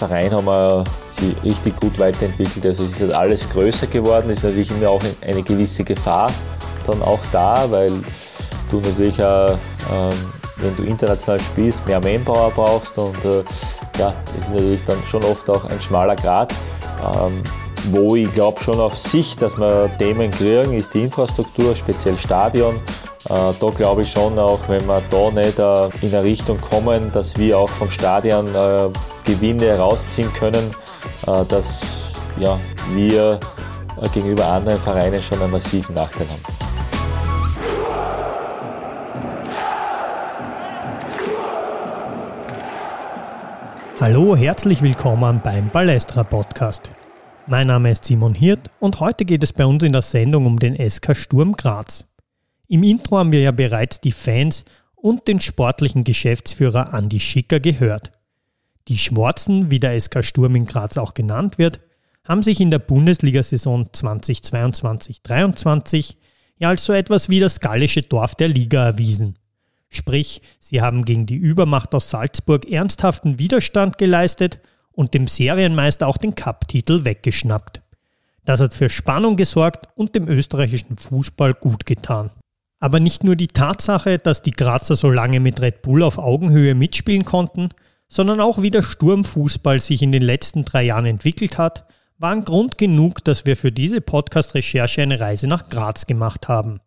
Verein haben wir sie richtig gut weiterentwickelt. Also es ist halt alles größer geworden, ist natürlich immer auch eine gewisse Gefahr dann auch da, weil du natürlich auch, ähm, wenn du international spielst, mehr Manpower brauchst und äh, ja, ist natürlich dann schon oft auch ein schmaler Grad. Ähm, wo ich glaube schon auf Sicht, dass wir Themen kriegen, ist die Infrastruktur, speziell Stadion. Äh, da glaube ich schon auch, wenn wir da nicht äh, in eine Richtung kommen, dass wir auch vom Stadion äh, Gewinne herausziehen können, äh, dass ja, wir äh, gegenüber anderen Vereinen schon einen massiven Nachteil haben. Hallo, herzlich willkommen beim Balestra Podcast. Mein Name ist Simon Hirt und heute geht es bei uns in der Sendung um den SK Sturm Graz. Im Intro haben wir ja bereits die Fans und den sportlichen Geschäftsführer Andi Schicker gehört. Die Schwarzen, wie der SK Sturm in Graz auch genannt wird, haben sich in der Bundesliga-Saison 2022-23 ja als so etwas wie das gallische Dorf der Liga erwiesen. Sprich, sie haben gegen die Übermacht aus Salzburg ernsthaften Widerstand geleistet und dem Serienmeister auch den Cup-Titel weggeschnappt. Das hat für Spannung gesorgt und dem österreichischen Fußball gut getan. Aber nicht nur die Tatsache, dass die Grazer so lange mit Red Bull auf Augenhöhe mitspielen konnten, sondern auch wie der Sturmfußball sich in den letzten drei Jahren entwickelt hat, waren Grund genug, dass wir für diese Podcast-Recherche eine Reise nach Graz gemacht haben.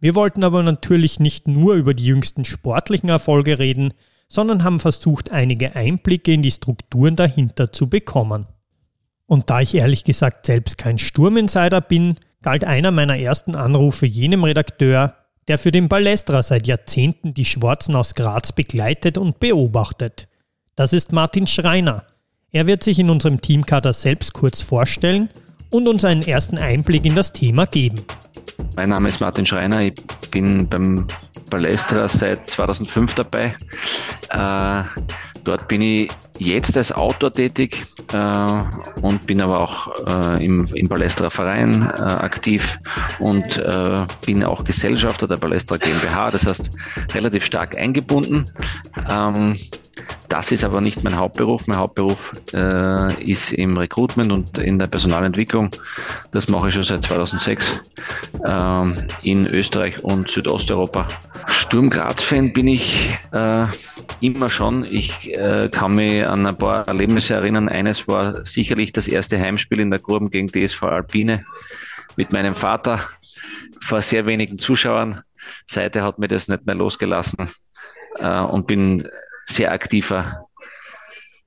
Wir wollten aber natürlich nicht nur über die jüngsten sportlichen Erfolge reden, sondern haben versucht, einige Einblicke in die Strukturen dahinter zu bekommen. Und da ich ehrlich gesagt selbst kein Sturminsider bin, galt einer meiner ersten Anrufe jenem Redakteur, der für den Ballestra seit Jahrzehnten die Schwarzen aus Graz begleitet und beobachtet. Das ist Martin Schreiner. Er wird sich in unserem Teamkader selbst kurz vorstellen und uns einen ersten Einblick in das Thema geben. Mein Name ist Martin Schreiner, ich bin beim Balestra seit 2005 dabei. Äh, dort bin ich jetzt als Autor tätig äh, und bin aber auch äh, im, im Balestra Verein äh, aktiv und äh, bin auch Gesellschafter der Balestra GmbH, das heißt relativ stark eingebunden. Ähm, das ist aber nicht mein Hauptberuf. Mein Hauptberuf äh, ist im Recruitment und in der Personalentwicklung. Das mache ich schon seit 2006 äh, in Österreich und Südosteuropa. Sturm Graz-Fan bin ich äh, immer schon. Ich äh, kann mich an ein paar Erlebnisse erinnern. Eines war sicherlich das erste Heimspiel in der Gruppe gegen DSV Alpine mit meinem Vater vor sehr wenigen Zuschauern. Seite hat mir das nicht mehr losgelassen äh, und bin sehr aktiver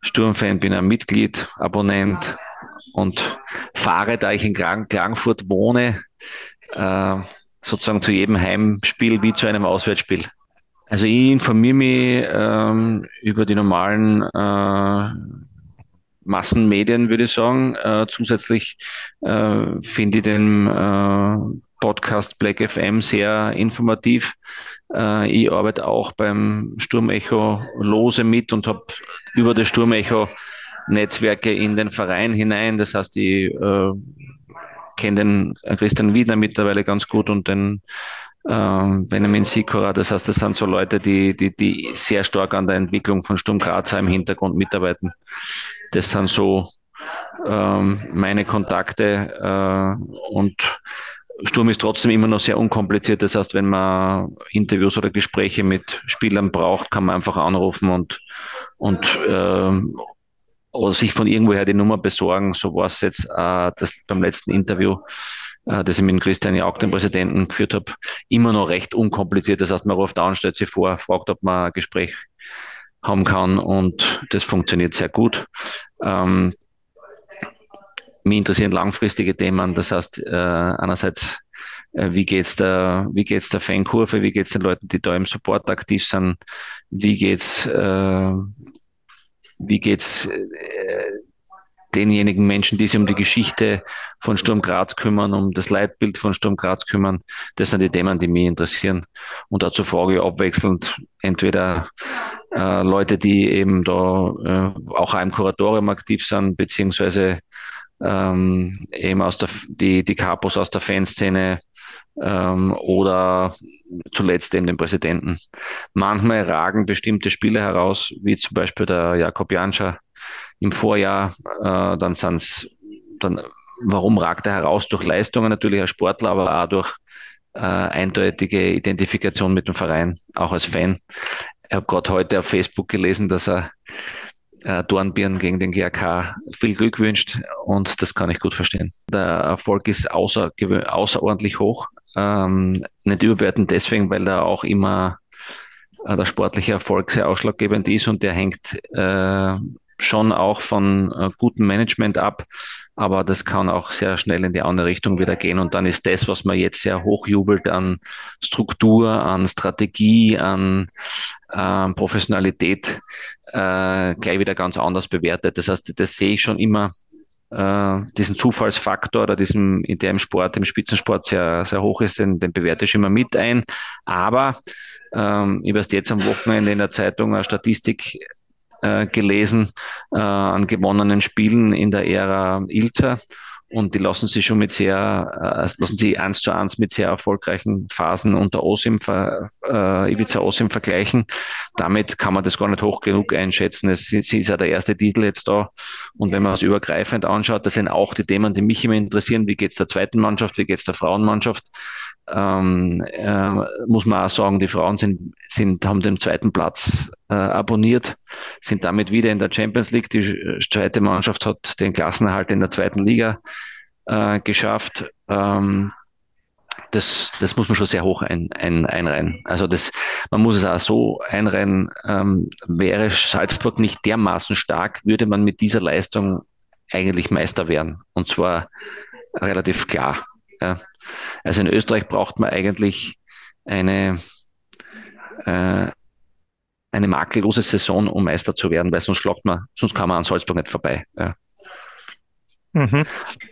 Sturmfan, bin ein Mitglied, Abonnent und fahre, da ich in Klagenfurt wohne, äh, sozusagen zu jedem Heimspiel wie zu einem Auswärtsspiel. Also ich informiere mich ähm, über die normalen äh, Massenmedien, würde ich sagen. Äh, zusätzlich äh, finde ich den äh, Podcast Black FM sehr informativ. Äh, ich arbeite auch beim Sturmecho lose mit und habe über das Sturmecho Netzwerke in den Verein hinein. Das heißt, ich äh, kenne den Christian Wiedner mittlerweile ganz gut und den äh, Benjamin Sikora. Das heißt, das sind so Leute, die, die, die sehr stark an der Entwicklung von Sturm Graz im Hintergrund mitarbeiten. Das sind so ähm, meine Kontakte äh, und Sturm ist trotzdem immer noch sehr unkompliziert. Das heißt, wenn man Interviews oder Gespräche mit Spielern braucht, kann man einfach anrufen und, und äh, oder sich von irgendwoher die Nummer besorgen. So war es jetzt äh, das beim letzten Interview, äh, das ich mit Christian Jauch, dem Präsidenten, geführt habe, immer noch recht unkompliziert. Das heißt, man ruft an, stellt sich vor, fragt, ob man ein Gespräch haben kann und das funktioniert sehr gut. Ähm, mich interessieren langfristige Themen. Das heißt, äh, einerseits, äh, wie geht's der, wie geht's der Fankurve, wie geht's den Leuten, die da im Support aktiv sind, wie geht's, äh, wie geht's äh, denjenigen Menschen, die sich um die Geschichte von Sturm Graz kümmern, um das Leitbild von Sturm Graz kümmern. Das sind die Themen, die mich interessieren. Und dazu frage ich abwechselnd entweder äh, Leute, die eben da äh, auch im Kuratorium aktiv sind, beziehungsweise ähm, eben aus der, die, die Capos aus der Fanszene ähm, oder zuletzt eben den Präsidenten. Manchmal ragen bestimmte Spiele heraus, wie zum Beispiel der Jakob Janscher im Vorjahr. Äh, dann sind es dann, warum ragt er heraus? Durch Leistungen natürlich als Sportler, aber auch durch äh, eindeutige Identifikation mit dem Verein, auch als Fan. Ich habe gerade heute auf Facebook gelesen, dass er äh, Dornbirn gegen den GRK viel Glück wünscht und das kann ich gut verstehen. Der Erfolg ist außer, außerordentlich hoch. Ähm, nicht überbewerten deswegen, weil da auch immer äh, der sportliche Erfolg sehr ausschlaggebend ist und der hängt äh, schon auch von äh, gutem Management ab, aber das kann auch sehr schnell in die andere Richtung wieder gehen und dann ist das, was man jetzt sehr hochjubelt an Struktur, an Strategie, an äh, Professionalität, äh, gleich wieder ganz anders bewertet. Das heißt, das sehe ich schon immer äh, diesen Zufallsfaktor oder diesen, in der im Sport, im Spitzensport sehr, sehr hoch ist, den, den bewerte ich immer mit ein. Aber ähm, ich habe jetzt am Wochenende in der Zeitung eine Statistik äh, gelesen äh, an gewonnenen Spielen in der Ära Ilzer und die lassen sich schon mit sehr, äh, lassen sie eins zu eins mit sehr erfolgreichen Phasen unter Osim, äh, Ibiza Osim vergleichen. Damit kann man das gar nicht hoch genug einschätzen. Es ist ja der erste Titel jetzt da. Und wenn man es übergreifend anschaut, das sind auch die Themen, die mich immer interessieren. Wie geht's der zweiten Mannschaft? Wie geht's der Frauenmannschaft? Ähm, äh, muss man auch sagen, die Frauen sind, sind, haben den zweiten Platz äh, abonniert, sind damit wieder in der Champions League. Die zweite Mannschaft hat den Klassenerhalt in der zweiten Liga äh, geschafft. Ähm, das, das muss man schon sehr hoch ein, ein, einreihen. Also das, man muss es auch so einreihen, ähm, wäre Salzburg nicht dermaßen stark, würde man mit dieser Leistung eigentlich Meister werden. Und zwar relativ klar. Also in Österreich braucht man eigentlich eine, äh, eine makellose Saison, um Meister zu werden, weil sonst schlagt man, sonst kann man an Salzburg nicht vorbei. Ja. Mhm.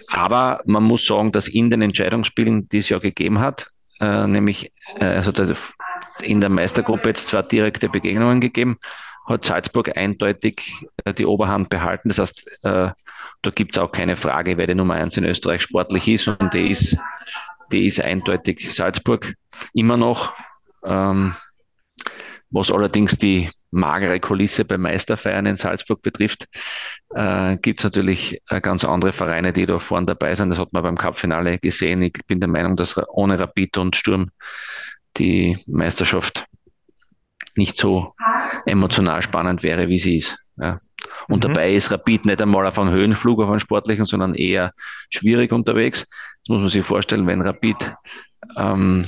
Aber man muss sagen, dass in den Entscheidungsspielen, die es ja gegeben hat, äh, nämlich äh, also in der Meistergruppe jetzt zwei direkte Begegnungen gegeben, hat Salzburg eindeutig äh, die Oberhand behalten. Das heißt, äh, da gibt es auch keine Frage, wer die Nummer eins in Österreich sportlich ist und die ist, die ist eindeutig Salzburg immer noch. Ähm, was allerdings die magere Kulisse bei Meisterfeiern in Salzburg betrifft, äh, gibt es natürlich ganz andere Vereine, die da vorne dabei sind. Das hat man beim Cup-Finale gesehen. Ich bin der Meinung, dass ohne Rapid und Sturm die Meisterschaft nicht so emotional spannend wäre, wie sie ist. Ja. Und mhm. dabei ist Rapid nicht einmal auf einem Höhenflug, auf einem sportlichen, sondern eher schwierig unterwegs. Das muss man sich vorstellen, wenn Rapid ähm,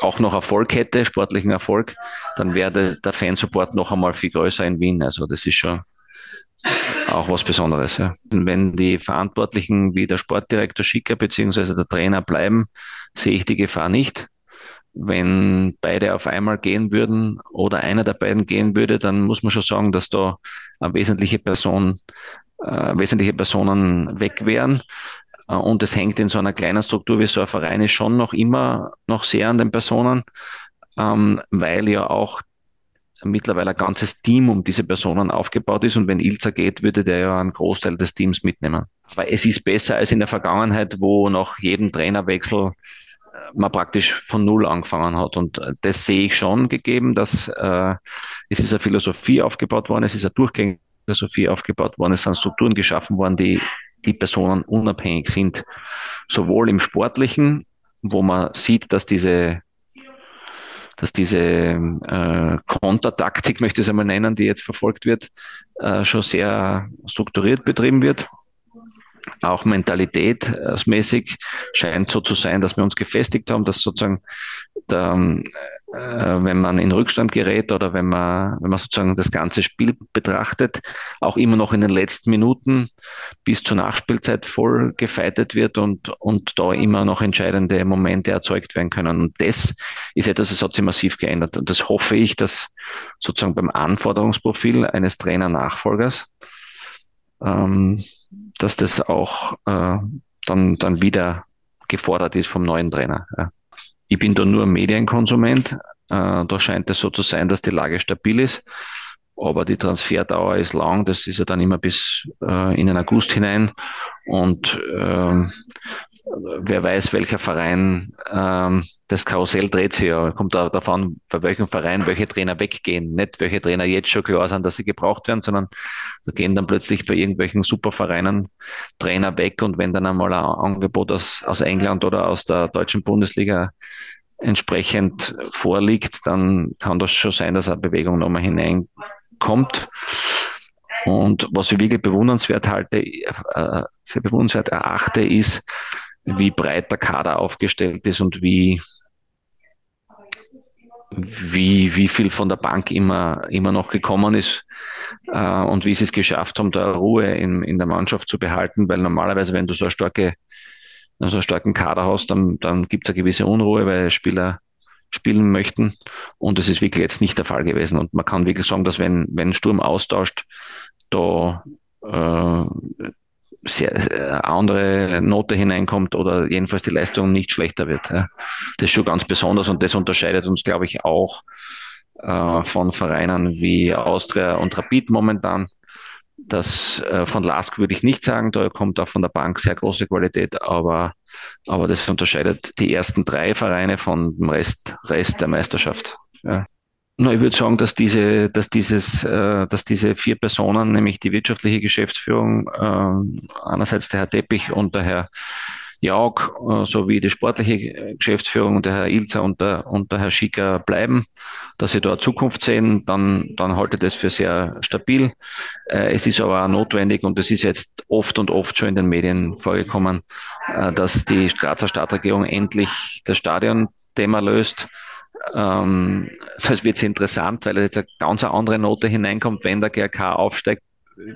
auch noch Erfolg hätte, sportlichen Erfolg, dann wäre der Fansupport noch einmal viel größer in Wien. Also das ist schon auch was Besonderes. Ja. Wenn die Verantwortlichen wie der Sportdirektor Schicker beziehungsweise der Trainer bleiben, sehe ich die Gefahr nicht. Wenn beide auf einmal gehen würden oder einer der beiden gehen würde, dann muss man schon sagen, dass da eine wesentliche Person, äh, wesentliche Personen weg wären. Äh, und es hängt in so einer kleinen Struktur wie so ein Verein ist schon noch immer noch sehr an den Personen, ähm, weil ja auch mittlerweile ein ganzes Team um diese Personen aufgebaut ist. Und wenn Ilza geht, würde der ja einen Großteil des Teams mitnehmen. Aber es ist besser als in der Vergangenheit, wo nach jedem Trainerwechsel man praktisch von Null angefangen hat. Und das sehe ich schon gegeben, dass äh, es ist eine Philosophie aufgebaut worden, es ist eine durchgängige Philosophie aufgebaut worden, es sind Strukturen geschaffen worden, die die Personen unabhängig sind. Sowohl im Sportlichen, wo man sieht, dass diese dass diese äh, Kontertaktik, möchte ich es einmal nennen, die jetzt verfolgt wird, äh, schon sehr strukturiert betrieben wird auch mentalitätsmäßig scheint so zu sein, dass wir uns gefestigt haben, dass sozusagen, der, äh, wenn man in Rückstand gerät oder wenn man, wenn man sozusagen das ganze Spiel betrachtet, auch immer noch in den letzten Minuten bis zur Nachspielzeit voll gefeitet wird und, und da immer noch entscheidende Momente erzeugt werden können. Und das ist etwas, das hat sich massiv geändert. Und das hoffe ich, dass sozusagen beim Anforderungsprofil eines Trainer-Nachfolgers ähm, dass das auch äh, dann, dann wieder gefordert ist vom neuen Trainer. Ja. Ich bin da nur Medienkonsument. Äh, da scheint es so zu sein, dass die Lage stabil ist. Aber die Transferdauer ist lang. Das ist ja dann immer bis äh, in den August hinein. Und äh, wer weiß, welcher Verein, ähm, das Karussell dreht sich ja, kommt da davon, bei welchem Verein welche Trainer weggehen. Nicht welche Trainer jetzt schon klar sind, dass sie gebraucht werden, sondern da gehen dann plötzlich bei irgendwelchen Supervereinen Trainer weg und wenn dann einmal ein Angebot aus, aus England oder aus der deutschen Bundesliga entsprechend vorliegt, dann kann das schon sein, dass eine Bewegung nochmal hineinkommt. Und was ich wirklich bewundernswert halte, äh, für bewundernswert erachte, ist, wie breit der Kader aufgestellt ist und wie, wie, wie viel von der Bank immer, immer noch gekommen ist äh, und wie sie es geschafft haben, da Ruhe in, in der Mannschaft zu behalten, weil normalerweise, wenn du so eine starke, so einen starken Kader hast, dann, dann gibt es eine gewisse Unruhe, weil Spieler spielen möchten. Und das ist wirklich jetzt nicht der Fall gewesen. Und man kann wirklich sagen, dass wenn, wenn Sturm austauscht, da äh, sehr, äh, andere Note hineinkommt oder jedenfalls die Leistung nicht schlechter wird. Ja. Das ist schon ganz besonders und das unterscheidet uns, glaube ich, auch äh, von Vereinen wie Austria und Rapid momentan. Das äh, von Lask würde ich nicht sagen, da kommt auch von der Bank sehr große Qualität, aber, aber das unterscheidet die ersten drei Vereine von dem Rest, Rest der Meisterschaft. Ja. Na, ich würde sagen, dass diese, dass dieses, äh, dass diese vier Personen, nämlich die wirtschaftliche Geschäftsführung, äh, einerseits der Herr Teppich und der Herr Jaug äh, sowie die sportliche Geschäftsführung und der Herr Ilzer und der, und der Herr Schicker bleiben, dass sie da Zukunft sehen, dann, dann halte ich das für sehr stabil. Äh, es ist aber auch notwendig und es ist jetzt oft und oft schon in den Medien vorgekommen, äh, dass die Grazer Stadtregierung endlich das Stadion-Thema löst ähm, das wird interessant, weil jetzt eine ganz andere Note hineinkommt, wenn der GRK aufsteigt.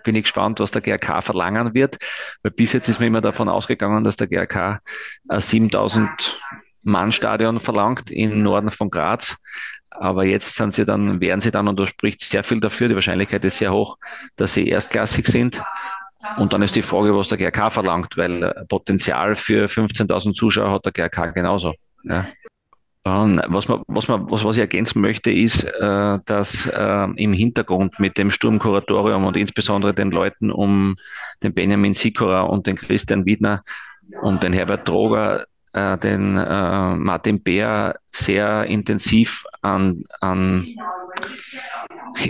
Bin ich gespannt, was der GRK verlangen wird. Weil bis jetzt ist mir immer davon ausgegangen, dass der GRK ein 7000 Mann-Stadion verlangt im Norden von Graz. Aber jetzt sind sie dann, wären sie dann, und da spricht sehr viel dafür, die Wahrscheinlichkeit ist sehr hoch, dass sie erstklassig sind. Und dann ist die Frage, was der GRK verlangt, weil Potenzial für 15.000 Zuschauer hat der GRK genauso. Ja. Was, man, was, man, was, was ich ergänzen möchte, ist, äh, dass äh, im Hintergrund mit dem Sturmkuratorium und insbesondere den Leuten um den Benjamin Sikora und den Christian Wiedner und den Herbert Droger, äh, den äh, Martin Bär sehr intensiv an, an,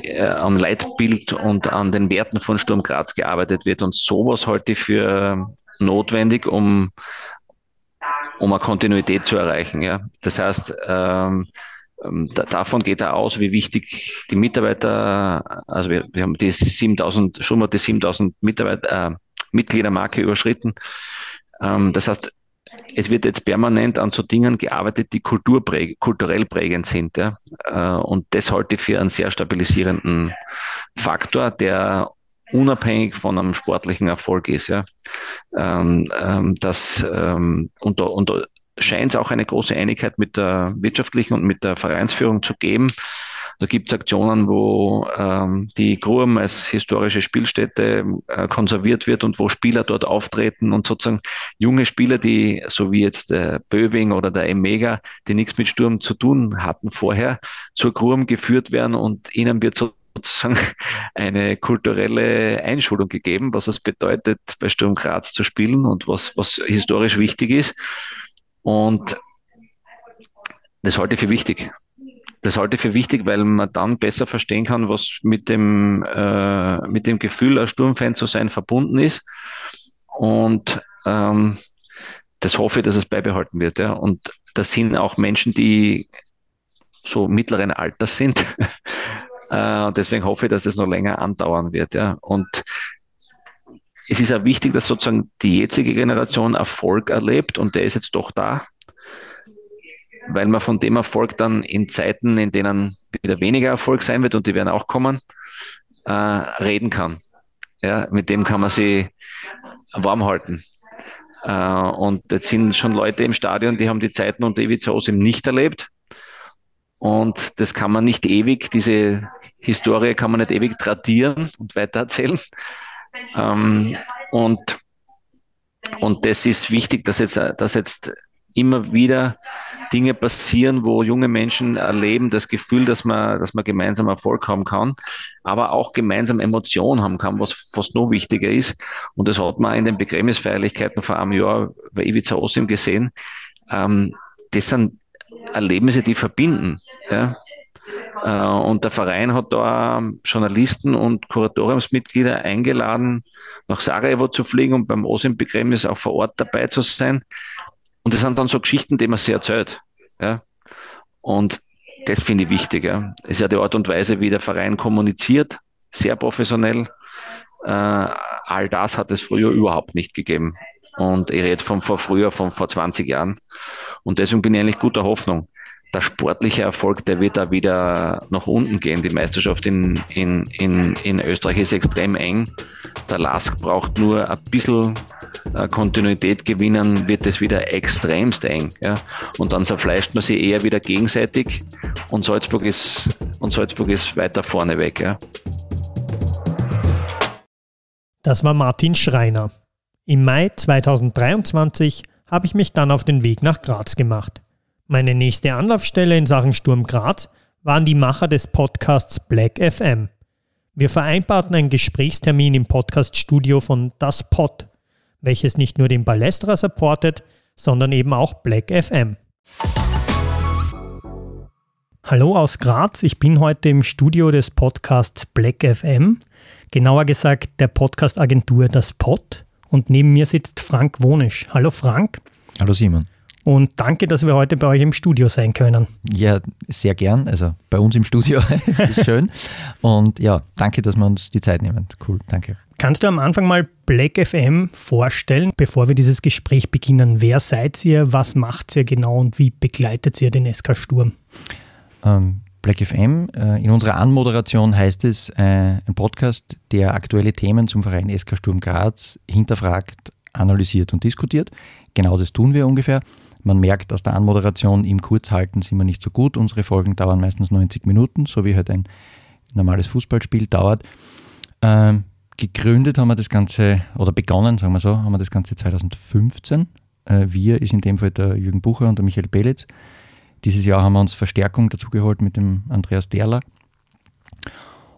äh, am Leitbild und an den Werten von Sturm Graz gearbeitet wird. Und sowas halte ich für notwendig, um um eine Kontinuität zu erreichen. Ja. Das heißt, ähm, ähm davon geht er aus, wie wichtig die Mitarbeiter, also wir, wir haben die 7000, schon mal die 7000 Mitarbeiter, äh, Mitgliedermarke überschritten. Ähm, das heißt, es wird jetzt permanent an so Dingen gearbeitet, die kulturpräg kulturell prägend sind. Ja? Äh, und das halte ich für einen sehr stabilisierenden Faktor, der unabhängig von einem sportlichen Erfolg ist. Ja. Ähm, ähm, das, ähm, und da, und da scheint es auch eine große Einigkeit mit der wirtschaftlichen und mit der Vereinsführung zu geben. Da gibt es Aktionen, wo ähm, die Grum als historische Spielstätte äh, konserviert wird und wo Spieler dort auftreten und sozusagen junge Spieler, die so wie jetzt der Böwing oder der Emega, die nichts mit Sturm zu tun hatten vorher, zur Grum geführt werden und ihnen wird so sozusagen eine kulturelle Einschulung gegeben, was es bedeutet, bei Sturm Graz zu spielen und was, was historisch wichtig ist. Und das halte ich für wichtig. Das halte ich für wichtig, weil man dann besser verstehen kann, was mit dem, äh, mit dem Gefühl, ein Sturmfan zu sein, verbunden ist. Und ähm, das hoffe ich, dass es beibehalten wird. Ja. Und das sind auch Menschen, die so mittleren Alters sind, Äh, deswegen hoffe ich, dass es noch länger andauern wird. Ja. Und es ist auch wichtig, dass sozusagen die jetzige Generation Erfolg erlebt und der ist jetzt doch da, weil man von dem Erfolg dann in Zeiten, in denen wieder weniger Erfolg sein wird und die werden auch kommen, äh, reden kann. Ja, mit dem kann man sie warm halten. Äh, und jetzt sind schon Leute im Stadion, die haben die Zeiten unter Ivica Osim nicht erlebt. Und das kann man nicht ewig, diese Historie kann man nicht ewig tradieren und weitererzählen. Ähm, und, und das ist wichtig, dass jetzt, dass jetzt immer wieder Dinge passieren, wo junge Menschen erleben das Gefühl, dass man, dass man gemeinsam Erfolg haben kann, aber auch gemeinsam Emotionen haben kann, was fast noch wichtiger ist. Und das hat man in den Begräbnisfeierlichkeiten vor einem Jahr bei Ivica Osim gesehen. Ähm, das sind Erlebnisse, die verbinden. Ja? Äh, und der Verein hat da Journalisten und Kuratoriumsmitglieder eingeladen, nach Sarajevo zu fliegen und beim Osim-Begräbnis auch vor Ort dabei zu sein. Und das sind dann so Geschichten, die man sich erzählt. Ja? Und das finde ich wichtig. Ja. Es ist ja die Art und Weise, wie der Verein kommuniziert, sehr professionell. Äh, all das hat es früher überhaupt nicht gegeben. Und ich rede von vor früher, von vor 20 Jahren. Und deswegen bin ich eigentlich guter Hoffnung der sportliche Erfolg, der wird da wieder nach unten gehen. Die Meisterschaft in, in, in, in Österreich ist extrem eng. Der Lask braucht nur ein bisschen äh, Kontinuität gewinnen, wird es wieder extremst eng. Ja? Und dann zerfleischt man sie eher wieder gegenseitig und Salzburg ist, und Salzburg ist weiter vorne weg. Ja? Das war Martin Schreiner. Im Mai 2023 habe ich mich dann auf den Weg nach Graz gemacht. Meine nächste Anlaufstelle in Sachen Sturm Graz waren die Macher des Podcasts Black FM. Wir vereinbarten einen Gesprächstermin im Podcaststudio von Das Pod, welches nicht nur den Ballestra supportet, sondern eben auch Black FM. Hallo aus Graz, ich bin heute im Studio des Podcasts Black FM, genauer gesagt der Podcastagentur Das Pod und neben mir sitzt Frank Wonisch. Hallo Frank. Hallo Simon. Und danke, dass wir heute bei euch im Studio sein können. Ja, sehr gern. Also bei uns im Studio ist schön. Und ja, danke, dass wir uns die Zeit nehmen. Cool, danke. Kannst du am Anfang mal Black FM vorstellen, bevor wir dieses Gespräch beginnen? Wer seid ihr, was macht ihr genau und wie begleitet ihr den SK Sturm? Ähm, Black FM, äh, in unserer Anmoderation heißt es, äh, ein Podcast, der aktuelle Themen zum Verein SK Sturm Graz hinterfragt, analysiert und diskutiert. Genau das tun wir ungefähr. Man merkt aus der Anmoderation, im Kurzhalten sind wir nicht so gut. Unsere Folgen dauern meistens 90 Minuten, so wie halt ein normales Fußballspiel dauert. Ähm, gegründet haben wir das Ganze, oder begonnen, sagen wir so, haben wir das Ganze 2015. Äh, wir ist in dem Fall der Jürgen Bucher und der Michael Belitz. Dieses Jahr haben wir uns Verstärkung dazu geholt mit dem Andreas Derler.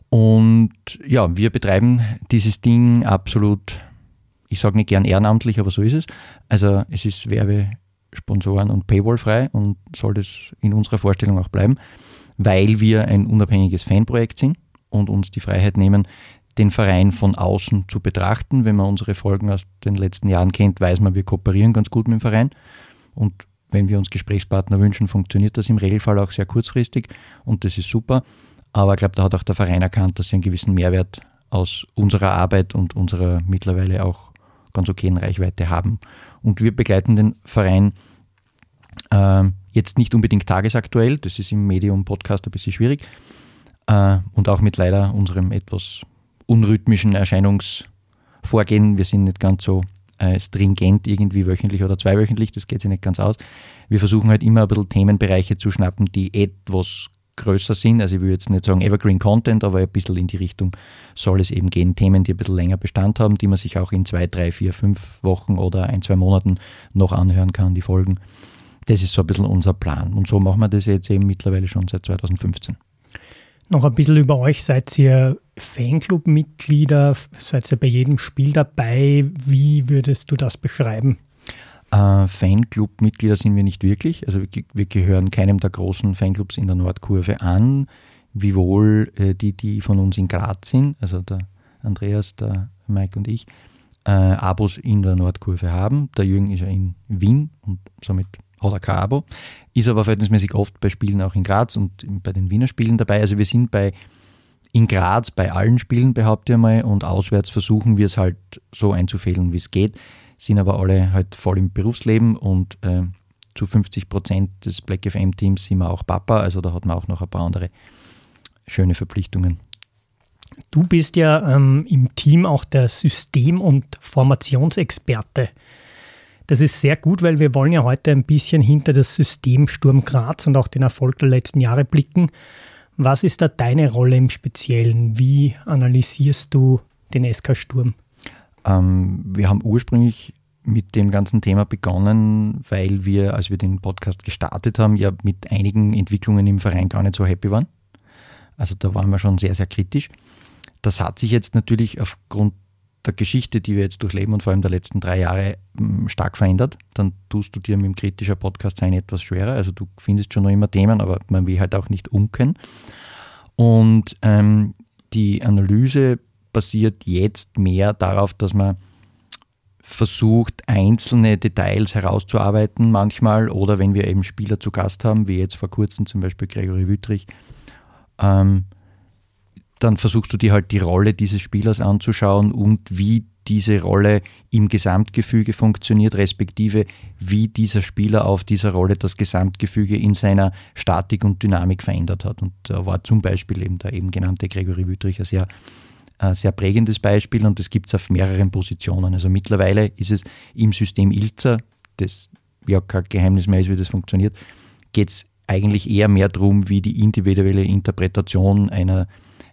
Und ja, wir betreiben dieses Ding absolut, ich sage nicht gern ehrenamtlich, aber so ist es. Also es ist Werbe, Sponsoren und Paywall frei und soll das in unserer Vorstellung auch bleiben, weil wir ein unabhängiges Fanprojekt sind und uns die Freiheit nehmen, den Verein von außen zu betrachten. Wenn man unsere Folgen aus den letzten Jahren kennt, weiß man, wir kooperieren ganz gut mit dem Verein. Und wenn wir uns Gesprächspartner wünschen, funktioniert das im Regelfall auch sehr kurzfristig und das ist super. Aber ich glaube, da hat auch der Verein erkannt, dass sie einen gewissen Mehrwert aus unserer Arbeit und unserer mittlerweile auch ganz okayen Reichweite haben. Und wir begleiten den Verein äh, jetzt nicht unbedingt tagesaktuell, das ist im Medium-Podcast ein bisschen schwierig. Äh, und auch mit leider unserem etwas unrhythmischen Erscheinungsvorgehen. Wir sind nicht ganz so äh, stringent irgendwie wöchentlich oder zweiwöchentlich, das geht sich nicht ganz aus. Wir versuchen halt immer ein bisschen Themenbereiche zu schnappen, die etwas größer sind. Also ich will jetzt nicht sagen Evergreen Content, aber ein bisschen in die Richtung soll es eben gehen. Themen, die ein bisschen länger Bestand haben, die man sich auch in zwei, drei, vier, fünf Wochen oder ein, zwei Monaten noch anhören kann, die Folgen. Das ist so ein bisschen unser Plan. Und so machen wir das jetzt eben mittlerweile schon seit 2015. Noch ein bisschen über euch. Seid ihr Fanclub-Mitglieder? Seid ihr bei jedem Spiel dabei? Wie würdest du das beschreiben? Äh, Fanclub-Mitglieder sind wir nicht wirklich. Also wir, wir, gehören keinem der großen Fanclubs in der Nordkurve an, wiewohl äh, die, die von uns in Graz sind, also der Andreas, der Mike und ich, äh, Abos in der Nordkurve haben. Der Jürgen ist ja in Wien und somit er kein Abo, ist aber verhältnismäßig oft bei Spielen auch in Graz und bei den Wiener Spielen dabei. Also wir sind bei in Graz bei allen Spielen, behaupte ich mal, und auswärts versuchen wir es halt so einzufädeln, wie es geht sind aber alle halt voll im Berufsleben und äh, zu 50 Prozent des Black FM-Teams sind wir auch Papa, also da hat man auch noch ein paar andere schöne Verpflichtungen. Du bist ja ähm, im Team auch der System- und Formationsexperte. Das ist sehr gut, weil wir wollen ja heute ein bisschen hinter das System Sturm Graz und auch den Erfolg der letzten Jahre blicken. Was ist da deine Rolle im Speziellen? Wie analysierst du den SK Sturm? Ähm, wir haben ursprünglich mit dem ganzen Thema begonnen, weil wir, als wir den Podcast gestartet haben, ja mit einigen Entwicklungen im Verein gar nicht so happy waren. Also da waren wir schon sehr, sehr kritisch. Das hat sich jetzt natürlich aufgrund der Geschichte, die wir jetzt durchleben und vor allem der letzten drei Jahre mm, stark verändert. Dann tust du dir mit dem kritischer Podcast sein etwas schwerer. Also du findest schon noch immer Themen, aber man will halt auch nicht umkennen. Und ähm, die Analyse basiert jetzt mehr darauf, dass man versucht, einzelne Details herauszuarbeiten manchmal oder wenn wir eben Spieler zu Gast haben, wie jetzt vor kurzem zum Beispiel Gregory Wüttrich, ähm, dann versuchst du dir halt die Rolle dieses Spielers anzuschauen und wie diese Rolle im Gesamtgefüge funktioniert, respektive wie dieser Spieler auf dieser Rolle das Gesamtgefüge in seiner Statik und Dynamik verändert hat. Und da war zum Beispiel eben der eben genannte Gregory Wüttrich ein sehr, ein sehr prägendes Beispiel und das gibt es auf mehreren Positionen. Also mittlerweile ist es im System Ilzer, das ja kein Geheimnis mehr ist, wie das funktioniert, geht es eigentlich eher mehr darum, wie die individuelle Interpretation einer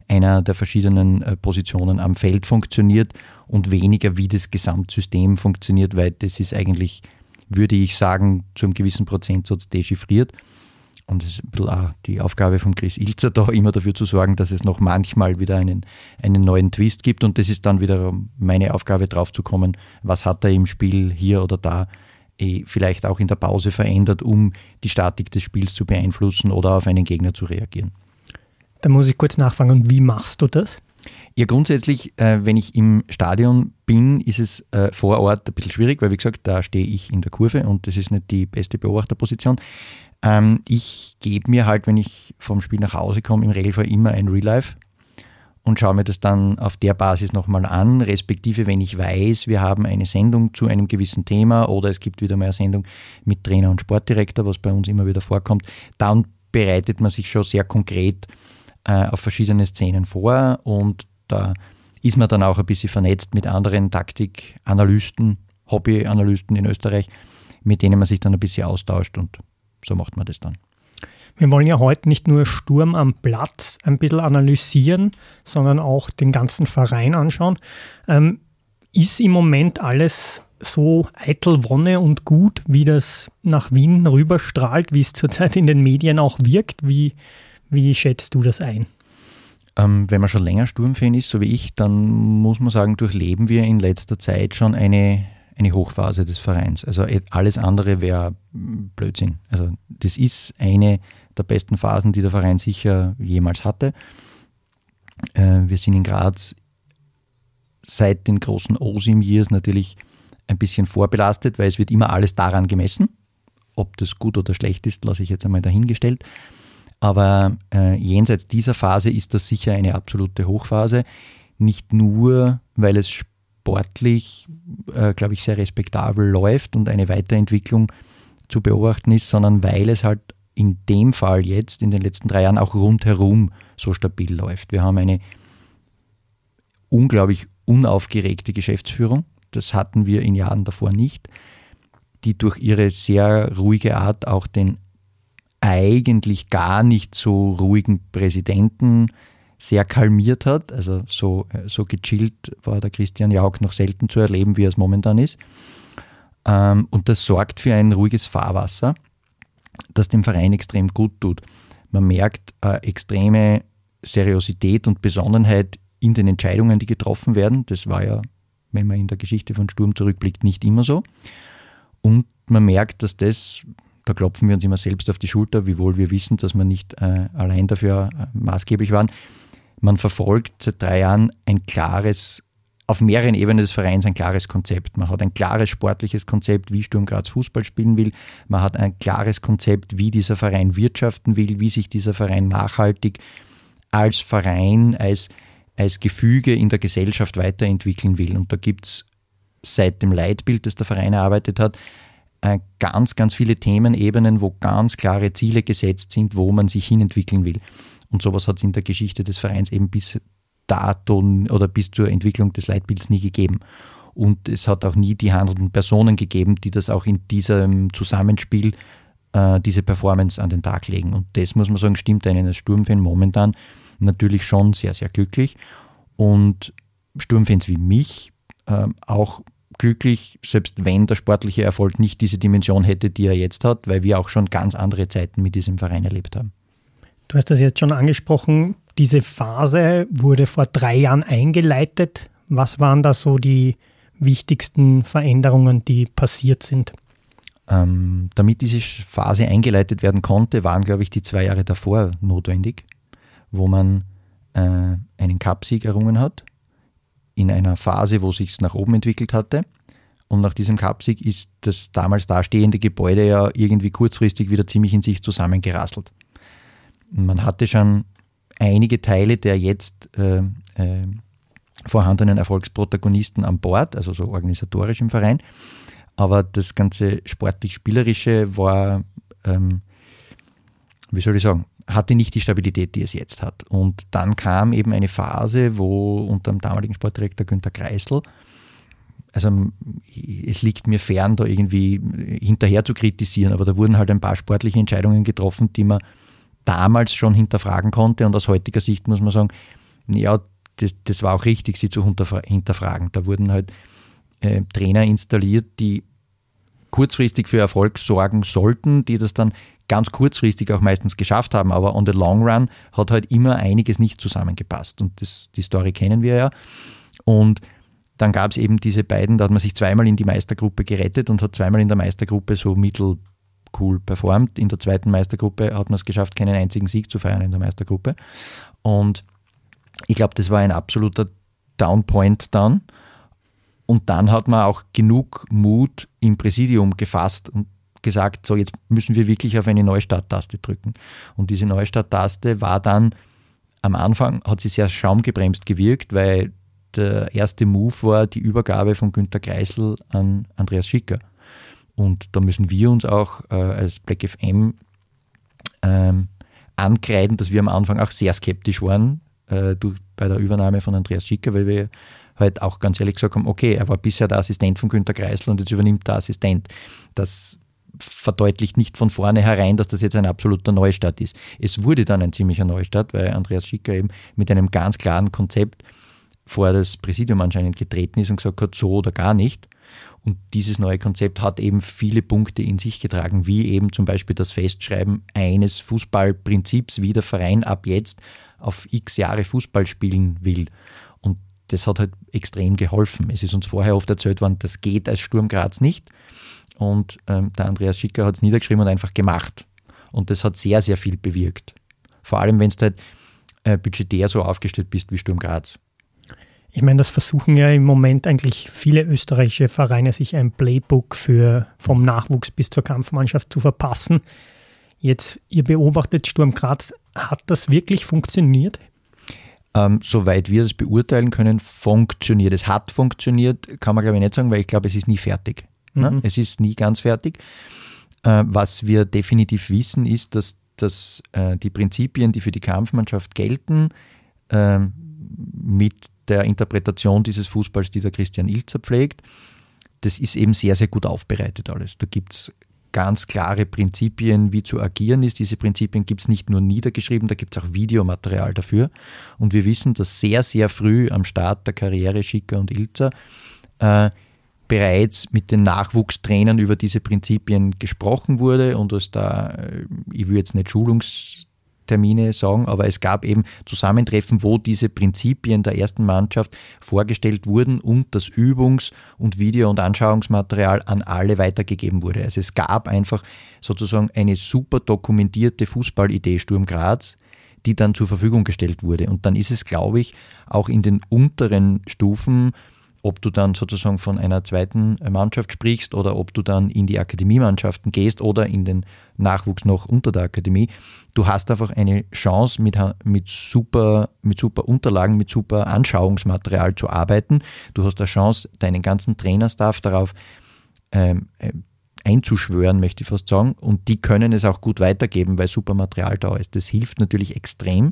einer der verschiedenen äh, Positionen am Feld funktioniert und weniger, wie das Gesamtsystem funktioniert, weil das ist eigentlich, würde ich sagen, zu einem gewissen Prozentsatz dechiffriert. Und es ist ein bisschen auch die Aufgabe von Chris Ilzer, da immer dafür zu sorgen, dass es noch manchmal wieder einen, einen neuen Twist gibt. Und das ist dann wieder meine Aufgabe, drauf zu kommen, was hat er im Spiel hier oder da eh, vielleicht auch in der Pause verändert, um die Statik des Spiels zu beeinflussen oder auf einen Gegner zu reagieren. Da muss ich kurz nachfragen, und wie machst du das? Ja, grundsätzlich, äh, wenn ich im Stadion bin, ist es äh, vor Ort ein bisschen schwierig, weil wie gesagt, da stehe ich in der Kurve und das ist nicht die beste Beobachterposition. Ähm, ich gebe mir halt, wenn ich vom Spiel nach Hause komme, im Regelfall immer ein Real Life und schaue mir das dann auf der Basis nochmal an, respektive wenn ich weiß, wir haben eine Sendung zu einem gewissen Thema oder es gibt wieder mal eine Sendung mit Trainer und Sportdirektor, was bei uns immer wieder vorkommt, dann bereitet man sich schon sehr konkret äh, auf verschiedene Szenen vor und da ist man dann auch ein bisschen vernetzt mit anderen Taktikanalysten, Hobbyanalysten in Österreich, mit denen man sich dann ein bisschen austauscht und so macht man das dann. Wir wollen ja heute nicht nur Sturm am Platz ein bisschen analysieren, sondern auch den ganzen Verein anschauen. Ähm, ist im Moment alles so eitel Wonne und gut, wie das nach Wien rüberstrahlt, wie es zurzeit in den Medien auch wirkt? Wie, wie schätzt du das ein? Ähm, wenn man schon länger Sturmfan ist, so wie ich, dann muss man sagen, durchleben wir in letzter Zeit schon eine, eine Hochphase des Vereins. Also alles andere wäre Blödsinn. Also das ist eine der besten Phasen, die der Verein sicher jemals hatte. Äh, wir sind in Graz seit den großen OSIM Years natürlich ein bisschen vorbelastet, weil es wird immer alles daran gemessen. Ob das gut oder schlecht ist, lasse ich jetzt einmal dahingestellt. Aber äh, jenseits dieser Phase ist das sicher eine absolute Hochphase. Nicht nur, weil es sportlich, äh, glaube ich, sehr respektabel läuft und eine Weiterentwicklung zu beobachten ist, sondern weil es halt in dem Fall jetzt in den letzten drei Jahren auch rundherum so stabil läuft. Wir haben eine unglaublich unaufgeregte Geschäftsführung. Das hatten wir in Jahren davor nicht, die durch ihre sehr ruhige Art auch den eigentlich gar nicht so ruhigen Präsidenten sehr kalmiert hat. Also so, so gechillt war der Christian Jauch noch selten zu erleben, wie er es momentan ist. Ähm, und das sorgt für ein ruhiges Fahrwasser, das dem Verein extrem gut tut. Man merkt äh, extreme Seriosität und Besonnenheit in den Entscheidungen, die getroffen werden. Das war ja, wenn man in der Geschichte von Sturm zurückblickt, nicht immer so. Und man merkt, dass das da klopfen wir uns immer selbst auf die Schulter, wiewohl wir wissen, dass wir nicht äh, allein dafür äh, maßgeblich waren. Man verfolgt seit drei Jahren ein klares, auf mehreren Ebenen des Vereins ein klares Konzept. Man hat ein klares sportliches Konzept, wie Sturm Graz Fußball spielen will. Man hat ein klares Konzept, wie dieser Verein wirtschaften will, wie sich dieser Verein nachhaltig als Verein, als, als Gefüge in der Gesellschaft weiterentwickeln will. Und da gibt es seit dem Leitbild, das der Verein erarbeitet hat, ganz, ganz viele Themenebenen, wo ganz klare Ziele gesetzt sind, wo man sich hinentwickeln will. Und sowas hat es in der Geschichte des Vereins eben bis dato oder bis zur Entwicklung des Leitbilds nie gegeben. Und es hat auch nie die handelnden Personen gegeben, die das auch in diesem Zusammenspiel äh, diese Performance an den Tag legen. Und das muss man sagen, stimmt einen als Sturmfan momentan natürlich schon sehr, sehr glücklich. Und Sturmfans wie mich äh, auch glücklich, selbst wenn der sportliche Erfolg nicht diese Dimension hätte, die er jetzt hat, weil wir auch schon ganz andere Zeiten mit diesem Verein erlebt haben. Du hast das jetzt schon angesprochen. Diese Phase wurde vor drei Jahren eingeleitet. Was waren da so die wichtigsten Veränderungen, die passiert sind? Ähm, damit diese Phase eingeleitet werden konnte, waren, glaube ich, die zwei Jahre davor notwendig, wo man äh, einen Cupsieg errungen hat, in einer Phase, wo sich nach oben entwickelt hatte. Und nach diesem Cupsieg ist das damals dastehende Gebäude ja irgendwie kurzfristig wieder ziemlich in sich zusammengerasselt. Man hatte schon einige Teile der jetzt äh, äh, vorhandenen Erfolgsprotagonisten an Bord, also so organisatorisch im Verein. Aber das ganze sportlich-spielerische war, ähm, wie soll ich sagen, hatte nicht die Stabilität, die es jetzt hat. Und dann kam eben eine Phase, wo unter dem damaligen Sportdirektor Günter Kreisel, also es liegt mir fern, da irgendwie hinterher zu kritisieren, aber da wurden halt ein paar sportliche Entscheidungen getroffen, die man damals schon hinterfragen konnte. Und aus heutiger Sicht muss man sagen, ja, das, das war auch richtig, sie zu hinterfragen. Da wurden halt äh, Trainer installiert, die kurzfristig für Erfolg sorgen sollten, die das dann ganz kurzfristig auch meistens geschafft haben, aber on the long run hat halt immer einiges nicht zusammengepasst. Und das, die Story kennen wir ja. Und dann gab es eben diese beiden, da hat man sich zweimal in die Meistergruppe gerettet und hat zweimal in der Meistergruppe so mittel cool performt. In der zweiten Meistergruppe hat man es geschafft, keinen einzigen Sieg zu feiern in der Meistergruppe. Und ich glaube, das war ein absoluter Downpoint dann. Und dann hat man auch genug Mut im Präsidium gefasst und gesagt, so jetzt müssen wir wirklich auf eine Neustarttaste drücken. Und diese Neustarttaste war dann am Anfang, hat sie sehr schaumgebremst gewirkt, weil der erste Move war die Übergabe von Günter Kreisel an Andreas Schicker. Und da müssen wir uns auch äh, als Black FM ähm, ankreiden, dass wir am Anfang auch sehr skeptisch waren äh, durch, bei der Übernahme von Andreas Schicker, weil wir halt auch ganz ehrlich gesagt haben, okay, er war bisher der Assistent von Günter Kreisel und jetzt übernimmt der Assistent. Das verdeutlicht nicht von vornherein, dass das jetzt ein absoluter Neustart ist. Es wurde dann ein ziemlicher Neustart, weil Andreas Schicker eben mit einem ganz klaren Konzept vor das Präsidium anscheinend getreten ist und gesagt hat, so oder gar nicht. Und dieses neue Konzept hat eben viele Punkte in sich getragen, wie eben zum Beispiel das Festschreiben eines Fußballprinzips, wie der Verein ab jetzt auf x Jahre Fußball spielen will. Und das hat halt extrem geholfen. Es ist uns vorher oft erzählt worden, das geht als Sturm Graz nicht. Und ähm, der Andreas Schicker hat es niedergeschrieben und einfach gemacht. Und das hat sehr, sehr viel bewirkt. Vor allem, wenn du halt äh, budgetär so aufgestellt bist wie Sturm Graz. Ich meine, das versuchen ja im Moment eigentlich viele österreichische Vereine, sich ein Playbook für vom Nachwuchs bis zur Kampfmannschaft zu verpassen. Jetzt, ihr beobachtet Sturm Graz, hat das wirklich funktioniert? Ähm, soweit wir das beurteilen können, funktioniert. Es hat funktioniert, kann man glaube ich nicht sagen, weil ich glaube, es ist nie fertig. Ne? Mhm. Es ist nie ganz fertig. Äh, was wir definitiv wissen, ist, dass, dass äh, die Prinzipien, die für die Kampfmannschaft gelten, äh, mit der Interpretation dieses Fußballs, die der Christian Ilzer pflegt, das ist eben sehr, sehr gut aufbereitet alles. Da gibt es ganz klare Prinzipien, wie zu agieren ist. Diese Prinzipien gibt es nicht nur niedergeschrieben, da gibt es auch Videomaterial dafür. Und wir wissen, dass sehr, sehr früh am Start der Karriere Schicker und Ilzer äh, bereits mit den Nachwuchstrainern über diese Prinzipien gesprochen wurde und dass da, äh, ich will jetzt nicht Schulungs Termine sagen, aber es gab eben Zusammentreffen, wo diese Prinzipien der ersten Mannschaft vorgestellt wurden und das Übungs- und Video- und Anschauungsmaterial an alle weitergegeben wurde. Also es gab einfach sozusagen eine super dokumentierte Fußballidee Sturm Graz, die dann zur Verfügung gestellt wurde. Und dann ist es, glaube ich, auch in den unteren Stufen ob du dann sozusagen von einer zweiten Mannschaft sprichst oder ob du dann in die Akademiemannschaften gehst oder in den Nachwuchs noch unter der Akademie. Du hast einfach eine Chance, mit, mit, super, mit super Unterlagen, mit super Anschauungsmaterial zu arbeiten. Du hast eine Chance, deinen ganzen Trainerstaff darauf ähm, äh, einzuschwören, möchte ich fast sagen. Und die können es auch gut weitergeben, weil super Material da ist. Das hilft natürlich extrem.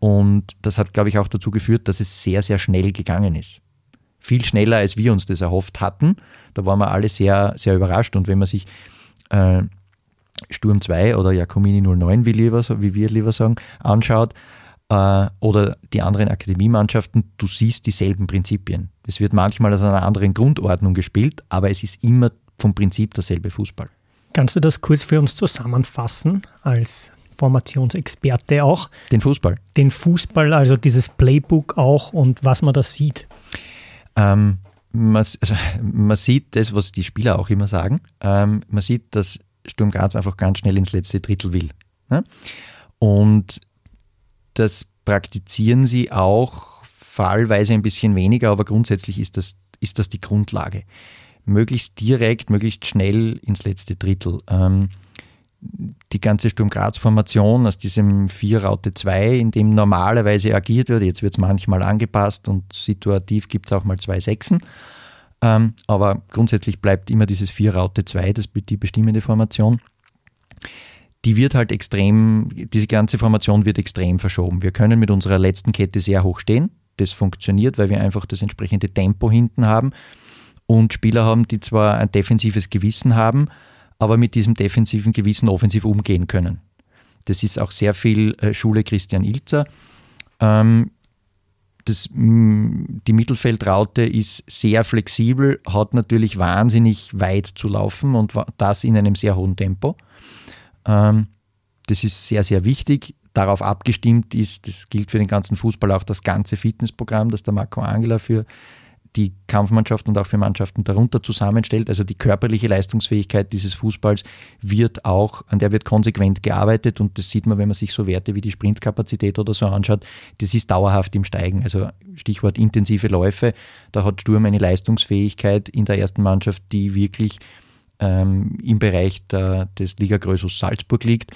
Und das hat, glaube ich, auch dazu geführt, dass es sehr, sehr schnell gegangen ist viel schneller, als wir uns das erhofft hatten. Da waren wir alle sehr, sehr überrascht. Und wenn man sich äh, Sturm 2 oder Jakomini 09, wie, lieber, wie wir lieber sagen, anschaut, äh, oder die anderen Akademiemannschaften, du siehst dieselben Prinzipien. Es wird manchmal aus einer anderen Grundordnung gespielt, aber es ist immer vom Prinzip derselbe Fußball. Kannst du das kurz für uns zusammenfassen als Formationsexperte auch? Den Fußball. Den Fußball, also dieses Playbook auch und was man da sieht. Ähm, man, also, man, sieht das, was die Spieler auch immer sagen. Ähm, man sieht, dass Sturm Graz einfach ganz schnell ins letzte Drittel will. Ne? Und das praktizieren sie auch fallweise ein bisschen weniger, aber grundsätzlich ist das, ist das die Grundlage. Möglichst direkt, möglichst schnell ins letzte Drittel. Ähm, die ganze Sturm Graz-Formation aus diesem 4 Raute 2, in dem normalerweise agiert wird, jetzt wird es manchmal angepasst und situativ gibt es auch mal zwei Sechsen. Ähm, aber grundsätzlich bleibt immer dieses 4 Raute 2 das, die bestimmende Formation die wird halt extrem, diese ganze Formation wird extrem verschoben. Wir können mit unserer letzten Kette sehr hoch stehen. Das funktioniert, weil wir einfach das entsprechende Tempo hinten haben und Spieler haben, die zwar ein defensives Gewissen haben, aber mit diesem defensiven Gewissen offensiv umgehen können. Das ist auch sehr viel äh, Schule Christian Ilzer. Ähm, das, die Mittelfeldraute ist sehr flexibel, hat natürlich wahnsinnig weit zu laufen und das in einem sehr hohen Tempo. Ähm, das ist sehr, sehr wichtig. Darauf abgestimmt ist, das gilt für den ganzen Fußball auch das ganze Fitnessprogramm, das der Marco Angela für die Kampfmannschaft und auch für Mannschaften darunter zusammenstellt. Also die körperliche Leistungsfähigkeit dieses Fußballs wird auch, an der wird konsequent gearbeitet und das sieht man, wenn man sich so Werte wie die Sprintkapazität oder so anschaut, das ist dauerhaft im Steigen. Also Stichwort intensive Läufe, da hat Sturm eine Leistungsfähigkeit in der ersten Mannschaft, die wirklich ähm, im Bereich der, des Ligagrößus Salzburg liegt.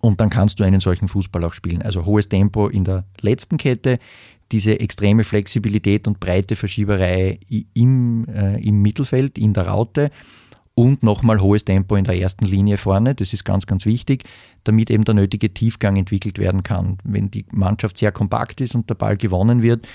Und dann kannst du einen solchen Fußball auch spielen. Also hohes Tempo in der letzten Kette, diese extreme Flexibilität und breite Verschieberei im, äh, im Mittelfeld, in der Raute und nochmal hohes Tempo in der ersten Linie vorne. Das ist ganz, ganz wichtig, damit eben der nötige Tiefgang entwickelt werden kann. Wenn die Mannschaft sehr kompakt ist und der Ball gewonnen wird,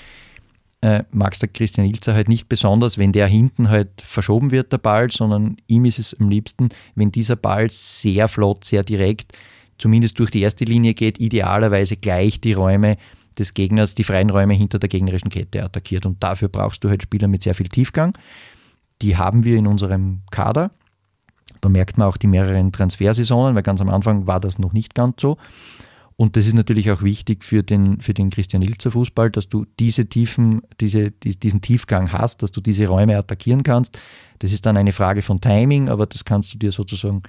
äh, mag der Christian Ilzer halt nicht besonders, wenn der hinten halt verschoben wird, der Ball, sondern ihm ist es am liebsten, wenn dieser Ball sehr flott, sehr direkt, zumindest durch die erste Linie geht, idealerweise gleich die Räume des Gegners, die freien Räume hinter der gegnerischen Kette attackiert. Und dafür brauchst du halt Spieler mit sehr viel Tiefgang. Die haben wir in unserem Kader. Da merkt man auch die mehreren Transfersaisonen, weil ganz am Anfang war das noch nicht ganz so. Und das ist natürlich auch wichtig für den, für den Christian Ilzer Fußball, dass du diese Tiefen, diese, diesen Tiefgang hast, dass du diese Räume attackieren kannst. Das ist dann eine Frage von Timing, aber das kannst du dir sozusagen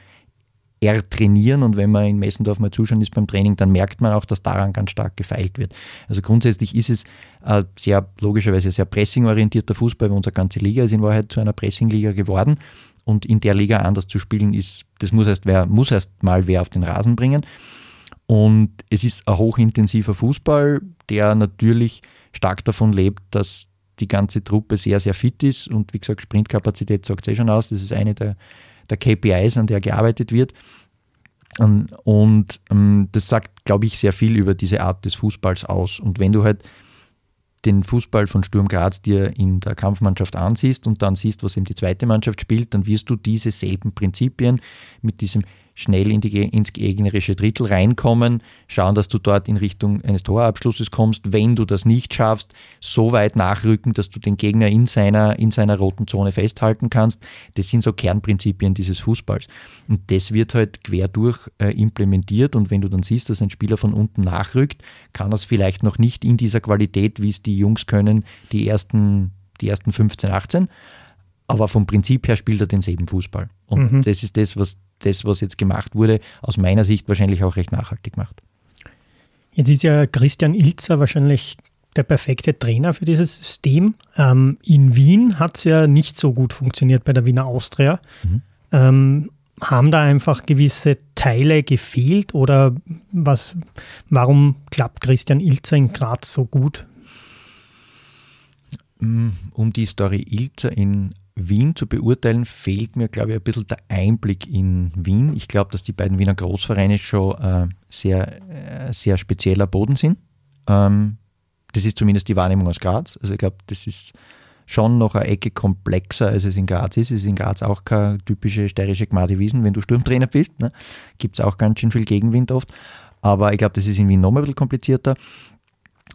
ertrainieren und wenn man in Messendorf mal zuschauen ist beim Training, dann merkt man auch, dass daran ganz stark gefeilt wird. Also grundsätzlich ist es äh, sehr logischerweise sehr pressingorientierter Fußball, weil unsere ganze Liga ist in Wahrheit zu einer Pressingliga geworden und in der Liga anders zu spielen ist, das muss erst, wer, muss erst mal wer auf den Rasen bringen. Und es ist ein hochintensiver Fußball, der natürlich stark davon lebt, dass die ganze Truppe sehr, sehr fit ist. Und wie gesagt, Sprintkapazität sagt es eh schon aus. Das ist eine der, der KPIs, an der gearbeitet wird. Und, und ähm, das sagt, glaube ich, sehr viel über diese Art des Fußballs aus. Und wenn du halt den Fußball von Sturm Graz dir in der Kampfmannschaft ansiehst und dann siehst, was eben die zweite Mannschaft spielt, dann wirst du diese selben Prinzipien mit diesem schnell in die, ins gegnerische Drittel reinkommen, schauen, dass du dort in Richtung eines Torabschlusses kommst. Wenn du das nicht schaffst, so weit nachrücken, dass du den Gegner in seiner, in seiner roten Zone festhalten kannst. Das sind so Kernprinzipien dieses Fußballs. Und das wird halt quer durch äh, implementiert. Und wenn du dann siehst, dass ein Spieler von unten nachrückt, kann er es vielleicht noch nicht in dieser Qualität, wie es die Jungs können, die ersten, die ersten 15, 18 aber vom Prinzip her spielt er denselben Fußball. Und mhm. das ist das, was das, was jetzt gemacht wurde, aus meiner Sicht wahrscheinlich auch recht nachhaltig macht. Jetzt ist ja Christian Ilzer wahrscheinlich der perfekte Trainer für dieses System. Ähm, in Wien hat es ja nicht so gut funktioniert bei der Wiener Austria. Mhm. Ähm, haben da einfach gewisse Teile gefehlt oder was, warum klappt Christian Ilzer in Graz so gut? Um die Story Ilzer in Wien zu beurteilen, fehlt mir, glaube ich, ein bisschen der Einblick in Wien. Ich glaube, dass die beiden Wiener Großvereine schon äh, sehr, äh, sehr spezieller Boden sind. Ähm, das ist zumindest die Wahrnehmung aus Graz. Also ich glaube, das ist schon noch eine Ecke komplexer, als es in Graz ist. Es ist in Graz auch keine typische steirische Gmade Wiesen, wenn du Sturmtrainer bist. Ne? Gibt es auch ganz schön viel Gegenwind oft. Aber ich glaube, das ist irgendwie noch ein bisschen komplizierter.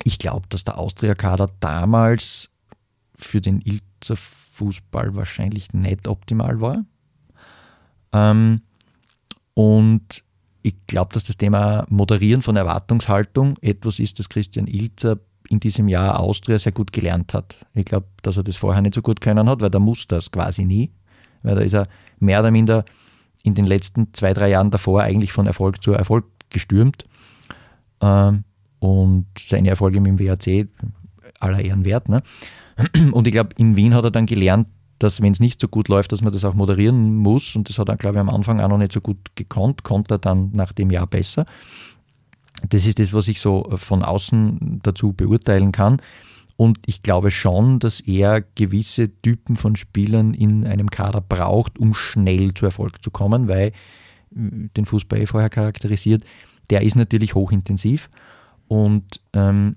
Ich glaube, dass der Austria-Kader damals für den Ilzer Fußball wahrscheinlich nicht optimal war. Ähm, und ich glaube, dass das Thema Moderieren von Erwartungshaltung etwas ist, das Christian Ilzer in diesem Jahr Austria sehr gut gelernt hat. Ich glaube, dass er das vorher nicht so gut können hat, weil da muss das quasi nie. Weil da ist er mehr oder minder in den letzten zwei, drei Jahren davor eigentlich von Erfolg zu Erfolg gestürmt. Ähm, und seine Erfolge mit dem WAC aller Ehren wert. Ne? Und ich glaube, in Wien hat er dann gelernt, dass wenn es nicht so gut läuft, dass man das auch moderieren muss. Und das hat er, glaube ich, am Anfang auch noch nicht so gut gekonnt, konnte er dann nach dem Jahr besser. Das ist das, was ich so von außen dazu beurteilen kann. Und ich glaube schon, dass er gewisse Typen von Spielern in einem Kader braucht, um schnell zu Erfolg zu kommen, weil äh, den Fußball eh vorher charakterisiert, der ist natürlich hochintensiv. Und ähm,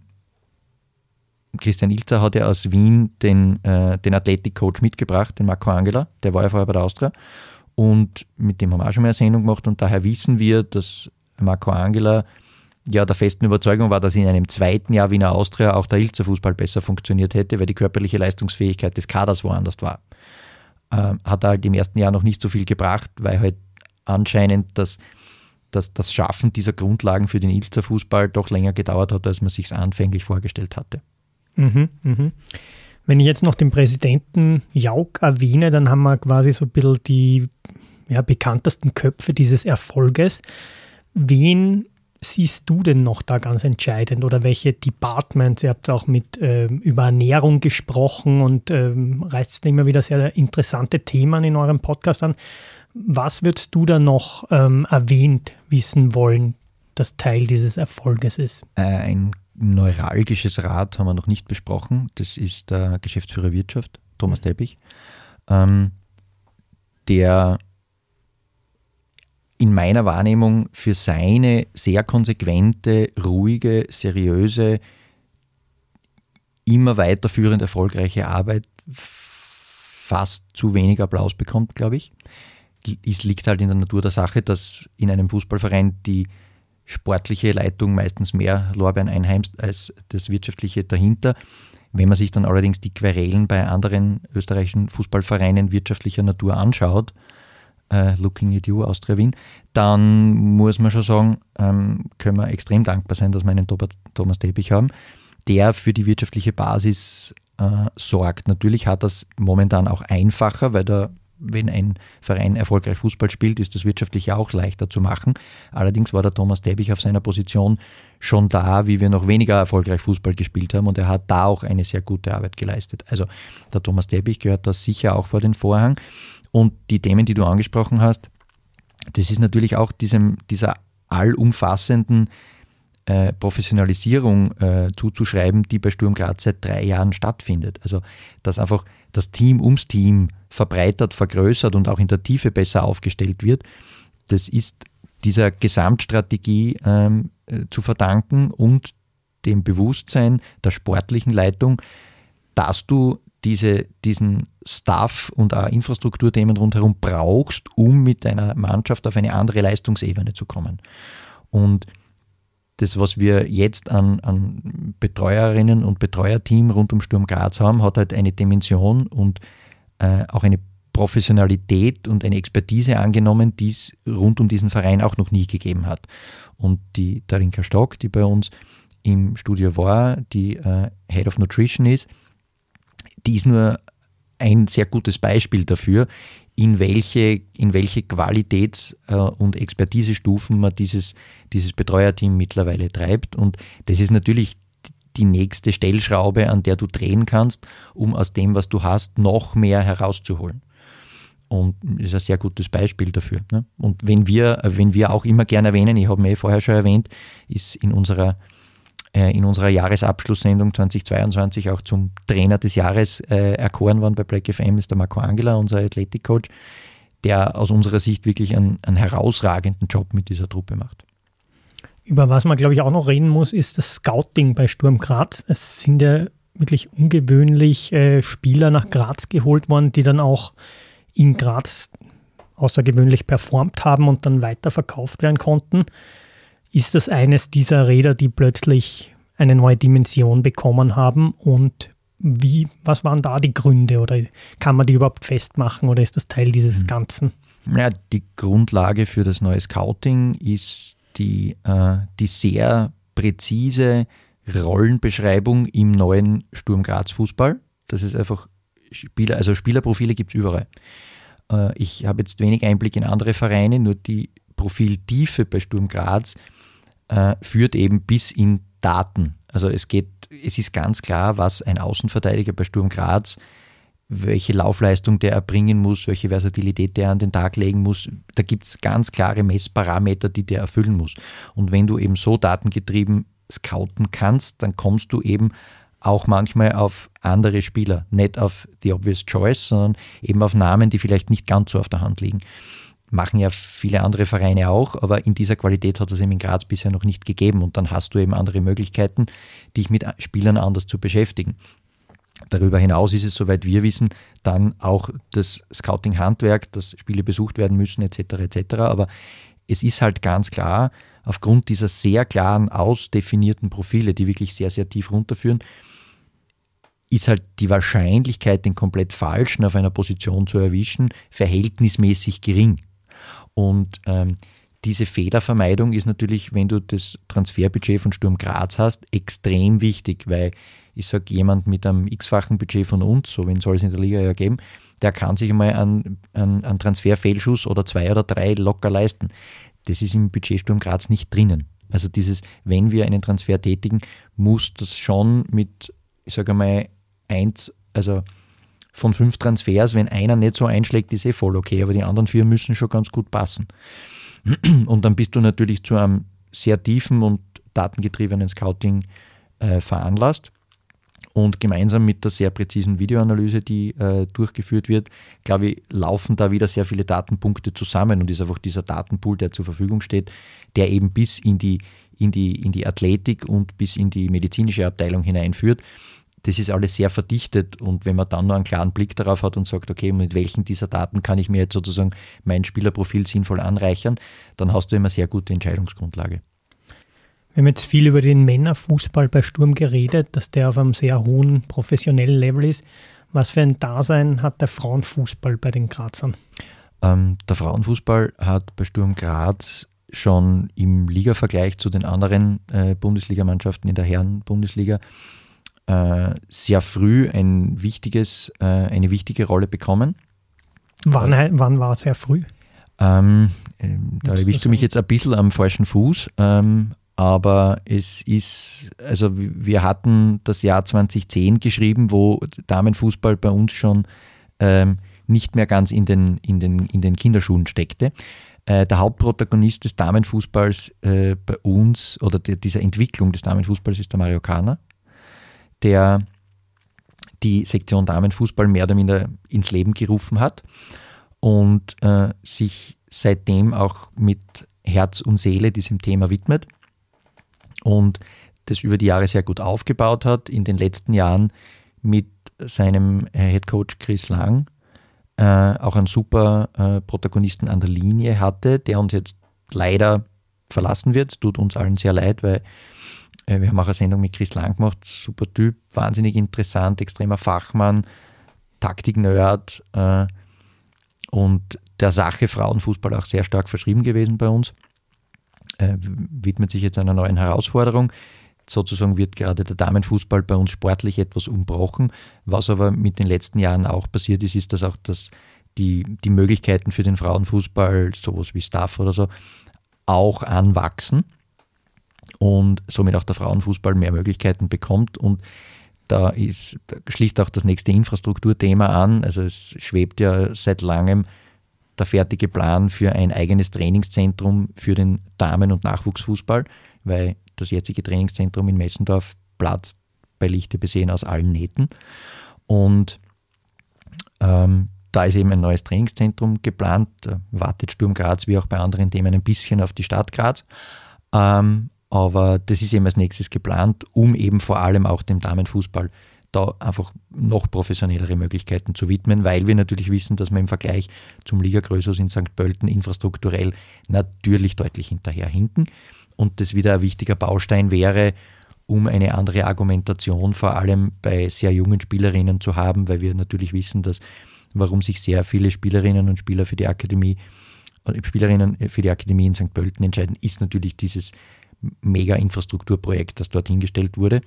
Christian Ilzer hat ja aus Wien den, äh, den Athletikcoach mitgebracht, den Marco Angela, der war ja vorher bei der Austria. Und mit dem haben wir auch schon mal eine Sendung gemacht und daher wissen wir, dass Marco Angela ja der festen Überzeugung war, dass in einem zweiten Jahr Wiener Austria auch der Ilzer Fußball besser funktioniert hätte, weil die körperliche Leistungsfähigkeit des Kaders woanders war. Ähm, hat halt im ersten Jahr noch nicht so viel gebracht, weil halt anscheinend das, das, das Schaffen dieser Grundlagen für den Ilzer Fußball doch länger gedauert hat, als man sich anfänglich vorgestellt hatte. Mhm, mhm. Wenn ich jetzt noch den Präsidenten Jauch erwähne, dann haben wir quasi so ein bisschen die ja, bekanntesten Köpfe dieses Erfolges. Wen siehst du denn noch da ganz entscheidend oder welche Departments? Ihr habt auch mit ähm, über Ernährung gesprochen und ähm, reißt immer wieder sehr interessante Themen in eurem Podcast an. Was würdest du da noch ähm, erwähnt wissen wollen, das Teil dieses Erfolges ist? Äh, ein neuralgisches Rad haben wir noch nicht besprochen. Das ist der Geschäftsführer Wirtschaft, Thomas mhm. Teppich, ähm, der in meiner Wahrnehmung für seine sehr konsequente, ruhige, seriöse, immer weiterführend erfolgreiche Arbeit fast zu wenig Applaus bekommt, glaube ich. Es liegt halt in der Natur der Sache, dass in einem Fußballverein die sportliche Leitung meistens mehr Lorbeeren einheimst als das wirtschaftliche dahinter. Wenn man sich dann allerdings die Querelen bei anderen österreichischen Fußballvereinen wirtschaftlicher Natur anschaut, äh, Looking at You, Austria Wien, dann muss man schon sagen, ähm, können wir extrem dankbar sein, dass wir einen Thomas Teppich haben, der für die wirtschaftliche Basis äh, sorgt. Natürlich hat das momentan auch einfacher, weil da wenn ein Verein erfolgreich Fußball spielt, ist das wirtschaftlich auch leichter zu machen. Allerdings war der Thomas Teppich auf seiner Position schon da, wie wir noch weniger erfolgreich Fußball gespielt haben und er hat da auch eine sehr gute Arbeit geleistet. Also der Thomas Teppich gehört da sicher auch vor den Vorhang. Und die Themen, die du angesprochen hast, das ist natürlich auch diesem, dieser allumfassenden äh, Professionalisierung äh, zuzuschreiben, die bei Sturm Graz seit drei Jahren stattfindet. Also, dass einfach das Team ums Team verbreitert, vergrößert und auch in der Tiefe besser aufgestellt wird, das ist dieser Gesamtstrategie ähm, äh, zu verdanken und dem Bewusstsein der sportlichen Leitung, dass du diese, diesen Staff und auch Infrastrukturthemen rundherum brauchst, um mit deiner Mannschaft auf eine andere Leistungsebene zu kommen. Und das, was wir jetzt an, an Betreuerinnen und Betreuerteam rund um Sturm Graz haben, hat halt eine Dimension und äh, auch eine Professionalität und eine Expertise angenommen, die es rund um diesen Verein auch noch nie gegeben hat. Und die Darinka Stock, die bei uns im Studio war, die äh, Head of Nutrition ist, die ist nur ein sehr gutes Beispiel dafür, in welche, in welche Qualitäts- äh, und Expertisestufen man dieses, dieses Betreuerteam mittlerweile treibt. Und das ist natürlich die nächste Stellschraube, an der du drehen kannst, um aus dem, was du hast, noch mehr herauszuholen. Und das ist ein sehr gutes Beispiel dafür. Ne? Und wenn wir, wenn wir auch immer gerne erwähnen, ich habe mir vorher schon erwähnt, ist in unserer äh, in unserer Jahresabschlusssendung 2022 auch zum Trainer des Jahres äh, erkoren worden bei Black FM, ist der Marco Angela, unser Athletikcoach, der aus unserer Sicht wirklich einen, einen herausragenden Job mit dieser Truppe macht. Über was man, glaube ich, auch noch reden muss, ist das Scouting bei Sturm Graz. Es sind ja wirklich ungewöhnlich äh, Spieler nach Graz geholt worden, die dann auch in Graz außergewöhnlich performt haben und dann weiterverkauft werden konnten. ist das eines dieser Räder, die plötzlich eine neue Dimension bekommen haben und wie, was waren da die Gründe oder kann man die überhaupt festmachen oder ist das Teil dieses mhm. Ganzen? Ja, die Grundlage für das neue Scouting ist die, äh, die sehr präzise Rollenbeschreibung im neuen Sturm Graz Fußball. Das ist einfach Spieler, also Spielerprofile gibt es überall. Äh, ich habe jetzt wenig Einblick in andere Vereine, nur die Profiltiefe bei Sturm Graz äh, führt eben bis in Daten. Also es geht, es ist ganz klar, was ein Außenverteidiger bei Sturm Graz, welche Laufleistung der erbringen muss, welche Versatilität der an den Tag legen muss. Da gibt es ganz klare Messparameter, die der erfüllen muss. Und wenn du eben so datengetrieben scouten kannst, dann kommst du eben auch manchmal auf andere Spieler, nicht auf the obvious choice, sondern eben auf Namen, die vielleicht nicht ganz so auf der Hand liegen. Machen ja viele andere Vereine auch, aber in dieser Qualität hat es eben in Graz bisher noch nicht gegeben und dann hast du eben andere Möglichkeiten, dich mit Spielern anders zu beschäftigen. Darüber hinaus ist es, soweit wir wissen, dann auch das Scouting-Handwerk, dass Spiele besucht werden müssen, etc. etc. Aber es ist halt ganz klar, aufgrund dieser sehr klaren, ausdefinierten Profile, die wirklich sehr, sehr tief runterführen, ist halt die Wahrscheinlichkeit, den komplett Falschen auf einer Position zu erwischen, verhältnismäßig gering. Und ähm, diese Fehlervermeidung ist natürlich, wenn du das Transferbudget von Sturm Graz hast, extrem wichtig, weil ich sage, jemand mit einem x-fachen Budget von uns, so wenn soll es in der Liga ja geben, der kann sich einmal einen, einen, einen Transferfehlschuss oder zwei oder drei locker leisten. Das ist im Budget Sturm Graz nicht drinnen. Also dieses, wenn wir einen Transfer tätigen, muss das schon mit, ich sage einmal, eins, also von fünf Transfers, wenn einer nicht so einschlägt, ist eh voll okay, aber die anderen vier müssen schon ganz gut passen. Und dann bist du natürlich zu einem sehr tiefen und datengetriebenen Scouting äh, veranlasst. Und gemeinsam mit der sehr präzisen Videoanalyse, die äh, durchgeführt wird, glaube ich, laufen da wieder sehr viele Datenpunkte zusammen und ist einfach dieser Datenpool, der zur Verfügung steht, der eben bis in die, in die, in die Athletik und bis in die medizinische Abteilung hineinführt das ist alles sehr verdichtet und wenn man dann nur einen klaren Blick darauf hat und sagt, okay, mit welchen dieser Daten kann ich mir jetzt sozusagen mein Spielerprofil sinnvoll anreichern, dann hast du immer sehr gute Entscheidungsgrundlage. Wir haben jetzt viel über den Männerfußball bei Sturm geredet, dass der auf einem sehr hohen professionellen Level ist. Was für ein Dasein hat der Frauenfußball bei den Grazern? Ähm, der Frauenfußball hat bei Sturm Graz schon im Ligavergleich zu den anderen äh, Bundesligamannschaften in der Herren-Bundesliga äh, sehr früh ein wichtiges, äh, eine wichtige Rolle bekommen. Wann, wann war sehr früh? Ähm, äh, da erwischst du mich jetzt ein bisschen am falschen Fuß, ähm, aber es ist, also wir hatten das Jahr 2010 geschrieben, wo Damenfußball bei uns schon ähm, nicht mehr ganz in den, in den, in den Kinderschuhen steckte. Äh, der Hauptprotagonist des Damenfußballs äh, bei uns oder der, dieser Entwicklung des Damenfußballs ist der Mario Kana der die Sektion Damenfußball mehr oder minder ins Leben gerufen hat und äh, sich seitdem auch mit Herz und Seele diesem Thema widmet und das über die Jahre sehr gut aufgebaut hat. In den letzten Jahren mit seinem Head Coach Chris Lang äh, auch einen super äh, Protagonisten an der Linie hatte, der uns jetzt leider verlassen wird. Tut uns allen sehr leid, weil äh, wir haben auch eine Sendung mit Chris Lang gemacht, super Typ, wahnsinnig interessant, extremer Fachmann, Taktik-Nerd äh, und der Sache Frauenfußball auch sehr stark verschrieben gewesen bei uns. Äh, widmet sich jetzt einer neuen Herausforderung. Sozusagen wird gerade der Damenfußball bei uns sportlich etwas umbrochen. Was aber mit den letzten Jahren auch passiert ist, ist, dass auch das, die, die Möglichkeiten für den Frauenfußball, sowas wie Staff oder so, auch anwachsen und somit auch der Frauenfußball mehr Möglichkeiten bekommt. Und da, ist, da schließt auch das nächste Infrastrukturthema an. Also es schwebt ja seit langem der fertige Plan für ein eigenes Trainingszentrum für den Damen- und Nachwuchsfußball, weil das jetzige Trainingszentrum in Messendorf platzt bei Lichte besehen aus allen Nähten. Und ähm, da ist eben ein neues Trainingszentrum geplant. Da wartet Sturm Graz wie auch bei anderen Themen ein bisschen auf die Stadt Graz. Ähm, aber das ist eben als nächstes geplant, um eben vor allem auch dem Damenfußball da einfach noch professionellere Möglichkeiten zu widmen, weil wir natürlich wissen, dass wir im Vergleich zum Ligagrößus in St. Pölten infrastrukturell natürlich deutlich hinterherhinken. und das wieder ein wichtiger Baustein wäre, um eine andere Argumentation vor allem bei sehr jungen Spielerinnen zu haben, weil wir natürlich wissen, dass warum sich sehr viele Spielerinnen und Spieler für die Akademie Spielerinnen für die Akademie in St. Pölten entscheiden, ist natürlich dieses Mega-Infrastrukturprojekt, das dort hingestellt wurde.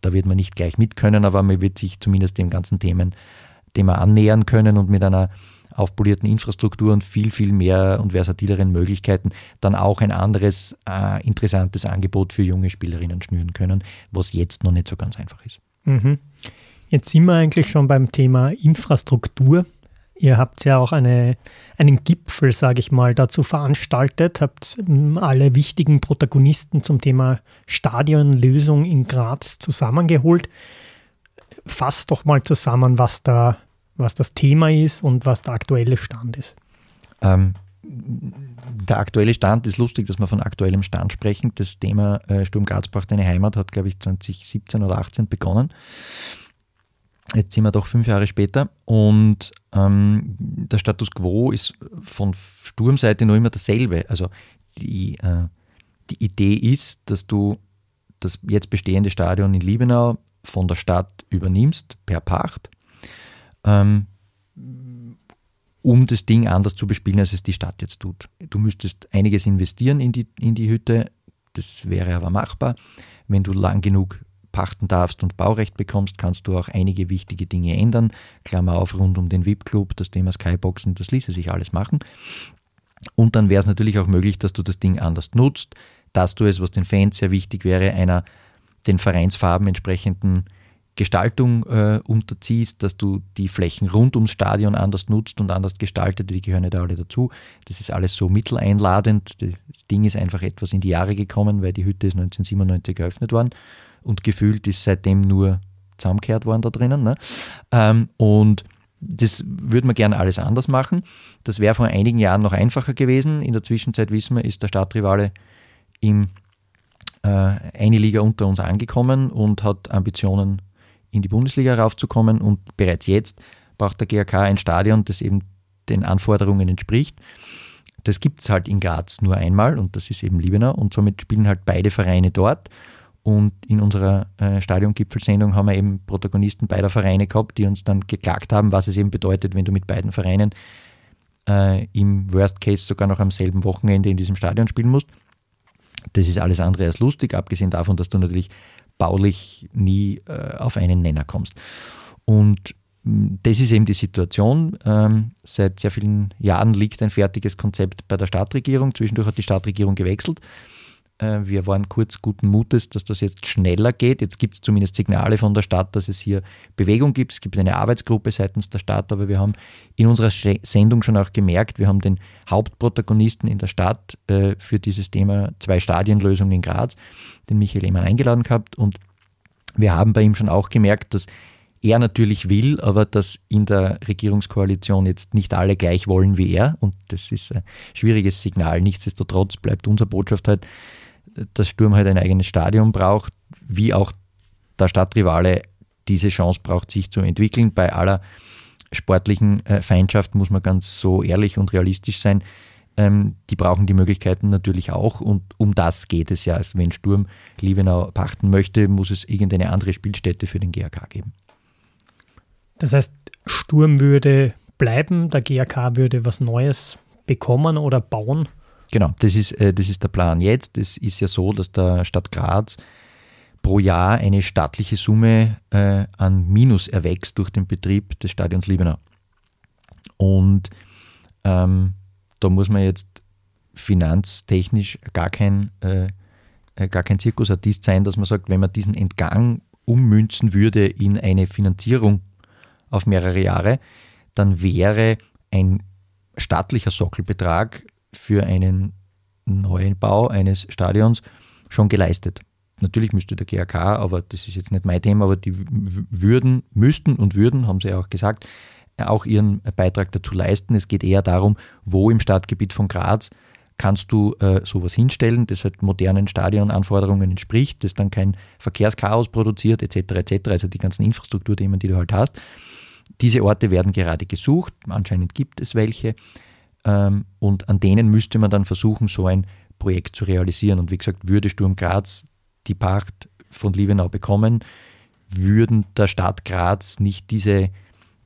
Da wird man nicht gleich mit können, aber man wird sich zumindest dem ganzen Themen, Thema annähern können und mit einer aufpolierten Infrastruktur und viel, viel mehr und versatileren Möglichkeiten dann auch ein anderes äh, interessantes Angebot für junge Spielerinnen schnüren können, was jetzt noch nicht so ganz einfach ist. Mhm. Jetzt sind wir eigentlich schon beim Thema Infrastruktur. Ihr habt ja auch eine, einen Gipfel, sage ich mal, dazu veranstaltet, habt ähm, alle wichtigen Protagonisten zum Thema Stadionlösung in Graz zusammengeholt. Fasst doch mal zusammen, was da was das Thema ist und was der aktuelle Stand ist. Ähm, der aktuelle Stand ist lustig, dass wir von aktuellem Stand sprechen. Das Thema äh, Sturm Graz braucht eine Heimat hat, glaube ich, 2017 oder 2018 begonnen. Jetzt sind wir doch fünf Jahre später und ähm, der Status quo ist von Sturmseite nur immer dasselbe. Also die, äh, die Idee ist, dass du das jetzt bestehende Stadion in Liebenau von der Stadt übernimmst per Pacht ähm, um das Ding anders zu bespielen, als es die Stadt jetzt tut. Du müsstest einiges investieren in die, in die Hütte, das wäre aber machbar. Wenn du lang genug pachten darfst und Baurecht bekommst, kannst du auch einige wichtige Dinge ändern. Klammer auf, rund um den VIP-Club, das Thema Skyboxen, das ließe sich alles machen. Und dann wäre es natürlich auch möglich, dass du das Ding anders nutzt, dass du es, was den Fans sehr wichtig wäre, einer den Vereinsfarben entsprechenden Gestaltung äh, unterziehst, dass du die Flächen rund ums Stadion anders nutzt und anders gestaltet, die gehören ja da alle dazu. Das ist alles so mitteleinladend. Das Ding ist einfach etwas in die Jahre gekommen, weil die Hütte ist 1997 geöffnet worden und gefühlt ist seitdem nur zusammengekehrt worden da drinnen. Ne? Ähm, und das würde man gerne alles anders machen. Das wäre vor einigen Jahren noch einfacher gewesen. In der Zwischenzeit wissen wir, ist der Stadtrivale im äh, eine Liga unter uns angekommen und hat Ambitionen in die Bundesliga raufzukommen und bereits jetzt braucht der GRK ein Stadion, das eben den Anforderungen entspricht. Das gibt es halt in Graz nur einmal und das ist eben Liebenau und somit spielen halt beide Vereine dort. Und in unserer äh, Stadiongipfelsendung haben wir eben Protagonisten beider Vereine gehabt, die uns dann geklagt haben, was es eben bedeutet, wenn du mit beiden Vereinen äh, im Worst Case sogar noch am selben Wochenende in diesem Stadion spielen musst. Das ist alles andere als lustig, abgesehen davon, dass du natürlich baulich nie äh, auf einen Nenner kommst. Und mm, das ist eben die Situation. Ähm, seit sehr vielen Jahren liegt ein fertiges Konzept bei der Stadtregierung. Zwischendurch hat die Stadtregierung gewechselt. Äh, wir waren kurz guten Mutes, dass das jetzt schneller geht. Jetzt gibt es zumindest Signale von der Stadt, dass es hier Bewegung gibt. Es gibt eine Arbeitsgruppe seitens der Stadt, aber wir haben in unserer Sendung schon auch gemerkt, wir haben den Hauptprotagonisten in der Stadt äh, für dieses Thema zwei Stadienlösungen in Graz den Michael Ehmann eingeladen gehabt und wir haben bei ihm schon auch gemerkt, dass er natürlich will, aber dass in der Regierungskoalition jetzt nicht alle gleich wollen wie er. Und das ist ein schwieriges Signal. Nichtsdestotrotz bleibt unsere Botschaft halt, dass Sturm halt ein eigenes Stadion braucht, wie auch der Stadtrivale diese Chance braucht, sich zu entwickeln. Bei aller sportlichen äh, Feindschaft muss man ganz so ehrlich und realistisch sein ähm, die brauchen die Möglichkeiten natürlich auch und um das geht es ja. Also wenn Sturm Liebenau pachten möchte, muss es irgendeine andere Spielstätte für den GAK geben. Das heißt, Sturm würde bleiben, der GAK würde was Neues bekommen oder bauen? Genau, das ist, äh, das ist der Plan jetzt. Es ist ja so, dass der Stadt Graz pro Jahr eine staatliche Summe äh, an Minus erwächst durch den Betrieb des Stadions Liebenau. Und ähm, da muss man jetzt finanztechnisch gar kein, äh, äh, gar kein Zirkusartist sein, dass man sagt, wenn man diesen Entgang ummünzen würde in eine Finanzierung auf mehrere Jahre, dann wäre ein staatlicher Sockelbetrag für einen neuen Bau eines Stadions schon geleistet. Natürlich müsste der GAK, aber das ist jetzt nicht mein Thema, aber die würden, müssten und würden, haben sie auch gesagt, auch ihren Beitrag dazu leisten. Es geht eher darum, wo im Stadtgebiet von Graz kannst du äh, sowas hinstellen, das halt modernen Stadionanforderungen entspricht, das dann kein Verkehrschaos produziert, etc. etc. Also die ganzen Infrastrukturthemen, die du halt hast. Diese Orte werden gerade gesucht, anscheinend gibt es welche. Ähm, und an denen müsste man dann versuchen, so ein Projekt zu realisieren. Und wie gesagt, würde Sturm Graz die Pacht von Liebenau bekommen, würden der Stadt Graz nicht diese,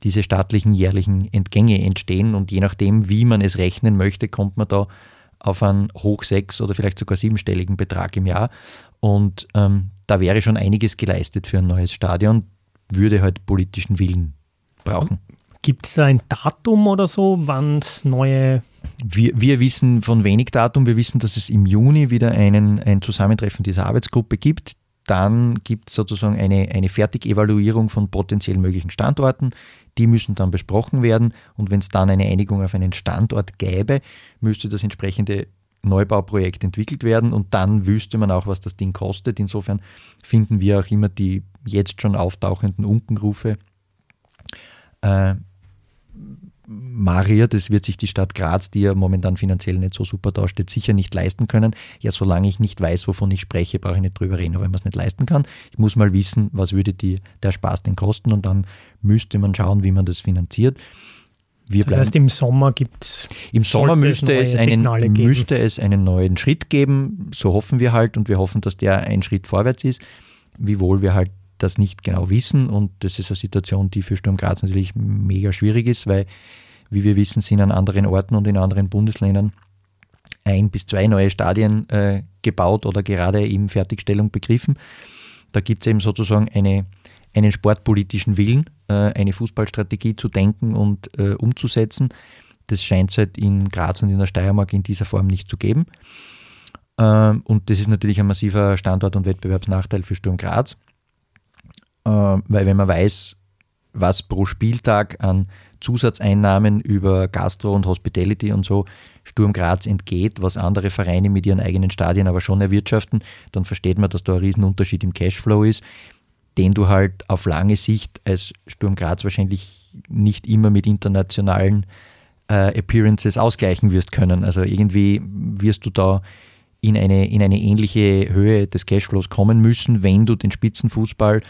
diese staatlichen jährlichen Entgänge entstehen. Und je nachdem, wie man es rechnen möchte, kommt man da auf einen hoch sechs- oder vielleicht sogar siebenstelligen Betrag im Jahr. Und ähm, da wäre schon einiges geleistet für ein neues Stadion, würde halt politischen Willen brauchen. Gibt es da ein Datum oder so, wann es neue. Wir, wir wissen von wenig Datum. Wir wissen, dass es im Juni wieder einen, ein Zusammentreffen dieser Arbeitsgruppe gibt. Dann gibt es sozusagen eine, eine Fertigevaluierung von potenziell möglichen Standorten. Die müssen dann besprochen werden. Und wenn es dann eine Einigung auf einen Standort gäbe, müsste das entsprechende Neubauprojekt entwickelt werden und dann wüsste man auch, was das Ding kostet. Insofern finden wir auch immer die jetzt schon auftauchenden Unkenrufe äh, Maria, das wird sich die Stadt Graz, die ja momentan finanziell nicht so super dasteht, sicher nicht leisten können. Ja, solange ich nicht weiß, wovon ich spreche, brauche ich nicht drüber reden. Aber wenn man es nicht leisten kann, ich muss mal wissen, was würde die, der Spaß denn kosten und dann müsste man schauen, wie man das finanziert. Wir das heißt, im Sommer gibt es. Im Sommer müsste es, einen, müsste es einen neuen Schritt geben. So hoffen wir halt und wir hoffen, dass der ein Schritt vorwärts ist. Wiewohl wir halt das nicht genau wissen und das ist eine Situation, die für Sturm Graz natürlich mega schwierig ist, weil, wie wir wissen, sind an anderen Orten und in anderen Bundesländern ein bis zwei neue Stadien äh, gebaut oder gerade in Fertigstellung begriffen. Da gibt es eben sozusagen eine, einen sportpolitischen Willen, äh, eine Fußballstrategie zu denken und äh, umzusetzen. Das scheint es halt in Graz und in der Steiermark in dieser Form nicht zu geben. Ähm, und das ist natürlich ein massiver Standort- und Wettbewerbsnachteil für Sturm Graz. Äh, weil wenn man weiß, was pro Spieltag an Zusatzeinnahmen über Gastro und Hospitality und so Sturm Graz entgeht, was andere Vereine mit ihren eigenen Stadien aber schon erwirtschaften, dann versteht man, dass da ein Riesenunterschied im Cashflow ist, den du halt auf lange Sicht als Sturm Graz wahrscheinlich nicht immer mit internationalen äh, Appearances ausgleichen wirst können. Also irgendwie wirst du da in eine, in eine ähnliche Höhe des Cashflows kommen müssen, wenn du den Spitzenfußball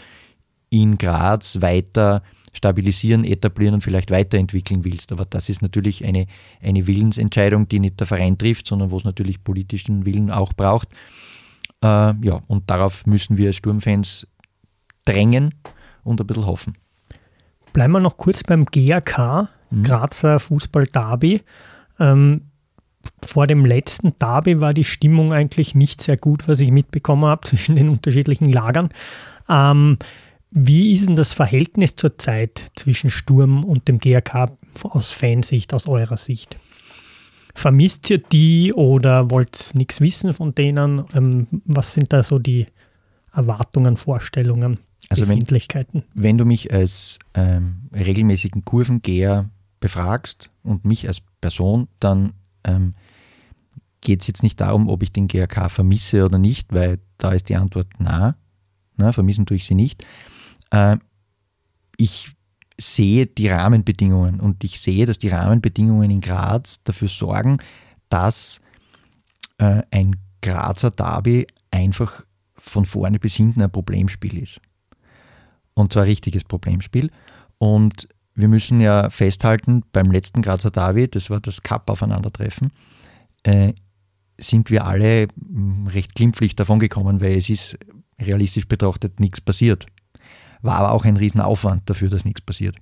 in Graz weiter stabilisieren, etablieren und vielleicht weiterentwickeln willst. Aber das ist natürlich eine, eine Willensentscheidung, die nicht der Verein trifft, sondern wo es natürlich politischen Willen auch braucht. Äh, ja, und darauf müssen wir als Sturmfans drängen und ein bisschen hoffen. Bleiben wir noch kurz beim GAK, mhm. Grazer Fußball-Derby. Ähm, vor dem letzten Derby war die Stimmung eigentlich nicht sehr gut, was ich mitbekommen habe zwischen den unterschiedlichen Lagern. Ähm, wie ist denn das Verhältnis zurzeit zwischen Sturm und dem GRK aus Fansicht, aus eurer Sicht? Vermisst ihr die oder wollt ihr nichts wissen von denen? Ähm, was sind da so die Erwartungen, Vorstellungen, also Befindlichkeiten? Wenn, wenn du mich als ähm, regelmäßigen Kurvengeher befragst und mich als Person, dann ähm, geht es jetzt nicht darum, ob ich den GRK vermisse oder nicht, weil da ist die Antwort na, na vermissen tue ich sie nicht. Äh, ich sehe die Rahmenbedingungen und ich sehe, dass die Rahmenbedingungen in Graz dafür sorgen, dass äh, ein Grazer Derby einfach von vorne bis hinten ein Problemspiel ist. Und zwar ein richtiges Problemspiel. Und wir müssen ja festhalten, beim letzten Grazer Derby, das war das Cup-Aufeinandertreffen, äh, sind wir alle hm, recht glimpflich davon gekommen, weil es ist realistisch betrachtet nichts passiert war aber auch ein Riesenaufwand dafür, dass nichts passiert.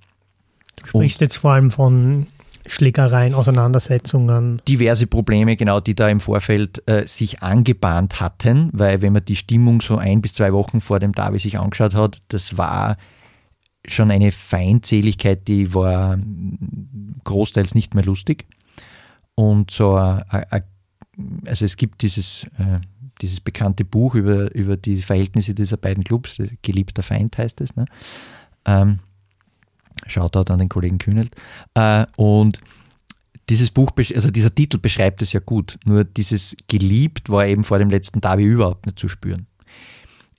Du sprichst Und jetzt vor allem von Schlägereien, Auseinandersetzungen. Diverse Probleme, genau, die da im Vorfeld äh, sich angebahnt hatten, weil wenn man die Stimmung so ein bis zwei Wochen vor dem Derby sich angeschaut hat, das war schon eine Feindseligkeit, die war großteils nicht mehr lustig. Und so, also es gibt dieses äh, dieses bekannte Buch über, über die Verhältnisse dieser beiden Clubs, Geliebter Feind heißt es. Ne? Ähm, Shoutout an den Kollegen Kühnelt. Äh, und dieses Buch, also dieser Titel beschreibt es ja gut, nur dieses Geliebt war eben vor dem letzten Derby überhaupt nicht zu spüren.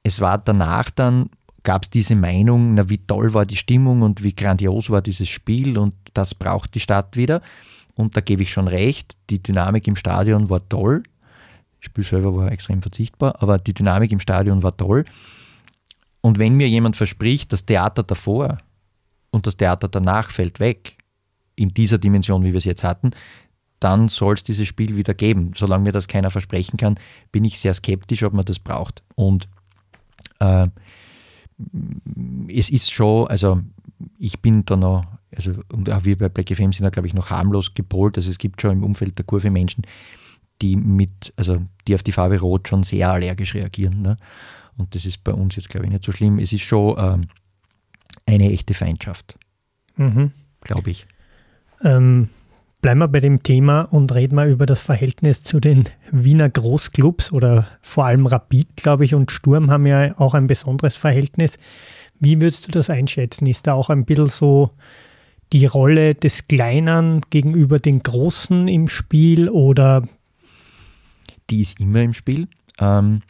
Es war danach dann, gab es diese Meinung, na wie toll war die Stimmung und wie grandios war dieses Spiel und das braucht die Stadt wieder. Und da gebe ich schon recht, die Dynamik im Stadion war toll, Spiel selber war extrem verzichtbar, aber die Dynamik im Stadion war toll. Und wenn mir jemand verspricht, das Theater davor und das Theater danach fällt weg, in dieser Dimension, wie wir es jetzt hatten, dann soll es dieses Spiel wieder geben. Solange mir das keiner versprechen kann, bin ich sehr skeptisch, ob man das braucht. Und äh, es ist schon, also ich bin da noch, also und auch wir bei Black FM sind da, glaube ich, noch harmlos gepolt. Also es gibt schon im Umfeld der Kurve Menschen, die mit, also die auf die Farbe Rot schon sehr allergisch reagieren. Ne? Und das ist bei uns jetzt, glaube ich, nicht so schlimm. Es ist schon ähm, eine echte Feindschaft, mhm. glaube ich. Ähm, bleiben wir bei dem Thema und reden wir über das Verhältnis zu den Wiener Großclubs oder vor allem Rapid, glaube ich, und Sturm haben ja auch ein besonderes Verhältnis. Wie würdest du das einschätzen? Ist da auch ein bisschen so die Rolle des Kleinen gegenüber den Großen im Spiel oder? Die ist immer im Spiel. Ähm,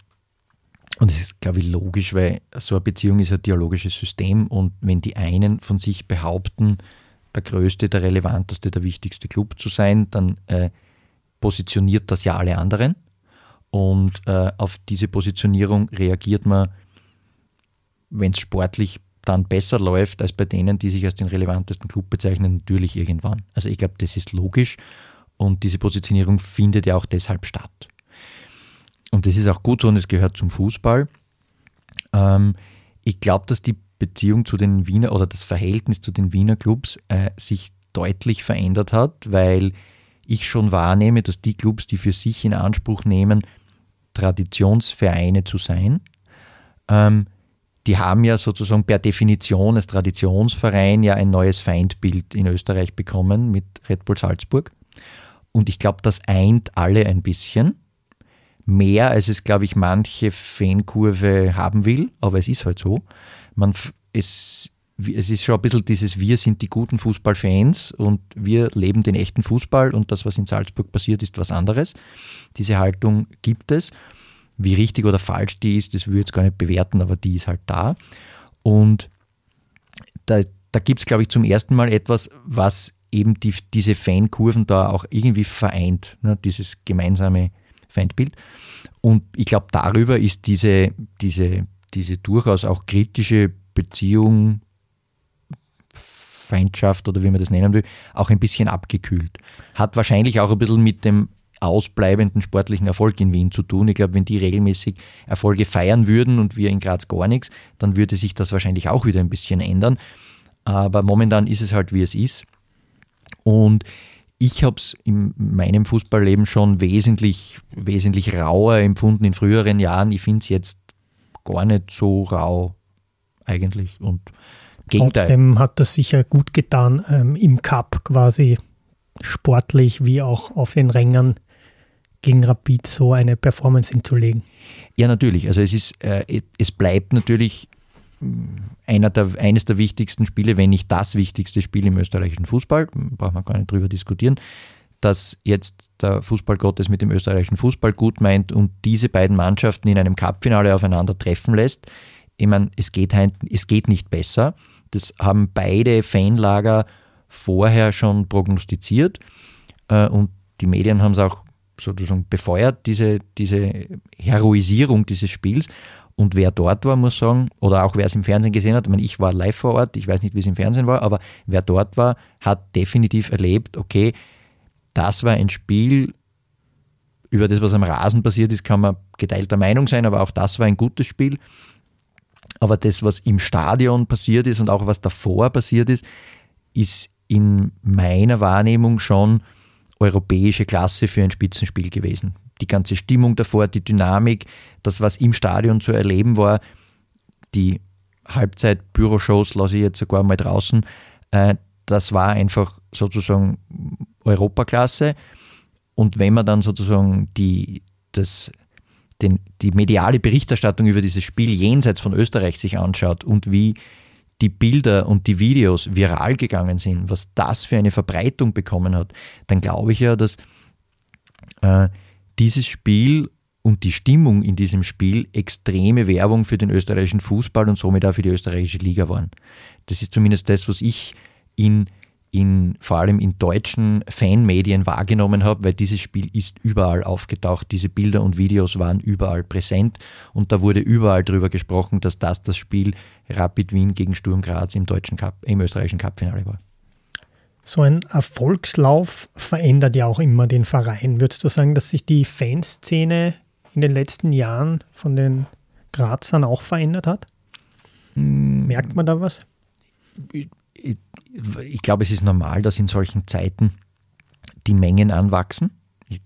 und das ist, glaube ich, logisch, weil so eine Beziehung ist ein dialogisches System und wenn die einen von sich behaupten, der größte, der relevanteste, der wichtigste Club zu sein, dann äh, positioniert das ja alle anderen. Und äh, auf diese Positionierung reagiert man, wenn es sportlich dann besser läuft als bei denen, die sich als den relevantesten Club bezeichnen, natürlich irgendwann. Also ich glaube, das ist logisch und diese Positionierung findet ja auch deshalb statt. Und das ist auch gut so und es gehört zum Fußball. Ähm, ich glaube, dass die Beziehung zu den Wiener oder das Verhältnis zu den Wiener Clubs äh, sich deutlich verändert hat, weil ich schon wahrnehme, dass die Clubs, die für sich in Anspruch nehmen, Traditionsvereine zu sein, ähm, die haben ja sozusagen per Definition als Traditionsverein ja ein neues Feindbild in Österreich bekommen mit Red Bull Salzburg. Und ich glaube, das eint alle ein bisschen mehr, als es, glaube ich, manche Fankurve haben will, aber es ist halt so. Man, es, es ist schon ein bisschen dieses Wir sind die guten Fußballfans und wir leben den echten Fußball und das, was in Salzburg passiert, ist was anderes. Diese Haltung gibt es. Wie richtig oder falsch die ist, das würde ich jetzt gar nicht bewerten, aber die ist halt da. Und da, da gibt es, glaube ich, zum ersten Mal etwas, was eben die, diese Fankurven da auch irgendwie vereint, ne? dieses gemeinsame Feindbild. Und ich glaube, darüber ist diese, diese, diese durchaus auch kritische Beziehung, Feindschaft oder wie man das nennen will, auch ein bisschen abgekühlt. Hat wahrscheinlich auch ein bisschen mit dem ausbleibenden sportlichen Erfolg in Wien zu tun. Ich glaube, wenn die regelmäßig Erfolge feiern würden und wir in Graz gar nichts, dann würde sich das wahrscheinlich auch wieder ein bisschen ändern. Aber momentan ist es halt, wie es ist. Und ich habe es in meinem Fußballleben schon wesentlich, wesentlich rauer empfunden in früheren Jahren. Ich finde es jetzt gar nicht so rau eigentlich. Und Gegenteil. Trotzdem hat das sicher gut getan, ähm, im Cup quasi sportlich wie auch auf den Rängern gegen Rapid so eine Performance hinzulegen. Ja, natürlich. Also es ist, äh, es bleibt natürlich einer der, eines der wichtigsten Spiele, wenn nicht das wichtigste Spiel im österreichischen Fußball, braucht man gar nicht drüber diskutieren, dass jetzt der Fußballgott es mit dem österreichischen Fußball gut meint und diese beiden Mannschaften in einem Cupfinale aufeinander treffen lässt. Ich meine, es geht, es geht nicht besser. Das haben beide Fanlager vorher schon prognostiziert äh, und die Medien haben es auch sozusagen befeuert, diese, diese Heroisierung dieses Spiels. Und wer dort war, muss sagen, oder auch wer es im Fernsehen gesehen hat, ich, meine, ich war live vor Ort, ich weiß nicht, wie es im Fernsehen war, aber wer dort war, hat definitiv erlebt, okay, das war ein Spiel, über das, was am Rasen passiert ist, kann man geteilter Meinung sein, aber auch das war ein gutes Spiel. Aber das, was im Stadion passiert ist und auch was davor passiert ist, ist in meiner Wahrnehmung schon europäische Klasse für ein Spitzenspiel gewesen die ganze Stimmung davor, die Dynamik, das, was im Stadion zu erleben war, die Halbzeit-Büroshows lasse ich jetzt sogar mal draußen, äh, das war einfach sozusagen Europaklasse. Und wenn man dann sozusagen die, das, den, die mediale Berichterstattung über dieses Spiel jenseits von Österreich sich anschaut und wie die Bilder und die Videos viral gegangen sind, was das für eine Verbreitung bekommen hat, dann glaube ich ja, dass äh, dieses Spiel und die Stimmung in diesem Spiel extreme Werbung für den österreichischen Fußball und somit auch für die österreichische Liga waren. Das ist zumindest das, was ich in, in vor allem in deutschen Fanmedien wahrgenommen habe, weil dieses Spiel ist überall aufgetaucht. Diese Bilder und Videos waren überall präsent und da wurde überall darüber gesprochen, dass das das Spiel Rapid Wien gegen Sturm Graz im deutschen Cup, im österreichischen Cupfinale war. So ein Erfolgslauf verändert ja auch immer den Verein. Würdest du sagen, dass sich die Fanszene in den letzten Jahren von den Grazern auch verändert hat? Hm. Merkt man da was? Ich, ich, ich glaube, es ist normal, dass in solchen Zeiten die Mengen anwachsen.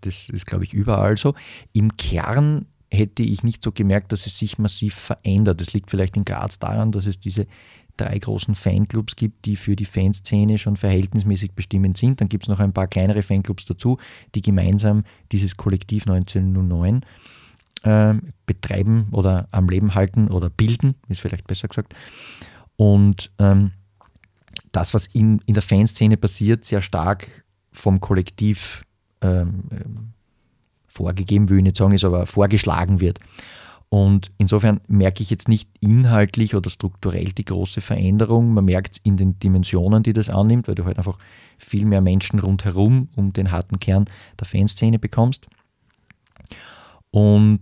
Das ist, glaube ich, überall so. Im Kern hätte ich nicht so gemerkt, dass es sich massiv verändert. Das liegt vielleicht in Graz daran, dass es diese drei großen Fanclubs gibt, die für die Fanszene schon verhältnismäßig bestimmend sind. Dann gibt es noch ein paar kleinere Fanclubs dazu, die gemeinsam dieses Kollektiv 1909 äh, betreiben oder am Leben halten oder bilden, ist vielleicht besser gesagt. Und ähm, das, was in, in der Fanszene passiert, sehr stark vom Kollektiv ähm, vorgegeben, will ich nicht sagen, ist aber vorgeschlagen wird. Und insofern merke ich jetzt nicht inhaltlich oder strukturell die große Veränderung. Man merkt es in den Dimensionen, die das annimmt, weil du halt einfach viel mehr Menschen rundherum um den harten Kern der Fanszene bekommst. Und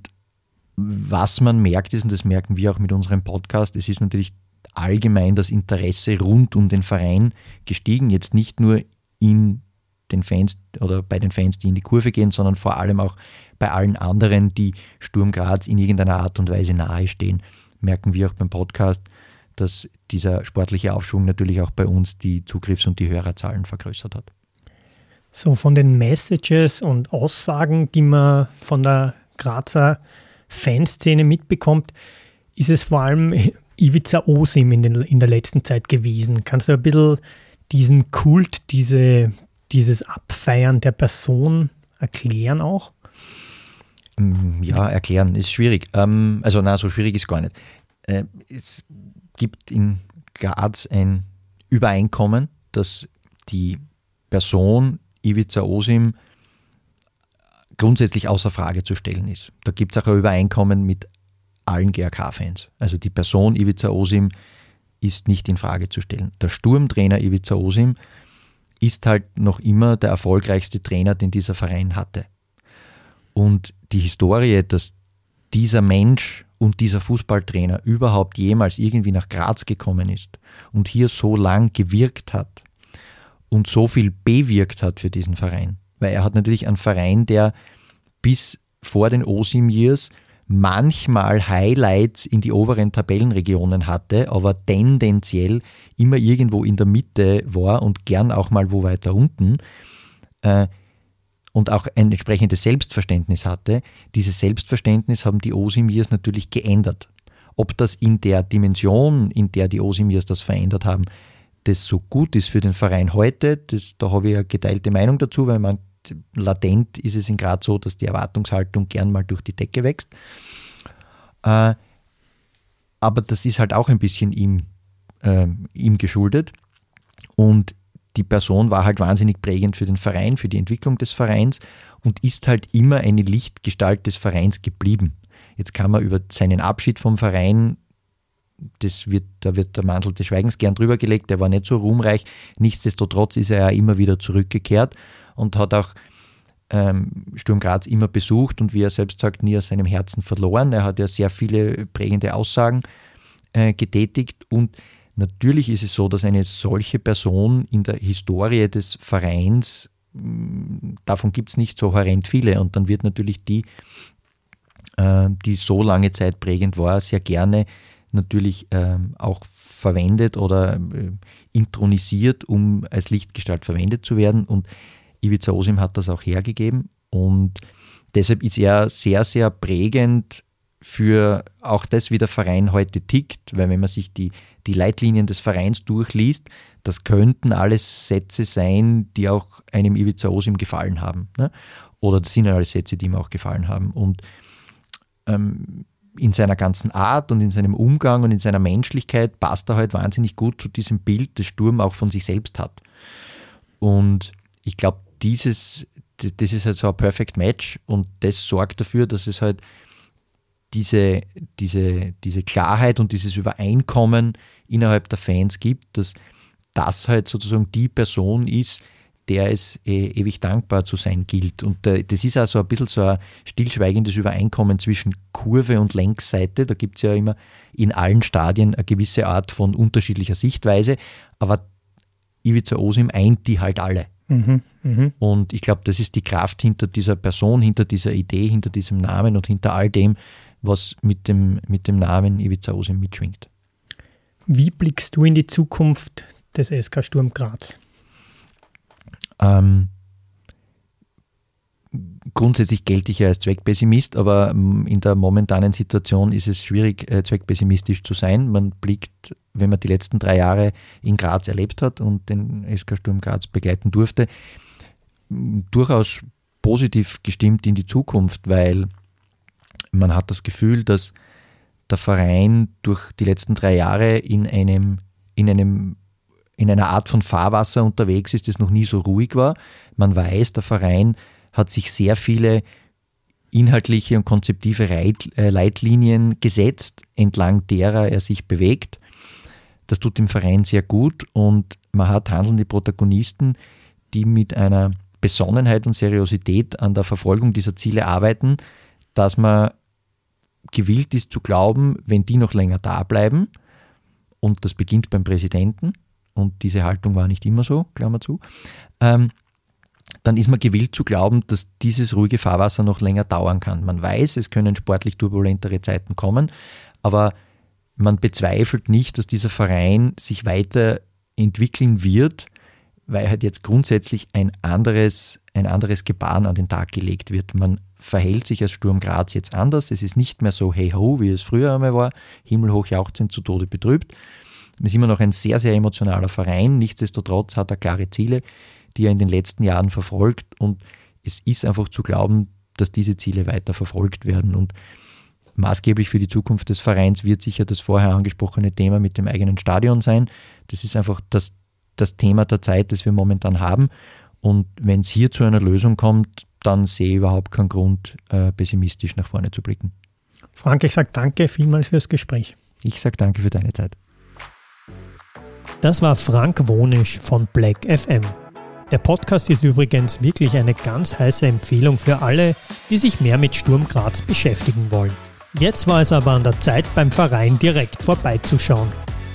was man merkt ist, und das merken wir auch mit unserem Podcast, es ist natürlich allgemein das Interesse rund um den Verein gestiegen. Jetzt nicht nur in den Fans oder bei den Fans, die in die Kurve gehen, sondern vor allem auch bei allen anderen, die Sturm Graz in irgendeiner Art und Weise nahestehen, merken wir auch beim Podcast, dass dieser sportliche Aufschwung natürlich auch bei uns die Zugriffs- und die Hörerzahlen vergrößert hat. So von den Messages und Aussagen, die man von der Grazer Fanszene mitbekommt, ist es vor allem Ivica Osim in, den, in der letzten Zeit gewesen. Kannst du ein bisschen diesen Kult, diese, dieses Abfeiern der Person erklären auch? Mm, ja, erklären ist schwierig. Ähm, also, na, so schwierig ist gar nicht. Äh, es gibt in Graz ein Übereinkommen, dass die Person Ivica Osim grundsätzlich außer Frage zu stellen ist. Da gibt es auch ein Übereinkommen mit allen GRK-Fans. Also die Person Ivica Osim ist nicht in Frage zu stellen. Der Sturmtrainer Ivica Osim ist halt noch immer der erfolgreichste Trainer, den dieser Verein hatte. Und die Historie, dass dieser Mensch und dieser Fußballtrainer überhaupt jemals irgendwie nach Graz gekommen ist und hier so lang gewirkt hat und so viel bewirkt hat für diesen Verein. Weil er hat natürlich einen Verein, der bis vor den OSIM Years manchmal Highlights in die oberen Tabellenregionen hatte, aber tendenziell immer irgendwo in der Mitte war und gern auch mal wo weiter unten. Äh, und auch ein entsprechendes Selbstverständnis hatte. Dieses Selbstverständnis haben die Osimirs natürlich geändert. Ob das in der Dimension, in der die Osimirs das verändert haben, das so gut ist für den Verein heute, das, da habe ich eine geteilte Meinung dazu, weil man latent ist es in Graz so, dass die Erwartungshaltung gern mal durch die Decke wächst. Äh, aber das ist halt auch ein bisschen ihm, äh, ihm geschuldet. Und die Person war halt wahnsinnig prägend für den Verein, für die Entwicklung des Vereins und ist halt immer eine Lichtgestalt des Vereins geblieben. Jetzt kann man über seinen Abschied vom Verein, das wird, da wird der Mantel des Schweigens gern drüber gelegt, der war nicht so ruhmreich. Nichtsdestotrotz ist er ja immer wieder zurückgekehrt und hat auch ähm, Sturm Graz immer besucht und wie er selbst sagt, nie aus seinem Herzen verloren. Er hat ja sehr viele prägende Aussagen äh, getätigt und Natürlich ist es so, dass eine solche Person in der Historie des Vereins, mm, davon gibt es nicht so horrend viele. Und dann wird natürlich die, äh, die so lange Zeit prägend war, sehr gerne natürlich ähm, auch verwendet oder äh, intronisiert, um als Lichtgestalt verwendet zu werden. Und Ivica Osim hat das auch hergegeben. Und deshalb ist er sehr, sehr prägend für auch das, wie der Verein heute tickt, weil wenn man sich die die Leitlinien des Vereins durchliest, das könnten alles Sätze sein, die auch einem Ivica Osim gefallen haben. Ne? Oder das sind alles Sätze, die ihm auch gefallen haben. Und ähm, in seiner ganzen Art und in seinem Umgang und in seiner Menschlichkeit passt er halt wahnsinnig gut zu diesem Bild, das Sturm auch von sich selbst hat. Und ich glaube, dieses, das ist halt so ein Perfect Match und das sorgt dafür, dass es halt diese, diese, diese Klarheit und dieses Übereinkommen innerhalb der Fans gibt, dass das halt sozusagen die Person ist, der es äh, ewig dankbar zu sein gilt. Und äh, das ist also ein bisschen so ein stillschweigendes Übereinkommen zwischen Kurve und Längsseite. Da gibt es ja immer in allen Stadien eine gewisse Art von unterschiedlicher Sichtweise. Aber Ivica Osim eint die halt alle. Mhm, mh. Und ich glaube, das ist die Kraft hinter dieser Person, hinter dieser Idee, hinter diesem Namen und hinter all dem, was mit dem, mit dem Namen Ivica Osim mitschwingt. Wie blickst du in die Zukunft des SK Sturm Graz? Ähm, grundsätzlich gelte ich ja als Zweckpessimist, aber ähm, in der momentanen Situation ist es schwierig, äh, zweckpessimistisch zu sein. Man blickt, wenn man die letzten drei Jahre in Graz erlebt hat und den SK Sturm Graz begleiten durfte, durchaus positiv gestimmt in die Zukunft, weil man hat das Gefühl, dass der Verein durch die letzten drei Jahre in einem, in einem in einer Art von Fahrwasser unterwegs ist, das noch nie so ruhig war. Man weiß, der Verein hat sich sehr viele inhaltliche und konzeptive äh, Leitlinien gesetzt, entlang derer er sich bewegt. Das tut dem Verein sehr gut und man hat handelnde Protagonisten, die mit einer Besonnenheit und Seriosität an der Verfolgung dieser Ziele arbeiten, dass man gewillt ist zu glauben, wenn die noch länger da bleiben, und das beginnt beim Präsidenten, und diese Haltung war nicht immer so, Klammer zu, ähm, dann ist man gewillt zu glauben, dass dieses ruhige Fahrwasser noch länger dauern kann. Man weiß, es können sportlich turbulentere Zeiten kommen, aber man bezweifelt nicht, dass dieser Verein sich weiterentwickeln wird, weil halt jetzt grundsätzlich ein anderes, ein anderes Gebaren an den Tag gelegt wird. Man verhält sich als Sturm Graz jetzt anders. Es ist nicht mehr so hey ho, wie es früher einmal war, himmelhoch jauchzend zu Tode betrübt. Es ist immer noch ein sehr, sehr emotionaler Verein. Nichtsdestotrotz hat er klare Ziele, die er in den letzten Jahren verfolgt. Und es ist einfach zu glauben, dass diese Ziele weiter verfolgt werden. Und maßgeblich für die Zukunft des Vereins wird sicher das vorher angesprochene Thema mit dem eigenen Stadion sein. Das ist einfach das, das Thema der Zeit, das wir momentan haben. Und wenn es hier zu einer Lösung kommt, dann sehe ich überhaupt keinen Grund, äh, pessimistisch nach vorne zu blicken. Frank, ich sage danke vielmals fürs Gespräch. Ich sage danke für deine Zeit. Das war Frank Wonisch von Black FM. Der Podcast ist übrigens wirklich eine ganz heiße Empfehlung für alle, die sich mehr mit Sturm Graz beschäftigen wollen. Jetzt war es aber an der Zeit, beim Verein direkt vorbeizuschauen.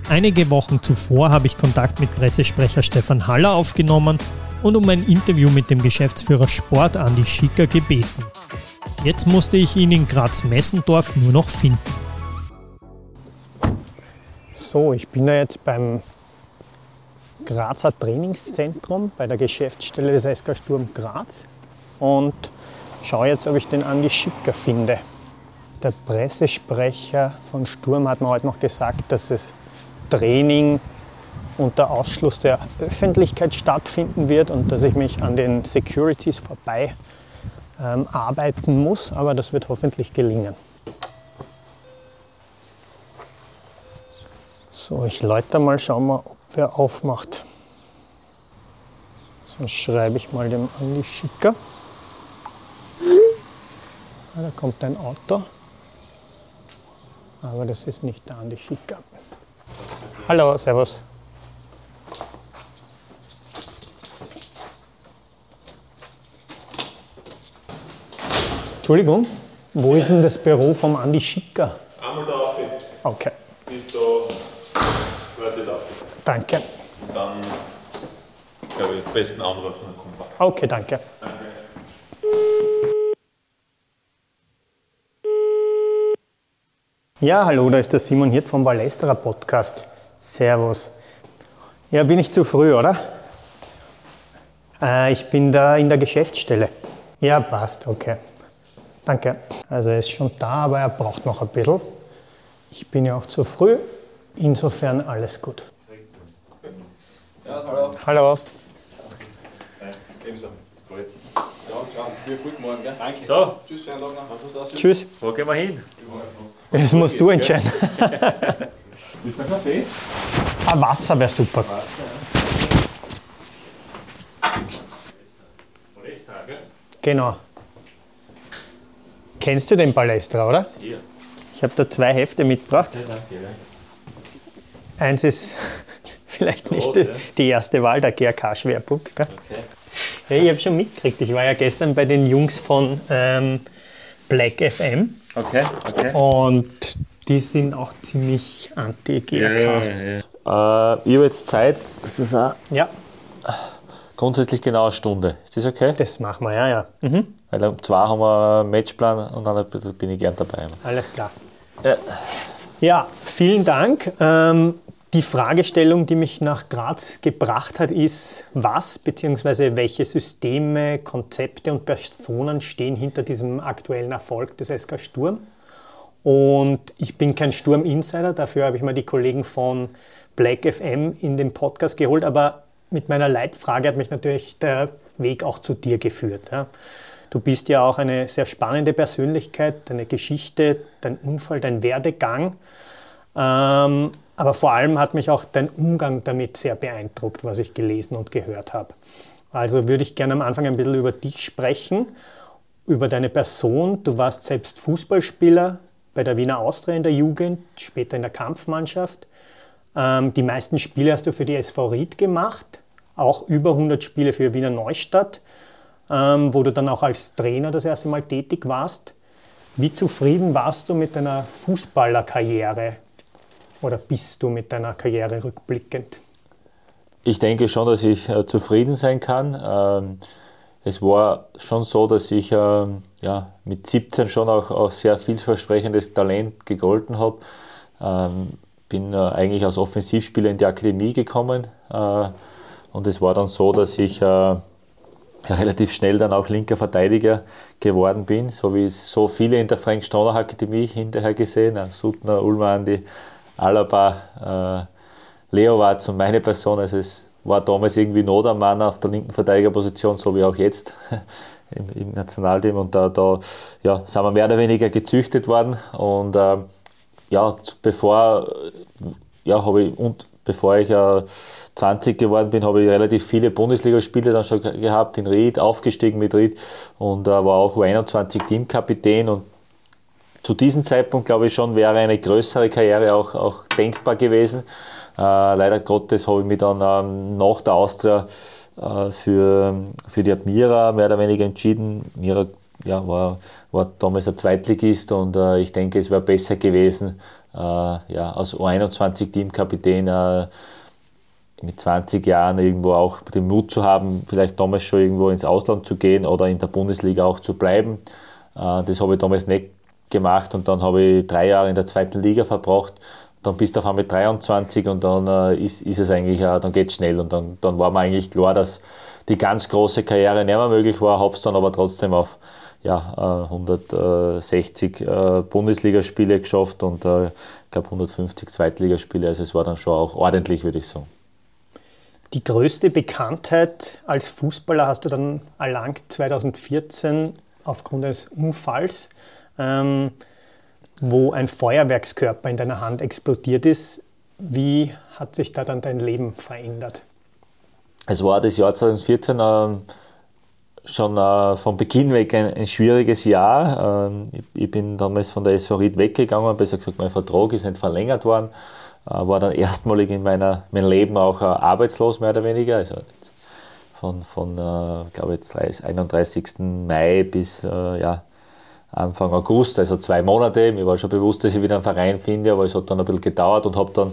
Einige Wochen zuvor habe ich Kontakt mit Pressesprecher Stefan Haller aufgenommen und um ein Interview mit dem Geschäftsführer Sport Andi Schicker gebeten. Jetzt musste ich ihn in Graz-Messendorf nur noch finden. So, ich bin da jetzt beim Grazer Trainingszentrum bei der Geschäftsstelle des SK Sturm Graz und schaue jetzt, ob ich den Andi Schicker finde. Der Pressesprecher von Sturm hat mir heute noch gesagt, dass das Training unter Ausschluss der Öffentlichkeit stattfinden wird und dass ich mich an den Securities vorbei ähm, arbeiten muss, aber das wird hoffentlich gelingen. So, ich läute mal, schauen wir, ob wer aufmacht. Sonst schreibe ich mal dem Andi Schicker. Ah, da kommt ein Auto. Aber das ist nicht der Andi Schicker. Hallo, Servus. Entschuldigung, wo ist denn das Büro vom Andi Schicker? Einmal da auf. Okay. Ist da quasi da. Danke. Dann, glaube ich, besten anrufen kommen. Okay, danke. Danke. Ja, hallo, da ist der Simon Hirt vom Ballesterer Podcast. Servus. Ja, bin ich zu früh, oder? Äh, ich bin da in der Geschäftsstelle. Ja, passt, okay. Danke. Also er ist schon da, aber er braucht noch ein bisschen. Ich bin ja auch zu früh. Insofern alles gut. Ja, hallo. Hallo. Ebenso. Gut. Ja, ciao. Wir guten Morgen, gell? Danke. So, Tschüss, schönen Tag noch. Was Tschüss. wo gehen wir hin? Das musst du entscheiden. Willst du einen Kaffee? Ein Wasser wäre super. Genau. Kennst du den Palästra, oder? Ich habe da zwei Hefte mitgebracht. Ja, danke. Ja. Eins ist vielleicht nicht Rot, die, ja. erste Wahl, der GRK-Schwerpunkt. Okay. Hey, ich habe schon mitgekriegt. Ich war ja gestern bei den Jungs von ähm, Black FM Okay, okay. und die sind auch ziemlich anti-GRK. Äh, ich habe jetzt Zeit, das ist auch Ja, grundsätzlich genau eine Stunde. Ist das okay? Das machen wir, ja, ja. Mhm. Weil um zwei haben wir einen Matchplan und dann bin ich gern dabei. Alles klar. Ja, ja vielen Dank. Ähm, die Fragestellung, die mich nach Graz gebracht hat, ist, was bzw. welche Systeme, Konzepte und Personen stehen hinter diesem aktuellen Erfolg des SK Sturm? Und ich bin kein Sturm-Insider, dafür habe ich mal die Kollegen von Black FM in den Podcast geholt, aber mit meiner Leitfrage hat mich natürlich der Weg auch zu dir geführt. Du bist ja auch eine sehr spannende Persönlichkeit, deine Geschichte, dein Unfall, dein Werdegang. Ähm, aber vor allem hat mich auch dein Umgang damit sehr beeindruckt, was ich gelesen und gehört habe. Also würde ich gerne am Anfang ein bisschen über dich sprechen, über deine Person. Du warst selbst Fußballspieler bei der Wiener Austria in der Jugend, später in der Kampfmannschaft. Ähm, die meisten Spiele hast du für die SV Ried gemacht, auch über 100 Spiele für Wiener Neustadt, ähm, wo du dann auch als Trainer das erste Mal tätig warst. Wie zufrieden warst du mit deiner Fußballerkarriere oder bist du mit deiner Karriere rückblickend? Ich denke schon, dass ich äh, zufrieden sein kann. Ähm, es war schon so, dass ich äh, ja, mit 17 schon auch, auch sehr vielversprechendes Talent gegolten habe. Ähm, bin äh, eigentlich als Offensivspieler in die Akademie gekommen äh, und es war dann so, dass ich äh, relativ schnell dann auch linker Verteidiger geworden bin, so wie so viele in der Frank Stoner Akademie hinterher gesehen, Suttner, Ulmandi, Alaba, äh, Leo war und meine Person, also es war damals irgendwie Not am Mann auf der linken Verteidigerposition, so wie auch jetzt im, im Nationalteam. Und da, da ja, sind wir mehr oder weniger gezüchtet worden. Und äh, ja, bevor, ja, ich, und bevor ich äh, 20 geworden bin, habe ich relativ viele Bundesligaspiele dann schon gehabt. In Ried, aufgestiegen mit Ried. Und äh, war auch U21 Teamkapitän. Und zu diesem Zeitpunkt glaube ich schon wäre eine größere Karriere auch, auch denkbar gewesen. Äh, leider Gottes habe ich mich dann ähm, nach der Austria äh, für, für die Admira mehr oder weniger entschieden. Mira ja, war, war damals ein Zweitligist und äh, ich denke, es wäre besser gewesen, äh, ja, als U21-Teamkapitän äh, mit 20 Jahren irgendwo auch den Mut zu haben, vielleicht damals schon irgendwo ins Ausland zu gehen oder in der Bundesliga auch zu bleiben. Äh, das habe ich damals nicht gemacht und dann habe ich drei Jahre in der zweiten Liga verbracht. Dann bist du auf einmal 23 und dann äh, ist, ist es eigentlich, äh, dann geht es schnell und dann, dann war mir eigentlich klar, dass die ganz große Karriere nicht mehr möglich war, habe es dann aber trotzdem auf ja, 160 äh, äh, Bundesligaspiele geschafft und äh, ich glaube 150 Zweitligaspiele. Also es war dann schon auch ordentlich, würde ich sagen. Die größte Bekanntheit als Fußballer hast du dann erlangt 2014 aufgrund eines Unfalls, ähm, wo ein Feuerwerkskörper in deiner Hand explodiert ist. Wie hat sich da dann dein Leben verändert? Es war das Jahr 2014. Ähm, schon äh, von Beginn weg ein, ein schwieriges Jahr. Ähm, ich, ich, bin damals von der SV Ried weggegangen, besser gesagt, mein Vertrag ist nicht verlängert worden. Äh, war dann erstmalig in meiner, meinem Leben auch äh, arbeitslos, mehr oder weniger. Also von, von äh, glaube jetzt 31. Mai bis äh, ja, Anfang August, also zwei Monate. Mir war schon bewusst, dass ich wieder einen Verein finde, aber es hat dann ein bisschen gedauert und habe dann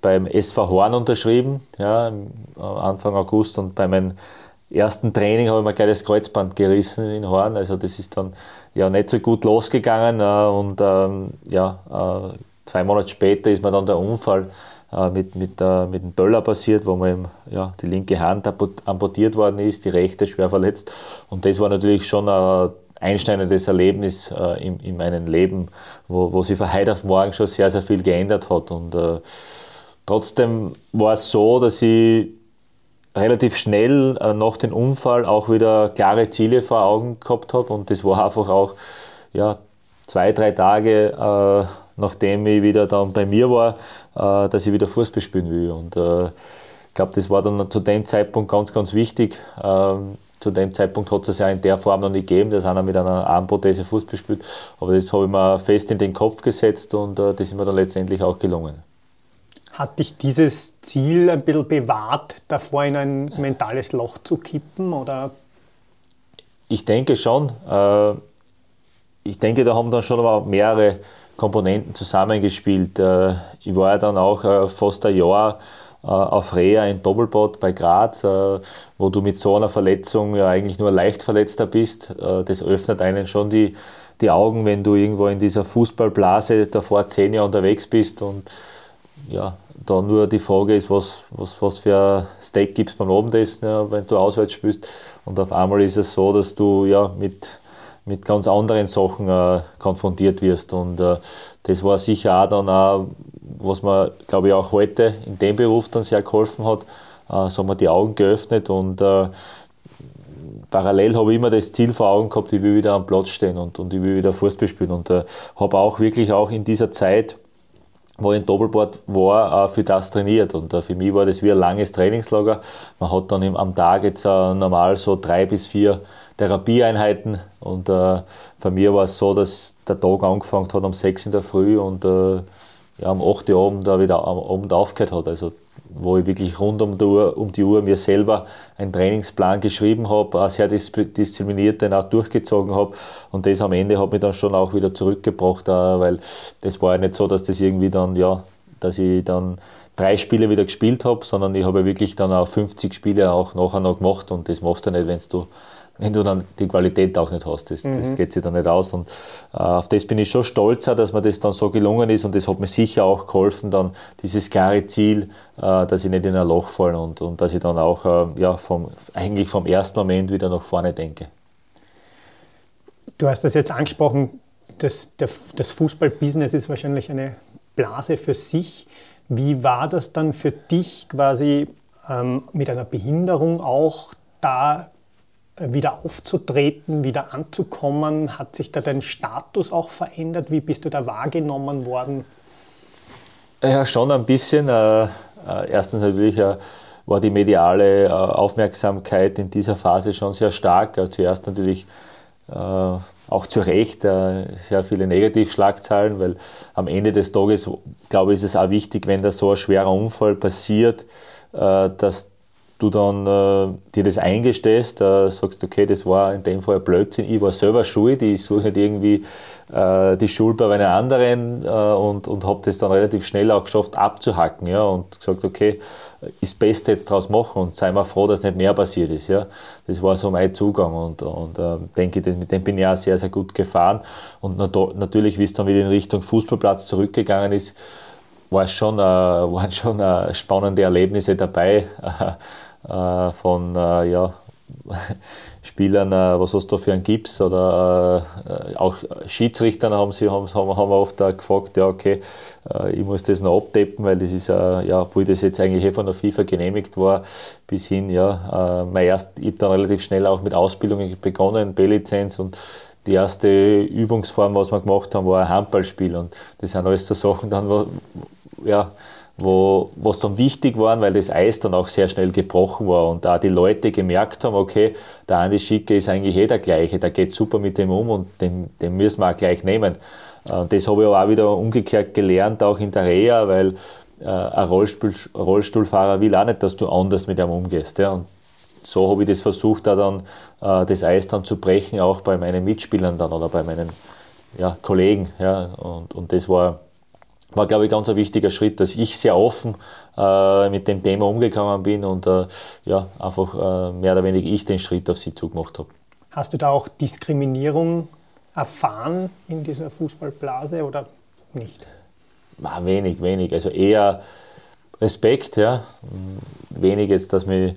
beim SV Horn unterschrieben, ja, Anfang August und bei meinem ersten Training habe ich mir gleich das Kreuzband gerissen in Horn. Also das ist dann ja nicht so gut losgegangen. Äh, und ähm, ja, äh, zwei Monate später ist mir dann der Unfall äh, mit, mit, äh, mit dem Böller passiert, wo mir ja, die linke Hand amputiert worden ist, die rechte schwer verletzt. Und das war natürlich schon ein einschneidendes Erlebnis äh, in, in meinem Leben, wo, wo sich von heute auf morgen schon sehr, sehr viel geändert hat. Und äh, trotzdem war es so, dass ich relativ schnell äh, nach dem Unfall auch wieder klare Ziele vor Augen gehabt habe und das war einfach auch ja, zwei, drei Tage äh, nachdem ich wieder dann bei mir war, äh, dass ich wieder Fußball spielen will und äh, ich glaube, das war dann zu dem Zeitpunkt ganz, ganz wichtig. Ähm, zu dem Zeitpunkt hat es ja in der Form noch nicht gegeben, dass einer mit einer Armprothese Fußball spielt. Aber das habe ich mir fest in den Kopf gesetzt und äh, das ist mir dann letztendlich auch gelungen. Hat dich dieses Ziel ein bisschen bewahrt, davor in ein mentales Loch zu kippen? Oder? Ich denke schon. Äh, ich denke, da haben dann schon mehrere Komponenten zusammengespielt. Äh, ich war ja dann auch äh, fast ein Jahr auf Rea in Doppelbad bei Graz, wo du mit so einer Verletzung ja eigentlich nur leicht verletzter bist. das öffnet einen schon die, die Augen, wenn du irgendwo in dieser Fußballblase davor zehn Jahre unterwegs bist und ja, da nur die Frage ist, was, was, was für Steak gibt es beim Abendessen, ja, wenn du auswärts spielst. Und auf einmal ist es so, dass du ja mit, mit ganz anderen Sachen äh, konfrontiert wirst. Und äh, das war sicher auch dann auch, was mir, glaube ich, auch heute in dem Beruf dann sehr geholfen hat. Äh, so haben wir die Augen geöffnet und äh, parallel habe ich immer das Ziel vor Augen gehabt, ich will wieder am Platz stehen und, und ich will wieder Fußball spielen und äh, habe auch wirklich auch in dieser Zeit, wo ich in Doppelboard war, äh, für das trainiert und äh, für mich war das wie ein langes Trainingslager. Man hat dann am Tag jetzt äh, normal so drei bis vier Therapieeinheiten. Und äh, für mich war es so, dass der Tag angefangen hat um sechs in der Früh und äh, ja, um acht Uhr Abend wieder am Abend aufgehört hat. Also wo ich wirklich rund um die Uhr, um die Uhr mir selber einen Trainingsplan geschrieben habe, sehr diszipliniert den auch durchgezogen habe und das am Ende hat mich dann schon auch wieder zurückgebracht, weil das war ja nicht so, dass das irgendwie dann, ja, dass ich dann drei Spiele wieder gespielt habe, sondern ich habe wirklich dann auch 50 Spiele auch nachher noch gemacht. Und das machst du nicht, wenn du wenn du dann die Qualität auch nicht hast. Das, mhm. das geht sich dann nicht aus. Und äh, auf das bin ich schon stolz, dass mir das dann so gelungen ist und das hat mir sicher auch geholfen, dann dieses klare Ziel, äh, dass ich nicht in ein Loch falle und, und dass ich dann auch äh, ja, vom, eigentlich vom ersten Moment wieder nach vorne denke. Du hast das jetzt angesprochen, das, das Fußballbusiness ist wahrscheinlich eine Blase für sich. Wie war das dann für dich quasi ähm, mit einer Behinderung auch da wieder aufzutreten, wieder anzukommen? Hat sich da dein Status auch verändert? Wie bist du da wahrgenommen worden? Ja, schon ein bisschen. Äh, äh, erstens natürlich äh, war die mediale Aufmerksamkeit in dieser Phase schon sehr stark. Zuerst natürlich auch zu Recht sehr viele Negativschlagzeilen, weil am Ende des Tages, glaube ich, ist es auch wichtig, wenn da so ein schwerer Unfall passiert, dass du dann äh, dir das eingestehst, äh, sagst, okay, das war in dem Fall ein Blödsinn, ich war selber schuld, ich suche nicht irgendwie äh, die Schuld bei einer anderen äh, und, und habe das dann relativ schnell auch geschafft abzuhacken ja, und gesagt, okay, ist Beste jetzt draus machen und sei mal froh, dass nicht mehr passiert ist. Ja. Das war so mein Zugang und, und äh, denke, mit dem bin ich auch sehr, sehr gut gefahren und natürlich, wie es dann wieder in Richtung Fußballplatz zurückgegangen ist, war schon, äh, waren schon spannende Erlebnisse dabei. Äh, von äh, ja, Spielern, äh, was hast du für einen Gips? Oder auch Schiedsrichtern haben sie haben, haben, oft gefragt, ja okay, ich muss das noch abdeppen, weil das ist ja, obwohl das jetzt eigentlich eh von der FIFA genehmigt war, bis hin, ja, mein erst, ich habe dann relativ schnell auch mit Ausbildungen begonnen, B-Lizenz und die erste Übungsform, was wir gemacht haben, war ein Handballspiel und das sind alles so Sachen dann, wo, ja, wo, was dann wichtig war, weil das Eis dann auch sehr schnell gebrochen war und da die Leute gemerkt haben, okay, der Andi Schicke ist eigentlich eh der gleiche, der geht super mit dem um und den, den müssen wir auch gleich nehmen. Und äh, das habe ich aber auch wieder umgekehrt gelernt, auch in der Reha, weil äh, ein Rollstuhl, Rollstuhlfahrer will auch nicht, dass du anders mit ihm umgehst. Ja. Und so habe ich das versucht, da dann äh, das Eis dann zu brechen, auch bei meinen Mitspielern dann oder bei meinen ja, Kollegen. Ja. Und, und das war war, glaube ich, ganz ein wichtiger Schritt, dass ich sehr offen äh, mit dem Thema umgegangen bin und äh, ja, einfach äh, mehr oder weniger ich den Schritt auf sie zugemacht habe. Hast du da auch Diskriminierung erfahren in dieser Fußballblase oder nicht? Na, wenig, wenig. Also eher Respekt, ja. Wenig jetzt, dass, mich,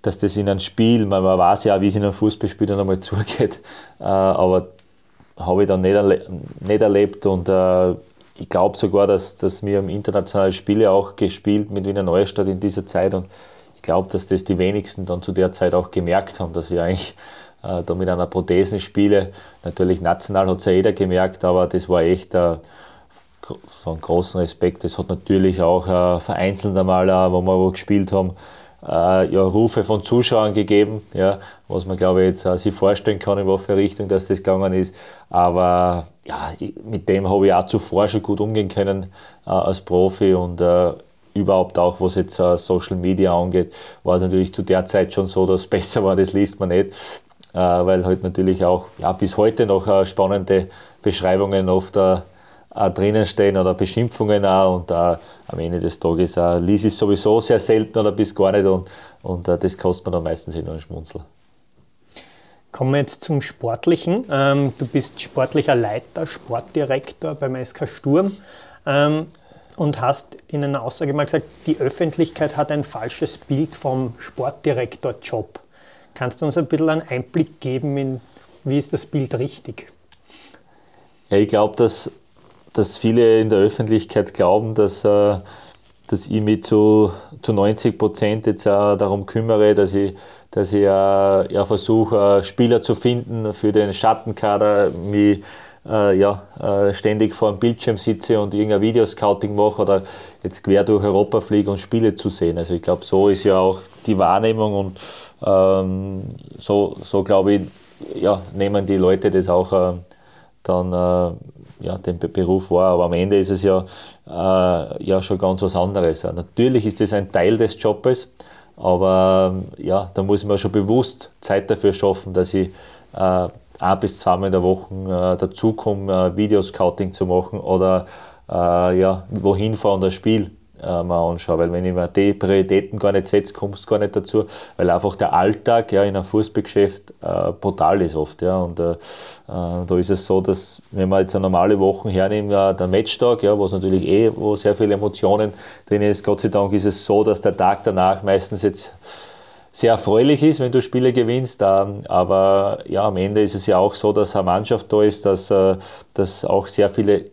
dass das in einem Spiel, man weiß ja, wie es in einem Fußballspiel dann einmal zugeht, äh, aber habe ich dann nicht, erle nicht erlebt und äh, ich glaube sogar, dass, dass wir internationale Spiele auch gespielt mit Wiener Neustadt in dieser Zeit und ich glaube, dass das die wenigsten dann zu der Zeit auch gemerkt haben, dass ich eigentlich äh, da mit einer Prothesen spiele. Natürlich national hat es ja jeder gemerkt, aber das war echt äh, von großem Respekt. Das hat natürlich auch äh, vereinzelt einmal, äh, wo wir gespielt haben, äh, ja, Rufe von Zuschauern gegeben, ja, was man glaube ich jetzt äh, sich vorstellen kann, in welche Richtung das, das gegangen ist. Aber ja, mit dem habe ich auch zuvor schon gut umgehen können äh, als Profi und äh, überhaupt auch, was jetzt äh, Social Media angeht, war es natürlich zu der Zeit schon so, dass es besser war, das liest man nicht, äh, weil halt natürlich auch ja, bis heute noch äh, spannende Beschreibungen oft auch drinnen stehen oder Beschimpfungen auch und äh, am Ende des Tages äh, liest es sowieso sehr selten oder bis gar nicht und, und äh, das kostet man dann meistens nur einen Schmunzel. Kommen wir jetzt zum Sportlichen. Ähm, du bist sportlicher Leiter, Sportdirektor beim SK Sturm ähm, und hast in einer Aussage mal gesagt, die Öffentlichkeit hat ein falsches Bild vom Sportdirektorjob. Kannst du uns ein bisschen einen Einblick geben in, wie ist das Bild richtig? Ja, ich glaube, dass, dass viele in der Öffentlichkeit glauben, dass, äh, dass ich mich zu, zu 90 Prozent jetzt auch darum kümmere, dass ich dass ich äh, ja, versuche, Spieler zu finden für den Schattenkader, mich äh, ja, äh, ständig vor dem Bildschirm sitze und irgendein Videoscouting mache oder jetzt quer durch Europa fliege und Spiele zu sehen. Also ich glaube, so ist ja auch die Wahrnehmung und ähm, so, so glaube ich, ja, nehmen die Leute das auch äh, dann äh, ja, den Beruf wahr. Aber am Ende ist es ja, äh, ja schon ganz was anderes. Natürlich ist das ein Teil des Jobs, aber ähm, ja, da muss mir schon bewusst Zeit dafür schaffen, dass ich äh, ein bis zweimal in der Woche äh, dazukomme, äh, Videoscouting zu machen oder äh, ja, wohin fahren das Spiel äh, mal anschaue. Weil wenn ich mir die Prioritäten gar nicht setze, kommst du gar nicht dazu, weil einfach der Alltag ja, in einem Fußballgeschäft äh, brutal ist oft. Ja. Und äh, äh da ist es so, dass wenn man jetzt eine normale Woche hernimmt, äh, der Matchtag, ja, wo es natürlich eh wo sehr viele Emotionen drin ist, Gott sei Dank ist es so, dass der Tag danach meistens jetzt sehr erfreulich ist, wenn du Spiele gewinnst. Ähm, aber ja, am Ende ist es ja auch so, dass eine Mannschaft da ist, dass, äh, dass auch sehr viele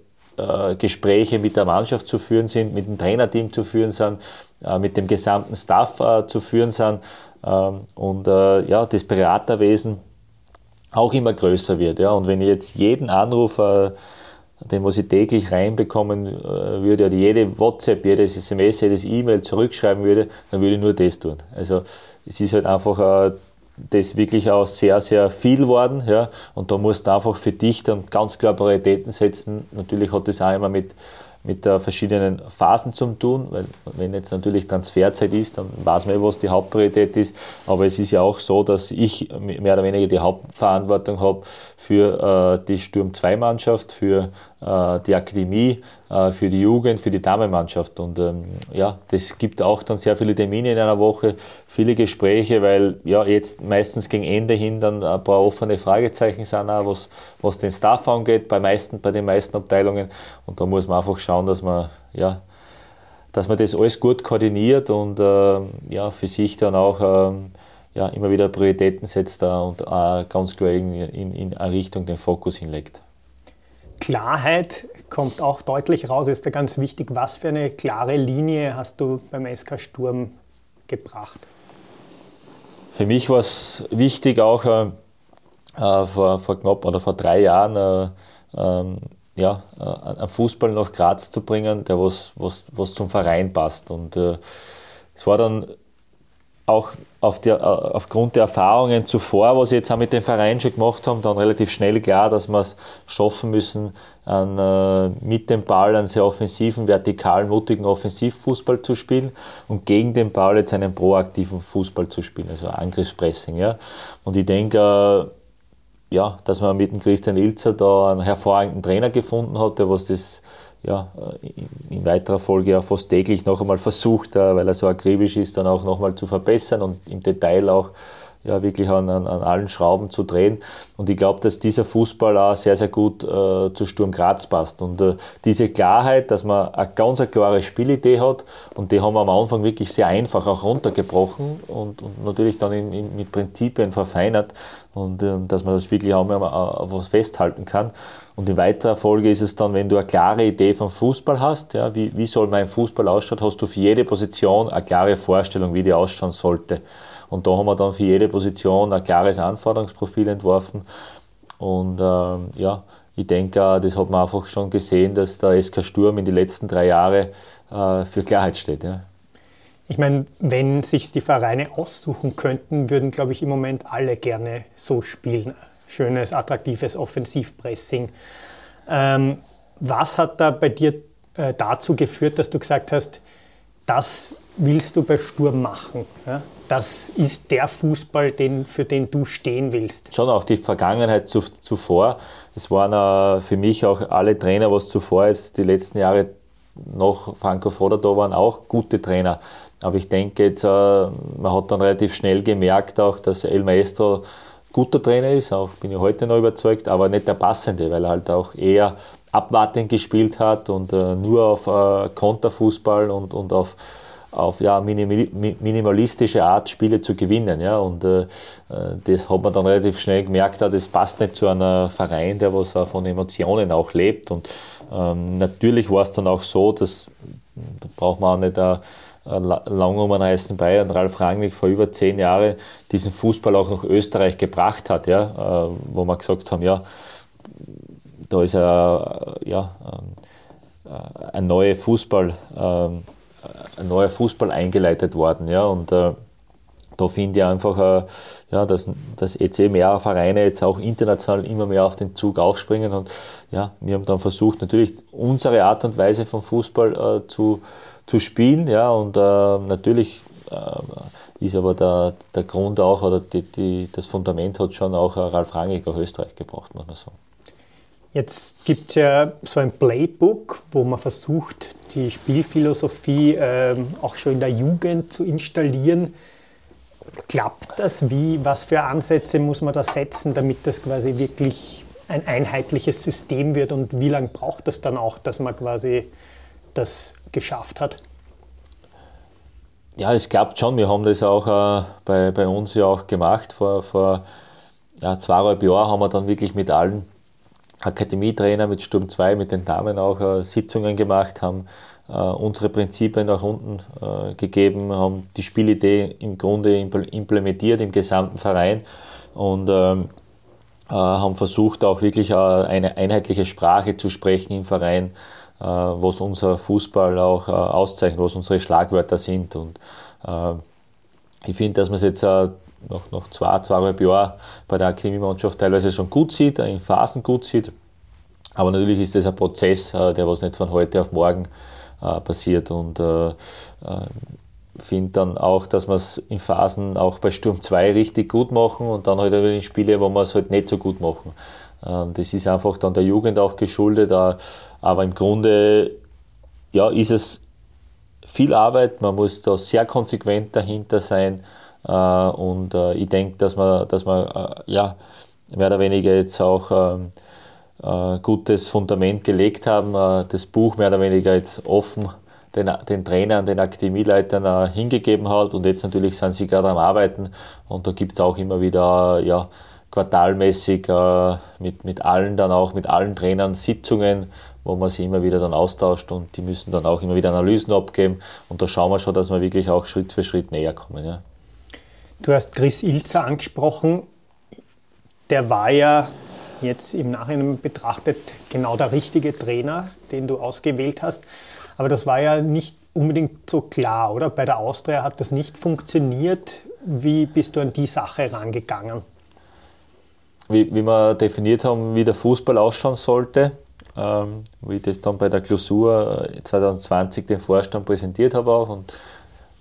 Gespräche mit der Mannschaft zu führen sind, mit dem Trainerteam zu führen sind, äh, mit dem gesamten Staff äh, zu führen sind ähm, und ja, das Beraterwesen auch immer größer wird. Und wenn ich jetzt jeden Anruf, den was ich täglich reinbekommen würde, oder jede WhatsApp, jedes SMS, jedes E-Mail zurückschreiben würde, dann würde ich nur das tun. Also es ist halt einfach das wirklich auch sehr, sehr viel worden. Ja. Und da musst du einfach für dich dann ganz klar Prioritäten setzen. Natürlich hat das auch immer mit mit äh, verschiedenen Phasen zu tun, weil wenn jetzt natürlich Transferzeit ist, dann weiß man, was die Hauptpriorität ist, aber es ist ja auch so, dass ich mehr oder weniger die Hauptverantwortung habe für äh, die Sturm 2 Mannschaft, für die Akademie, äh, für die Jugend, für die Damenmannschaft und ähm, ja, das gibt auch dann sehr viele Termine in einer Woche, viele Gespräche, weil ja jetzt meistens gegen Ende hin dann ein paar offene Fragezeichen sind auch, was, was den Staff angeht, bei, meisten, bei den meisten Abteilungen und da muss man einfach schauen, dass man, ja, dass man das alles gut koordiniert und äh, ja, für sich dann auch äh, ja, immer wieder Prioritäten setzt da und äh, ganz klar in, in, in eine Richtung den Fokus hinlegt. Klarheit kommt auch deutlich raus, ist da ganz wichtig. Was für eine klare Linie hast du beim SK Sturm gebracht? Für mich war es wichtig, auch äh, äh, vor, vor knapp oder vor drei Jahren äh, ähm, ja, äh, einen Fußball nach Graz zu bringen, der was, was, was zum Verein passt. Und äh, es war dann auch auf der, äh, aufgrund der Erfahrungen zuvor, was sie jetzt auch mit dem Verein schon gemacht haben, dann relativ schnell klar, dass wir es schaffen müssen, an, äh, mit dem Ball einen sehr offensiven, vertikalen, mutigen Offensivfußball zu spielen und gegen den Ball jetzt einen proaktiven Fußball zu spielen, also Angriffspressing. Ja. Und ich denke, äh, ja, dass man mit dem Christian Ilzer da einen hervorragenden Trainer gefunden hat, der was das ja, in, in weiterer Folge ja fast täglich noch einmal versucht, äh, weil er so akribisch ist, dann auch nochmal zu verbessern und im Detail auch ja, wirklich an, an, an allen Schrauben zu drehen. Und ich glaube, dass dieser Fußball auch sehr, sehr gut äh, zu Sturm Graz passt. Und äh, diese Klarheit, dass man eine ganz eine klare Spielidee hat und die haben wir am Anfang wirklich sehr einfach auch runtergebrochen und, und natürlich dann in, in, mit Prinzipien verfeinert und äh, dass man das wirklich auch mal auf was festhalten kann. Und in weiterer Folge ist es dann, wenn du eine klare Idee vom Fußball hast, ja, wie, wie soll mein Fußball ausschauen, hast du für jede Position eine klare Vorstellung, wie die ausschauen sollte. Und da haben wir dann für jede Position ein klares Anforderungsprofil entworfen. Und ähm, ja, ich denke, das hat man einfach schon gesehen, dass der SK Sturm in den letzten drei Jahren äh, für Klarheit steht. Ja. Ich meine, wenn sich die Vereine aussuchen könnten, würden, glaube ich, im Moment alle gerne so spielen. Schönes, attraktives Offensivpressing. Ähm, was hat da bei dir äh, dazu geführt, dass du gesagt hast, das willst du bei Sturm machen? Ja? das ist der Fußball, den, für den du stehen willst. Schon auch die Vergangenheit zu, zuvor. Es waren äh, für mich auch alle Trainer, was zuvor jetzt die letzten Jahre noch Franco Foda da waren, auch gute Trainer. Aber ich denke jetzt, äh, man hat dann relativ schnell gemerkt auch, dass El Maestro guter Trainer ist, auch bin ich heute noch überzeugt, aber nicht der passende, weil er halt auch eher abwartend gespielt hat und äh, nur auf äh, Konterfußball und, und auf auf ja, minimalistische Art Spiele zu gewinnen. Ja? Und äh, das hat man dann relativ schnell gemerkt, das passt nicht zu einem Verein, der was von Emotionen auch lebt. Und ähm, natürlich war es dann auch so, dass da braucht man auch nicht äh, lang um einen heißen Bayern, Ralf Rangnick vor über zehn Jahren diesen Fußball auch nach Österreich gebracht hat, ja? Äh, wo wir gesagt haben, ja, da ist er, ja, ähm, äh, ein neuer Fußball. Ähm, ein neuer Fußball eingeleitet worden. Ja, und äh, da finde ich einfach, äh, ja, dass, dass EC mehr Vereine jetzt auch international immer mehr auf den Zug aufspringen. Und ja, wir haben dann versucht, natürlich unsere Art und Weise vom Fußball äh, zu, zu spielen. Ja, und äh, natürlich äh, ist aber der, der Grund auch, oder die, die, das Fundament hat schon auch Ralf Rangig aus Österreich gebraucht, muss man sagen. Jetzt gibt es ja so ein Playbook, wo man versucht, die Spielphilosophie ähm, auch schon in der Jugend zu installieren. Klappt das? Wie, was für Ansätze muss man da setzen, damit das quasi wirklich ein einheitliches System wird und wie lange braucht das dann auch, dass man quasi das geschafft hat? Ja, es klappt schon. Wir haben das auch äh, bei, bei uns ja auch gemacht. Vor, vor ja, zweieinhalb Jahren haben wir dann wirklich mit allen Akademietrainer mit Sturm 2, mit den Damen auch äh, Sitzungen gemacht, haben äh, unsere Prinzipien nach unten äh, gegeben, haben die Spielidee im Grunde implementiert im gesamten Verein und ähm, äh, haben versucht auch wirklich äh, eine einheitliche Sprache zu sprechen im Verein, was unser Fußball auch auszeichnet, was unsere Schlagwörter sind und ich finde, dass man es jetzt nach, nach zwei, zweieinhalb Jahren bei der Akademiemannschaft teilweise schon gut sieht, in Phasen gut sieht. Aber natürlich ist das ein Prozess, äh, der was nicht von heute auf morgen äh, passiert. Und äh, finde dann auch, dass wir es in Phasen auch bei Sturm 2 richtig gut machen und dann halt in Spiele, wo wir es halt nicht so gut machen. Ähm, das ist einfach dann der Jugend auch geschuldet, aber im Grunde ja, ist es viel Arbeit, man muss da sehr konsequent dahinter sein. Äh, und äh, ich denke, dass wir, dass wir äh, ja, mehr oder weniger jetzt auch ähm, gutes Fundament gelegt haben, das Buch mehr oder weniger jetzt offen den, den Trainern, den Akademieleitern hingegeben hat. Und jetzt natürlich sind sie gerade am Arbeiten. Und da gibt es auch immer wieder ja, quartalmäßig mit, mit allen dann auch, mit allen Trainern Sitzungen, wo man sich immer wieder dann austauscht und die müssen dann auch immer wieder Analysen abgeben und da schauen wir schon, dass wir wirklich auch Schritt für Schritt näher kommen. Ja. Du hast Chris Ilzer angesprochen. Der war ja jetzt im Nachhinein betrachtet genau der richtige Trainer, den du ausgewählt hast. Aber das war ja nicht unbedingt so klar, oder? Bei der Austria hat das nicht funktioniert. Wie bist du an die Sache rangegangen? Wie, wie wir definiert haben, wie der Fußball ausschauen sollte, ähm, wie ich das dann bei der Klausur 2020 den Vorstand präsentiert habe auch und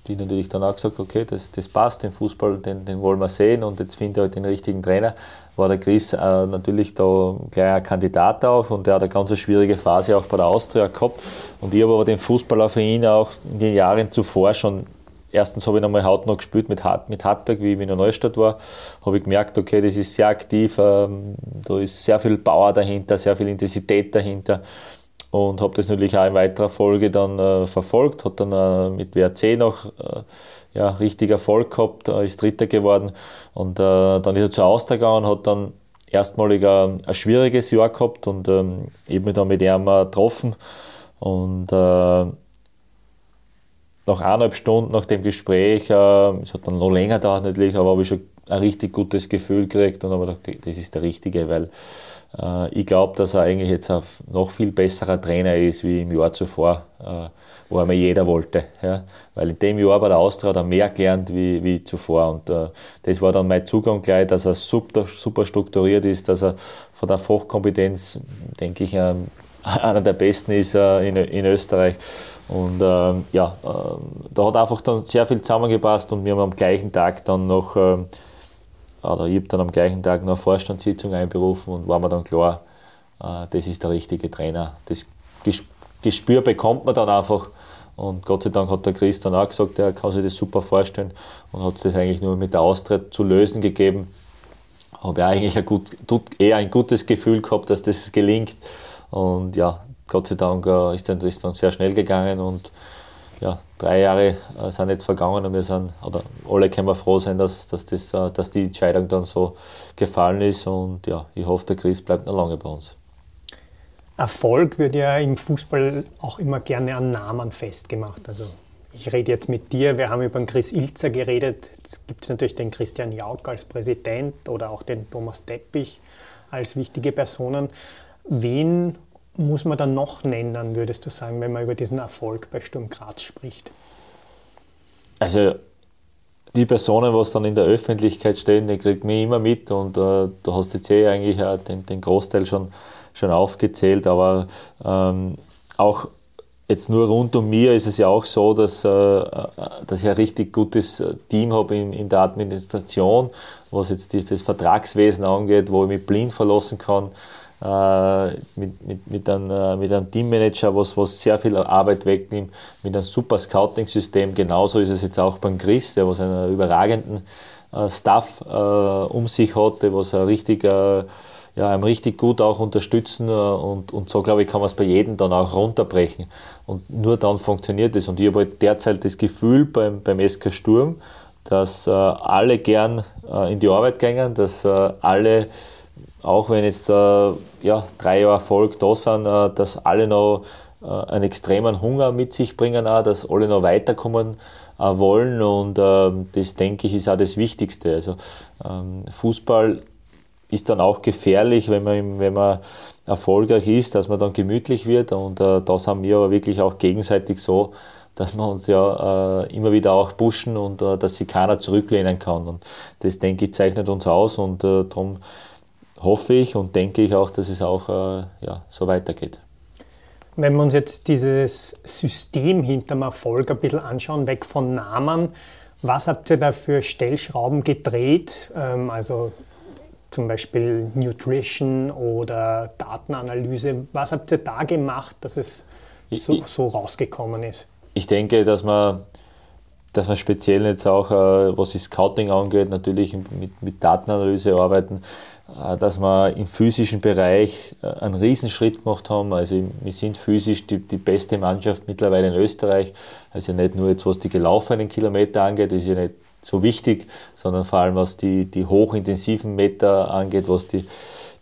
die natürlich dann auch gesagt, okay, das, das passt, den Fußball, den, den wollen wir sehen und jetzt finde ich halt den richtigen Trainer. War der Chris äh, natürlich da gleich ein Kandidat auch und der hat eine ganz schwierige Phase auch bei der Austria gehabt. Und ich habe aber den Fußballer für ihn auch in den Jahren zuvor schon erstens habe ich nochmal hautnah gespielt mit, Hart, mit Hartberg, wie ich in der Neustadt war. Habe ich gemerkt, okay, das ist sehr aktiv, ähm, da ist sehr viel Power dahinter, sehr viel Intensität dahinter. Und habe das natürlich auch in weiterer Folge dann äh, verfolgt, hat dann äh, mit WRC noch äh, ja, richtig Erfolg gehabt, äh, ist Dritter geworden. Und äh, dann ist er zur Austria gegangen, hat dann erstmalig ein, ein schwieriges Jahr gehabt und ähm, eben dann mit ihm getroffen. Und äh, nach eineinhalb Stunden nach dem Gespräch, es hat dann noch länger gedauert natürlich, aber habe ich schon ein richtig gutes Gefühl gekriegt und habe gedacht, das ist der Richtige, weil äh, ich glaube, dass er eigentlich jetzt ein noch viel besserer Trainer ist wie im Jahr zuvor, äh, wo mir jeder wollte. Ja? Weil in dem Jahr bei der Austria hat er mehr gelernt wie, wie zuvor. Und äh, das war dann mein Zugang gleich, dass er super, super strukturiert ist, dass er von der Fachkompetenz, denke ich, einer der besten ist in, in Österreich. Und ähm, ja, äh, da hat einfach dann sehr viel zusammengepasst und wir haben am gleichen Tag dann noch, äh, oder ich habe dann am gleichen Tag noch eine Vorstandssitzung einberufen und war mir dann klar, äh, das ist der richtige Trainer. Das Gespür bekommt man dann einfach. Und Gott sei Dank hat der Chris dann auch gesagt, er kann sich das super vorstellen und hat es das eigentlich nur mit der Austritt zu lösen gegeben. Habe eigentlich ein gut, eher ein gutes Gefühl gehabt, dass das gelingt. Und ja, Gott sei Dank äh, ist ist dann sehr schnell gegangen und ja, drei Jahre äh, sind jetzt vergangen und wir sind, oder alle können wir froh sein, dass, dass, das, äh, dass die Entscheidung dann so gefallen ist und ja, ich hoffe, der Chris bleibt noch lange bei uns. Erfolg wird ja im Fußball auch immer gerne an Namen festgemacht. Also ich rede jetzt mit dir, wir haben über den Chris Ilzer geredet. Jetzt gibt es natürlich den Christian Jauch als Präsident oder auch den Thomas Teppich als wichtige Personen. Wen muss man dann noch nennen, würdest du sagen, wenn man über diesen Erfolg bei Sturm Graz spricht? Also die Personen, was dann in der Öffentlichkeit stehen, die kriegt man immer mit und äh, du hast jetzt eh eigentlich äh, den, den, Großteil schon, schon aufgezählt, aber ähm, auch jetzt nur rund um mir ist es ja auch so, dass, äh, dass ich ein richtig gutes Team habe in, in der Administration, was jetzt dieses Vertragswesen angeht, wo ich mich blind verlassen kann mit, mit, mit, einem, äh, mit einem Teammanager, was, was sehr viel Arbeit wegnimmt, mit einem super Scouting-System. Genauso ist es jetzt auch beim Chris, der was einen überragenden äh, Staff äh, um sich hat, der was richtig, äh, ja, einem richtig gut auch unterstützen äh, und, und so, glaube ich, kann man es bei jedem dann auch runterbrechen. Und nur dann funktioniert es. Und ich habe halt derzeit das Gefühl beim, beim SK Sturm, dass alle gern in die Arbeit gehen, dass alle auch wenn jetzt äh, ja, drei Jahre Erfolg da sind, äh, dass alle noch äh, einen extremen Hunger mit sich bringen, auch, dass alle noch weiterkommen äh, wollen und ähm, das denke ich ist auch das Wichtigste. Also ähm, Fußball ist dann auch gefährlich, wenn man, wenn man erfolgreich ist, dass man dann gemütlich wird und äh, das haben wir aber wirklich auch gegenseitig so, dass wir uns ja äh, immer wieder auch pushen und äh, dass sich keiner zurücklehnen kann. Und das, denke ich, zeichnet uns aus und äh, darum hoffe ich und denke ich auch, dass es auch äh, ja, so weitergeht. Wenn wir uns jetzt dieses System hinterm Erfolg ein bisschen anschauen, weg von Namen, was habt ihr da für Stellschrauben gedreht? Ähm, also zum Beispiel Nutrition oder Datenanalyse. Was habt ihr da gemacht, dass es so, so rausgekommen ist? Ich denke, dass man, dass man speziell jetzt auch, äh, was das Scouting angeht, natürlich mit, mit Datenanalyse arbeiten. Äh, dass wir im physischen Bereich äh, einen Riesenschritt gemacht haben. Also wir sind physisch die, die beste Mannschaft mittlerweile in Österreich. Also nicht nur jetzt, was die gelaufenen Kilometer angeht, ist ja nicht so wichtig, sondern vor allem was die, die hochintensiven Meter angeht, was die,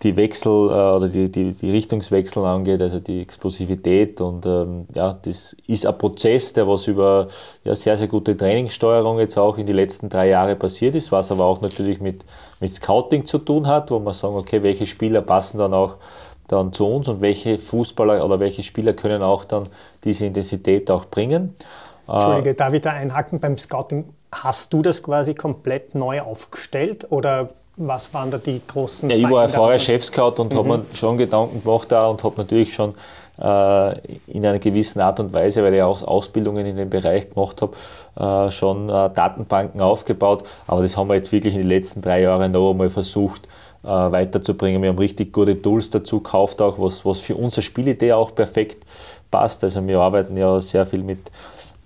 die Wechsel äh, oder die, die, die Richtungswechsel angeht, also die Explosivität. Und ähm, ja, das ist ein Prozess, der was über ja, sehr, sehr gute Trainingssteuerung jetzt auch in die letzten drei Jahre passiert ist, was aber auch natürlich mit mit Scouting zu tun hat, wo man sagen, okay, welche Spieler passen dann auch dann zu uns und welche Fußballer oder welche Spieler können auch dann diese Intensität auch bringen. Entschuldige, darf ich da einhaken beim Scouting? Hast du das quasi komplett neu aufgestellt oder was waren da die großen ja, Ich war ja vorher Chef-Scout und mhm. habe mir schon Gedanken gemacht da und habe natürlich schon äh, in einer gewissen Art und Weise, weil ich auch Ausbildungen in dem Bereich gemacht habe, äh, schon äh, Datenbanken aufgebaut. Aber das haben wir jetzt wirklich in den letzten drei Jahren noch einmal versucht weiterzubringen. Wir haben richtig gute Tools dazu gekauft, auch was, was für unsere Spielidee auch perfekt passt. Also wir arbeiten ja sehr viel mit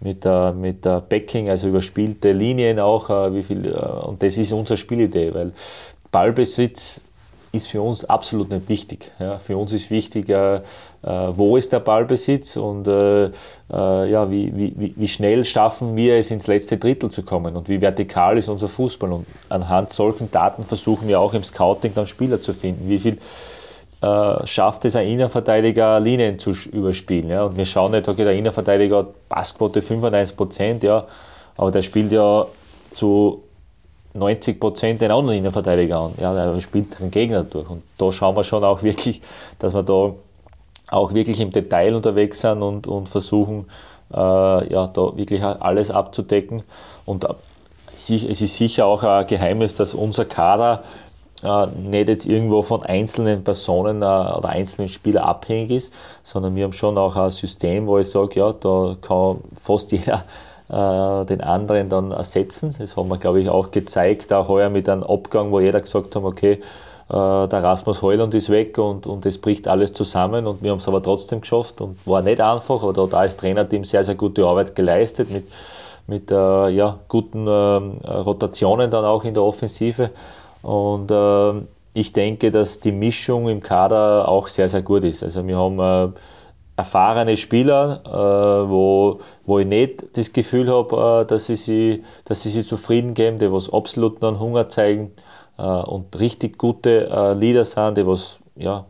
mit, äh, mit äh, Backing, also überspielte Linien auch, äh, wie viel, und das ist unsere Spielidee, weil Ballbesitz ist für uns absolut nicht wichtig. Ja, für uns ist wichtig, äh, äh, wo ist der Ballbesitz und äh, äh, ja, wie, wie, wie schnell schaffen wir es ins letzte Drittel zu kommen und wie vertikal ist unser Fußball. Und anhand solchen Daten versuchen wir auch im Scouting dann Spieler zu finden. Wie viel äh, schafft es ein Innenverteidiger, Linien zu überspielen? Ja? Und wir schauen nicht, okay, der Innenverteidiger hat Passquote 95 Prozent, ja, aber der spielt ja zu 90 Prozent den anderen Innenverteidiger an. Ja, der spielt den Gegner durch. Und da schauen wir schon auch wirklich, dass wir da auch wirklich im Detail unterwegs sind und, und versuchen, äh, ja, da wirklich alles abzudecken. Und äh, es ist sicher auch ein Geheimnis, dass unser Kader äh, nicht jetzt irgendwo von einzelnen Personen äh, oder einzelnen Spielern abhängig ist, sondern wir haben schon auch ein System, wo ich sage, ja, da kann fast jeder äh, den anderen dann ersetzen. Das haben wir, glaube ich, auch gezeigt, auch heuer mit einem Abgang, wo jeder gesagt hat, okay, äh, der Rasmus Heuland ist weg und, und es bricht alles zusammen und wir haben es aber trotzdem geschafft und war nicht einfach, aber da hat als Trainerteam sehr, sehr gute Arbeit geleistet mit, mit äh, ja, guten äh, Rotationen dann auch in der Offensive und äh, ich denke, dass die Mischung im Kader auch sehr, sehr gut ist. Also wir haben äh, erfahrene Spieler, äh, wo, wo ich nicht das Gefühl habe, äh, dass, sie sie, dass sie sich zufrieden geben, die was absolut noch Hunger zeigen äh, und richtig gute äh, Leader sind, die was ja,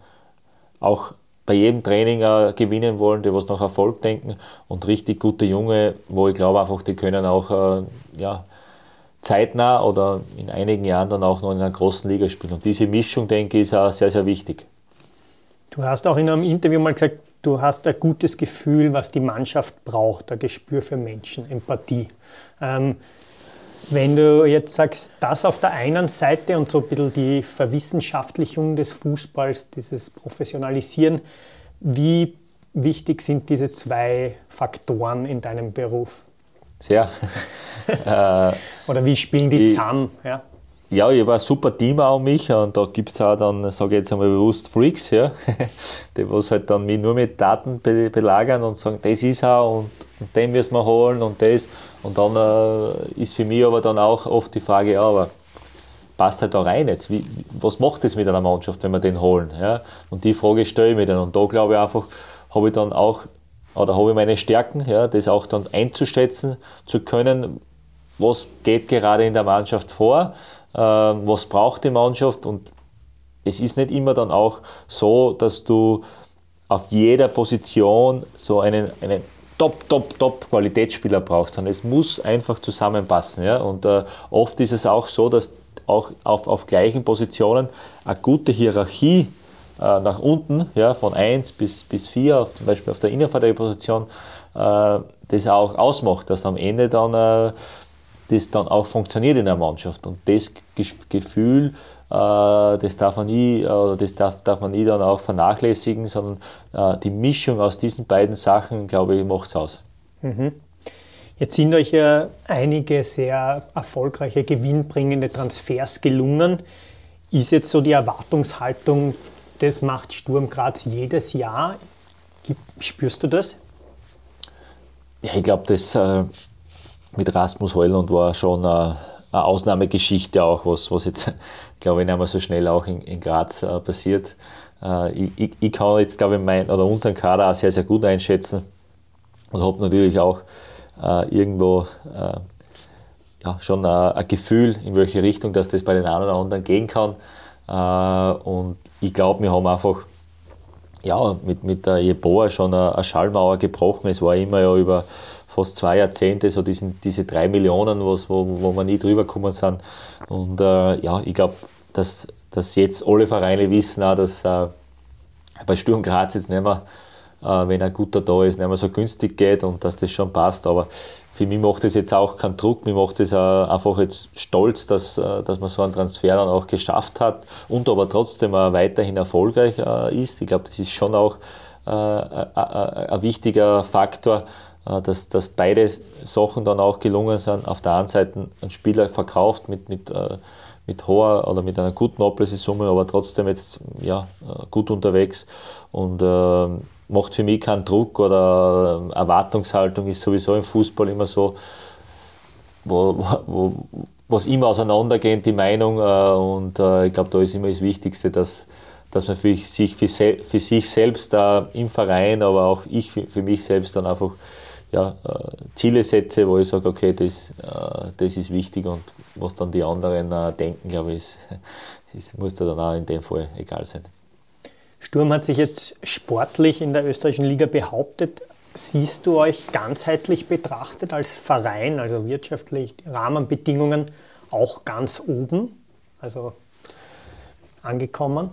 auch bei jedem Training äh, gewinnen wollen, die was nach Erfolg denken und richtig gute Junge, wo ich glaube einfach, die können auch äh, ja, zeitnah oder in einigen Jahren dann auch noch in einer großen Liga spielen. Und diese Mischung, denke ich, ist auch sehr, sehr wichtig. Du hast auch in einem Interview mal gesagt, du hast ein gutes Gefühl, was die Mannschaft braucht, ein Gespür für Menschen, Empathie. Ähm, wenn du jetzt sagst, das auf der einen Seite und so ein bisschen die Verwissenschaftlichung des Fußballs, dieses Professionalisieren, wie wichtig sind diese zwei Faktoren in deinem Beruf? Sehr. äh, Oder wie spielen die ich, zusammen? Ja? ja, ich habe ein super Team auch um mich und da gibt es auch dann, sage ich jetzt einmal bewusst, Freaks, ja, die was halt dann mich nur mit Daten belagern und sagen, das ist er und, und den müssen wir holen und das. Und dann äh, ist für mich aber dann auch oft die Frage, ja, aber passt halt da rein jetzt? Wie, was macht das mit einer Mannschaft, wenn wir den holen? Ja? Und die Frage stelle ich mir dann. Und da glaube ich einfach, habe ich dann auch oder habe ich meine Stärken, ja, das auch dann einzuschätzen zu können, was geht gerade in der Mannschaft vor, äh, was braucht die Mannschaft und es ist nicht immer dann auch so, dass du auf jeder Position so einen, einen Top, Top, Top Qualitätsspieler brauchst, sondern es muss einfach zusammenpassen. Ja? Und äh, oft ist es auch so, dass auch auf, auf gleichen Positionen eine gute Hierarchie nach unten, ja, von 1 bis, bis 4, zum Beispiel auf der Innenverteidigerposition, äh, das auch ausmacht, dass am Ende dann äh, das dann auch funktioniert in der Mannschaft. Und das Gefühl, äh, das darf man nie, oder das darf, darf man nie dann auch vernachlässigen, sondern äh, die Mischung aus diesen beiden Sachen, glaube ich, macht es aus. Mhm. Jetzt sind euch ja einige sehr erfolgreiche, gewinnbringende Transfers gelungen. Ist jetzt so die Erwartungshaltung das macht Sturm Graz jedes Jahr. Spürst du das? Ja, ich glaube, das äh, mit Rasmus Heuland war schon eine, eine, Ausnahmegeschichte auch, was, was jetzt, glaube ich, nicht mehr so schnell auch in, in Graz äh, passiert. Äh, ich, ich, ich, kann jetzt, glaube ich, mein, oder unseren Kader auch sehr, sehr gut einschätzen und habe natürlich auch äh, irgendwo äh, ja, schon ein Gefühl, in welche Richtung dass das bei den einen oder anderen gehen kann. Äh, und ich glaube, wir haben einfach ja, mit, mit der Jeboa schon eine, Schallmauer gebrochen. Es war immer ja über fast zwei Jahrzehnte so diesen, diese drei Millionen, was, wo, wo wir nie drüber gekommen sind. Und äh, ja, ich glaube, dass, dass jetzt alle Vereine wissen auch, dass äh, bei Sturm Graz jetzt nicht mehr, äh, wenn ein guter da ist, nicht mehr so günstig geht und dass das schon passt. Aber für mich macht das jetzt auch keinen Druck, mir macht das einfach jetzt stolz, dass, äh, dass man so einen Transfer dann auch geschafft hat und aber trotzdem weiterhin erfolgreich äh, ist. Ich glaube, das ist schon auch äh, ein wichtiger Faktor, dass, dass beide Sachen dann auch gelungen sind. Auf der einen Seite ein Spieler verkauft mit, mit, mit hoher oder mit einer guten Ablösesumme, aber trotzdem jetzt ja, gut unterwegs und ähm, macht für mich keinen Druck oder Erwartungshaltung ist sowieso im Fußball immer so, wo, wo, was immer auseinandergehen, die Meinung. Äh, und äh, ich glaube, da ist immer das Wichtigste, dass, dass man für sich, für, für sich selbst da im Verein, aber auch ich für, für mich selbst dann einfach ja, äh, Ziele setze, wo ich sage, okay, das, das ist wichtig und was dann die anderen denken, glaube ich, ist, ist, muss da dann auch in dem Fall egal sein. Sturm hat sich jetzt sportlich in der österreichischen Liga behauptet. Siehst du euch ganzheitlich betrachtet als Verein, also wirtschaftlich, Rahmenbedingungen auch ganz oben, also angekommen?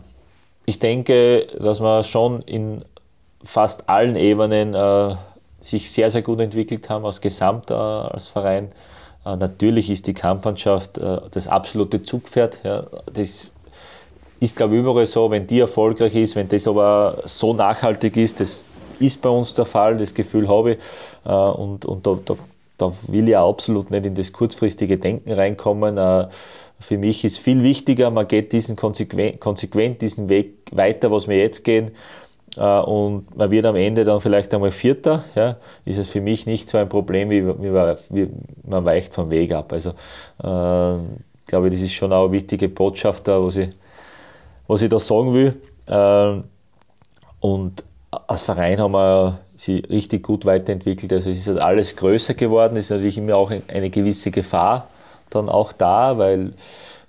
Ich denke, dass wir schon in fast allen Ebenen äh, sich sehr, sehr gut entwickelt haben, als Gesamt äh, als Verein. Äh, natürlich ist die Kampfmannschaft äh, das absolute Zugpferd. Ja, das ist, glaube ich, überall so, wenn die erfolgreich ist, wenn das aber so nachhaltig ist, das ist bei uns der Fall, das Gefühl habe ich. Äh, und und da, da, da will ich auch absolut nicht in das kurzfristige Denken reinkommen. Äh, für mich ist viel wichtiger, man geht diesen konsequent, konsequent diesen Weg weiter, was wir jetzt gehen. Äh, und man wird am Ende dann vielleicht einmal Vierter, ja, ist es für mich nicht so ein Problem, wie, wie, wie man weicht vom Weg ab. Also äh, ich glaube, das ist schon auch eine wichtige Botschaft da, was ich, was ich da sagen will. Äh, und als Verein haben wir sie richtig gut weiterentwickelt. Also es ist halt alles größer geworden, ist natürlich immer auch eine gewisse Gefahr dann auch da, weil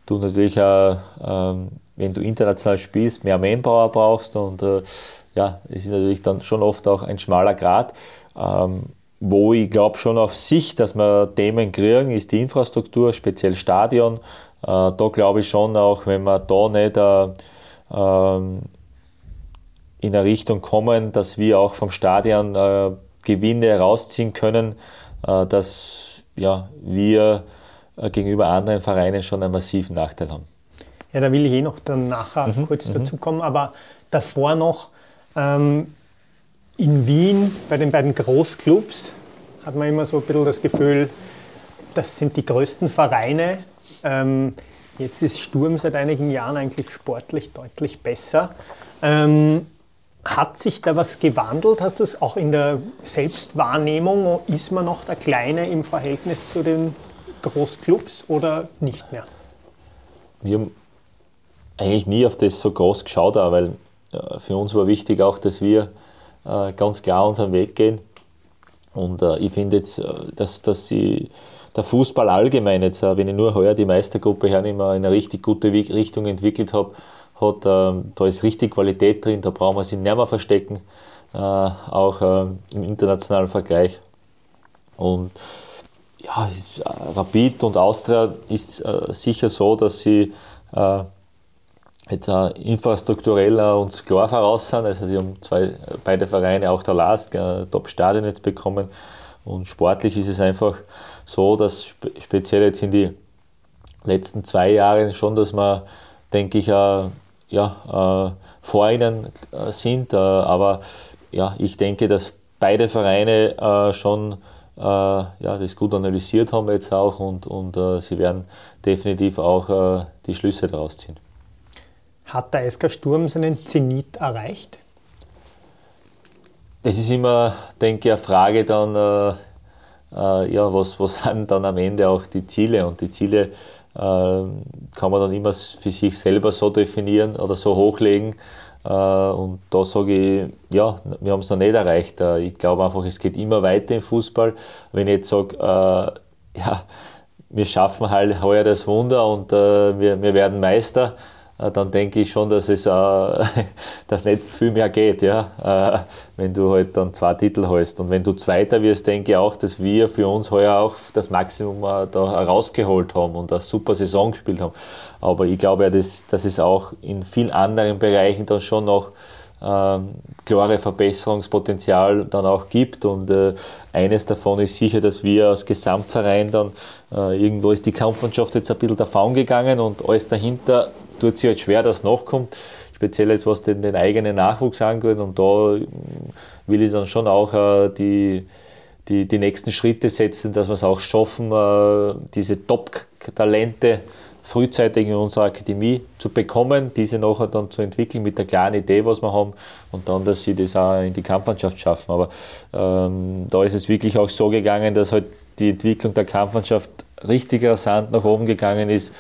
du natürlich auch, ähm, wenn du international spielst, mehr Manpower brauchst und äh, ja, es ist natürlich dann schon oft auch ein schmaler Grad. Ähm, wo ich glaube schon auf sich, dass wir Themen kriegen, ist die Infrastruktur, speziell Stadion. Äh, da glaube ich schon auch, wenn wir da nicht äh, ähm, in eine Richtung kommen, dass wir auch vom Stadion äh, Gewinne herausziehen können, dass ja, wir gegenüber anderen Vereinen schon einen massiven Nachteil haben. Ja, da will ich eh noch dann nachher mhm, kurz mhm. dazu kommen, aber davor noch ähm, in Wien bei den beiden Großclubs hat man immer so ein bisschen das Gefühl, das sind die größten Vereine. Ähm, jetzt ist Sturm seit einigen Jahren eigentlich sportlich deutlich besser. Ähm, hat sich da was gewandelt? Hast du es auch in der Selbstwahrnehmung? Ist man noch der Kleine im Verhältnis zu den Großclubs oder nicht mehr? Wir haben eigentlich nie auf das so groß geschaut, weil äh, für uns war wichtig auch, dass wir äh, ganz klar unseren Weg gehen. Und äh, ich finde jetzt, dass, dass sie, der Fußball allgemein jetzt, wenn ich nur heuer die Meistergruppe hernehme, in eine richtig gute Richtung entwickelt habe, hat, da ist richtig Qualität drin, da brauchen wir sie nicht mehr verstecken, auch im internationalen Vergleich. Und ja, äh, Rapid und Austria ist äh, sicher so, dass sie äh, jetzt äh, infrastrukturell uns klar voraus sind. Also sie haben zwei, beide Vereine, auch der LASK, äh, Top-Stadion jetzt bekommen. Und sportlich ist es einfach so, dass spe speziell jetzt in die letzten zwei Jahren schon, dass wir, denke ich, äh, ja, äh, vor ihnen äh, sind. Äh, aber ja, ich denke, dass beide Vereine schon äh, ja, das gut analysiert haben jetzt auch und, und sie werden definitiv auch die Schlüsse daraus ziehen. Hat der SK Sturm seinen Zenit erreicht? Es ist immer, denke ich, eine Frage dann, äh, äh, ja, was, was sind dann am Ende auch die Ziele und die Ziele äh, kann man dann immer für sich selber so definieren oder so hochlegen, äh, und da sage ich, ja, wir haben es noch nicht erreicht. Äh, ich glaube einfach, es geht immer weiter im Fußball. Wenn ich jetzt sage, äh, ja, wir schaffen halt heuer das Wunder und wir, wir werden Meister, dann denke ich schon, dass es dass nicht viel mehr geht, ja, wenn du halt dann zwei Titel hast. Und wenn du Zweiter wirst, denke ich auch, dass wir für uns heuer auch das Maximum da herausgeholt haben und eine super Saison gespielt haben. Aber ich glaube ja, dass, dass es auch in vielen anderen Bereichen dann schon noch ähm, klare Verbesserungspotenzial dann auch gibt. Und äh, eines davon ist sicher, dass wir als Gesamtverein dann äh, irgendwo ist die Kampfmannschaft jetzt ein bisschen davon gegangen und alles dahinter tut sich halt schwer, dass nachkommt. Speziell jetzt was den, den eigenen Nachwuchs angeht. Und da mm, will ich dann schon auch äh, die, die, die nächsten Schritte setzen, dass wir es auch schaffen, äh, diese Top-Talente frühzeitig in unserer Akademie zu bekommen, diese nachher dann zu entwickeln mit der klaren Idee, was wir haben und dann, dass sie das auch in die Kampfmannschaft schaffen. Aber ähm, da ist es wirklich auch so gegangen, dass halt die Entwicklung der Kampfmannschaft richtig rasant nach oben gegangen ist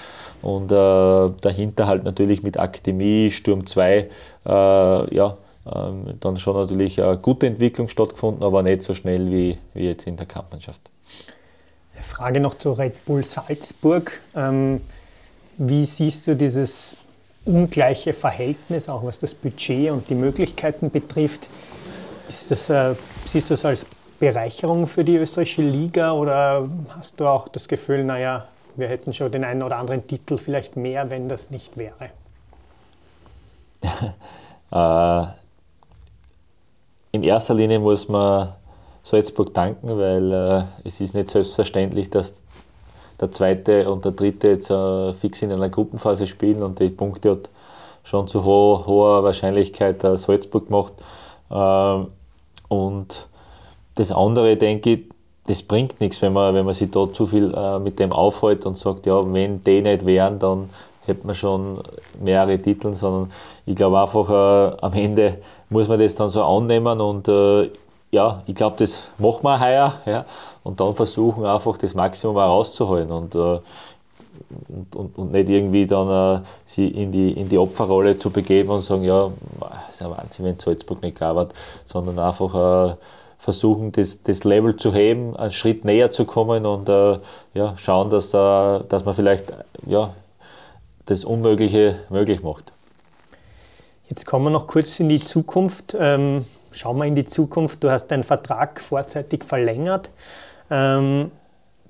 und äh, dahinter halt natürlich mit Akademie, Sturm 2, äh, ja, ähm, dann schon natürlich eine gute Entwicklung stattgefunden, aber nicht so schnell wie, wie jetzt in der Kampfmannschaft. Frage noch zu Red Bull Salzburg. Ähm, wie siehst du dieses ungleiche Verhältnis, auch was das Budget und die Möglichkeiten betrifft? Das, äh, siehst du es als Bereicherung für die österreichische Liga oder hast du auch das Gefühl, naja, wir hätten schon den einen oder anderen Titel vielleicht mehr, wenn das nicht wäre? äh, in erster Linie muss man Salzburg danken, weil äh, es ist nicht selbstverständlich, dass der zweite und der dritte jetzt äh, fix in einer Gruppenphase spielen und die Punkte hat schon zu ho hoher Wahrscheinlichkeit Salzburg gemacht. Ähm, und das andere, denke ich, das bringt nichts, wenn man, wenn man sich da zu viel äh, mit dem aufhält und sagt, ja, wenn die nicht wären, dann hätte man schon mehrere Titel, sondern ich glaube einfach, äh, am Ende muss man das dann so annehmen und äh, ja, ich glaube, das machen wir heuer ja, und dann versuchen einfach das Maximum auch rauszuholen und, äh, und, und, und, nicht irgendwie dann äh, sie in die, in die Opferrolle zu begeben und sagen, ja, ist ein Wahnsinn, wenn Salzburg nicht gab, sondern einfach äh, versuchen, das, das Level zu heben, einen Schritt näher zu kommen und äh, ja, schauen, dass, da, dass man vielleicht ja, das Unmögliche möglich macht. Jetzt kommen wir noch kurz in die Zukunft. Ähm, schauen wir in die Zukunft. Du hast deinen Vertrag vorzeitig verlängert. Ähm,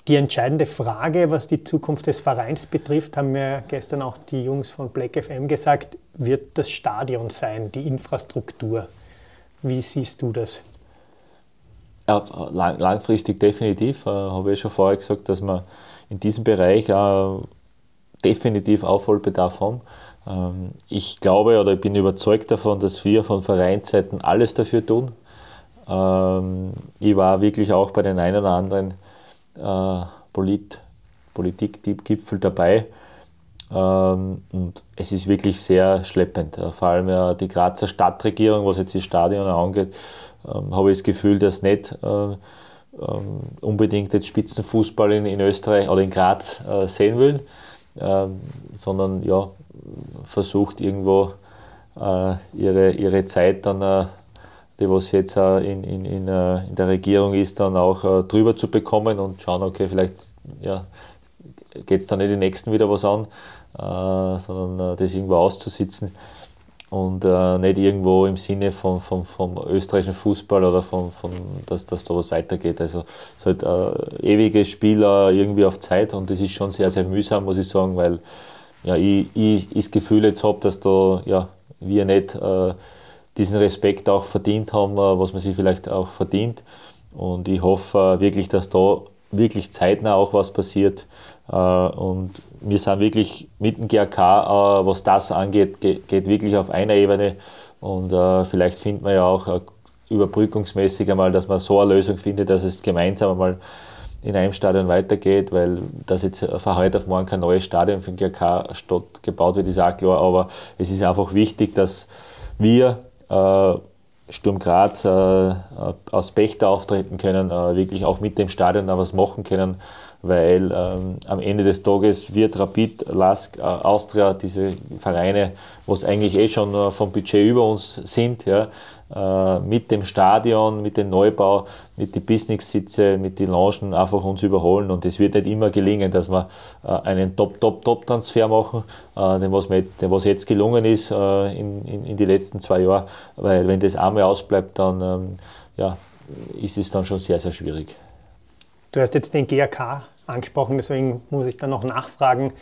die entscheidende Frage, was die Zukunft des Vereins betrifft, haben mir gestern auch die Jungs von Black FM gesagt, wird das Stadion sein, die Infrastruktur. Wie siehst du das? Ja, lang, langfristig definitiv. Äh, habe ich schon vorher gesagt, dass wir in diesem Bereich äh, definitiv Aufholbedarf haben. Ähm, ich glaube oder ich bin überzeugt davon, dass wir von Vereinsseiten alles dafür tun. Ähm, ich war wirklich auch bei den ein oder anderen äh, Polit Politikgipfel dabei. Ähm, und es ist wirklich sehr schleppend. Äh, vor allem ja die Grazer Stadtregierung, was jetzt die Stadion angeht, habe ich das Gefühl, dass nicht äh, unbedingt jetzt Spitzenfußball in, in Österreich oder in Graz sehen will, sondern ja, versucht irgendwo äh, ihre, ihre Zeit dann, äh, die was jetzt äh, in, in, in, äh, der Regierung ist, dann auch äh, drüber zu bekommen und schauen, okay, vielleicht ja, geht es dann nicht den nächsten wieder was an, äh, sondern das irgendwo auszusitzen und äh, nicht irgendwo im Sinne von, von, vom österreichischen Fußball oder von, von dass, dass da was weitergeht. Also es halt äh, ewiges Spiel äh, irgendwie auf Zeit und das ist schon sehr, sehr mühsam, muss ich sagen, weil ja, ich, ich, ich das Gefühl jetzt habe, dass da ja, wir nicht äh, diesen Respekt auch verdient haben, äh, was man sich vielleicht auch verdient. Und ich hoffe äh, wirklich, dass da wirklich zeitnah auch was passiert. Äh, und wir sind wirklich mit dem GRK, äh, was das angeht, geht, wirklich auf einer Ebene. Und äh, vielleicht findet man ja auch überbrückungsmäßig einmal, dass man so eine Lösung findet, dass es gemeinsam einmal in einem Stadion weitergeht, weil das jetzt von heute auf morgen kein neues Stadion für den GRK Stadt gebaut wird, ist auch klar. Aber es ist einfach wichtig, dass wir Sturm Graz äh, aus Pächter auftreten können, äh, wirklich auch mit dem Stadion da was machen können, weil ähm, am Ende des Tages wird Rapid, Lask, äh, Austria, diese Vereine, was eigentlich eh schon äh, vom Budget über uns sind, ja, mit dem Stadion, mit dem Neubau, mit den Business-Sitze, mit den Loungen einfach uns überholen. Und es wird nicht immer gelingen, dass wir äh, einen Top-Top-Top-Transfer machen, äh, den was, jetzt gelungen ist in, in, in die letzten zwei Jahren. Weil wenn das einmal ausbleibt, dann ähm, ja, ist es dann schon sehr, sehr schwierig. Du hast jetzt den GRK angesprochen, deswegen muss ich dann noch nachfragen.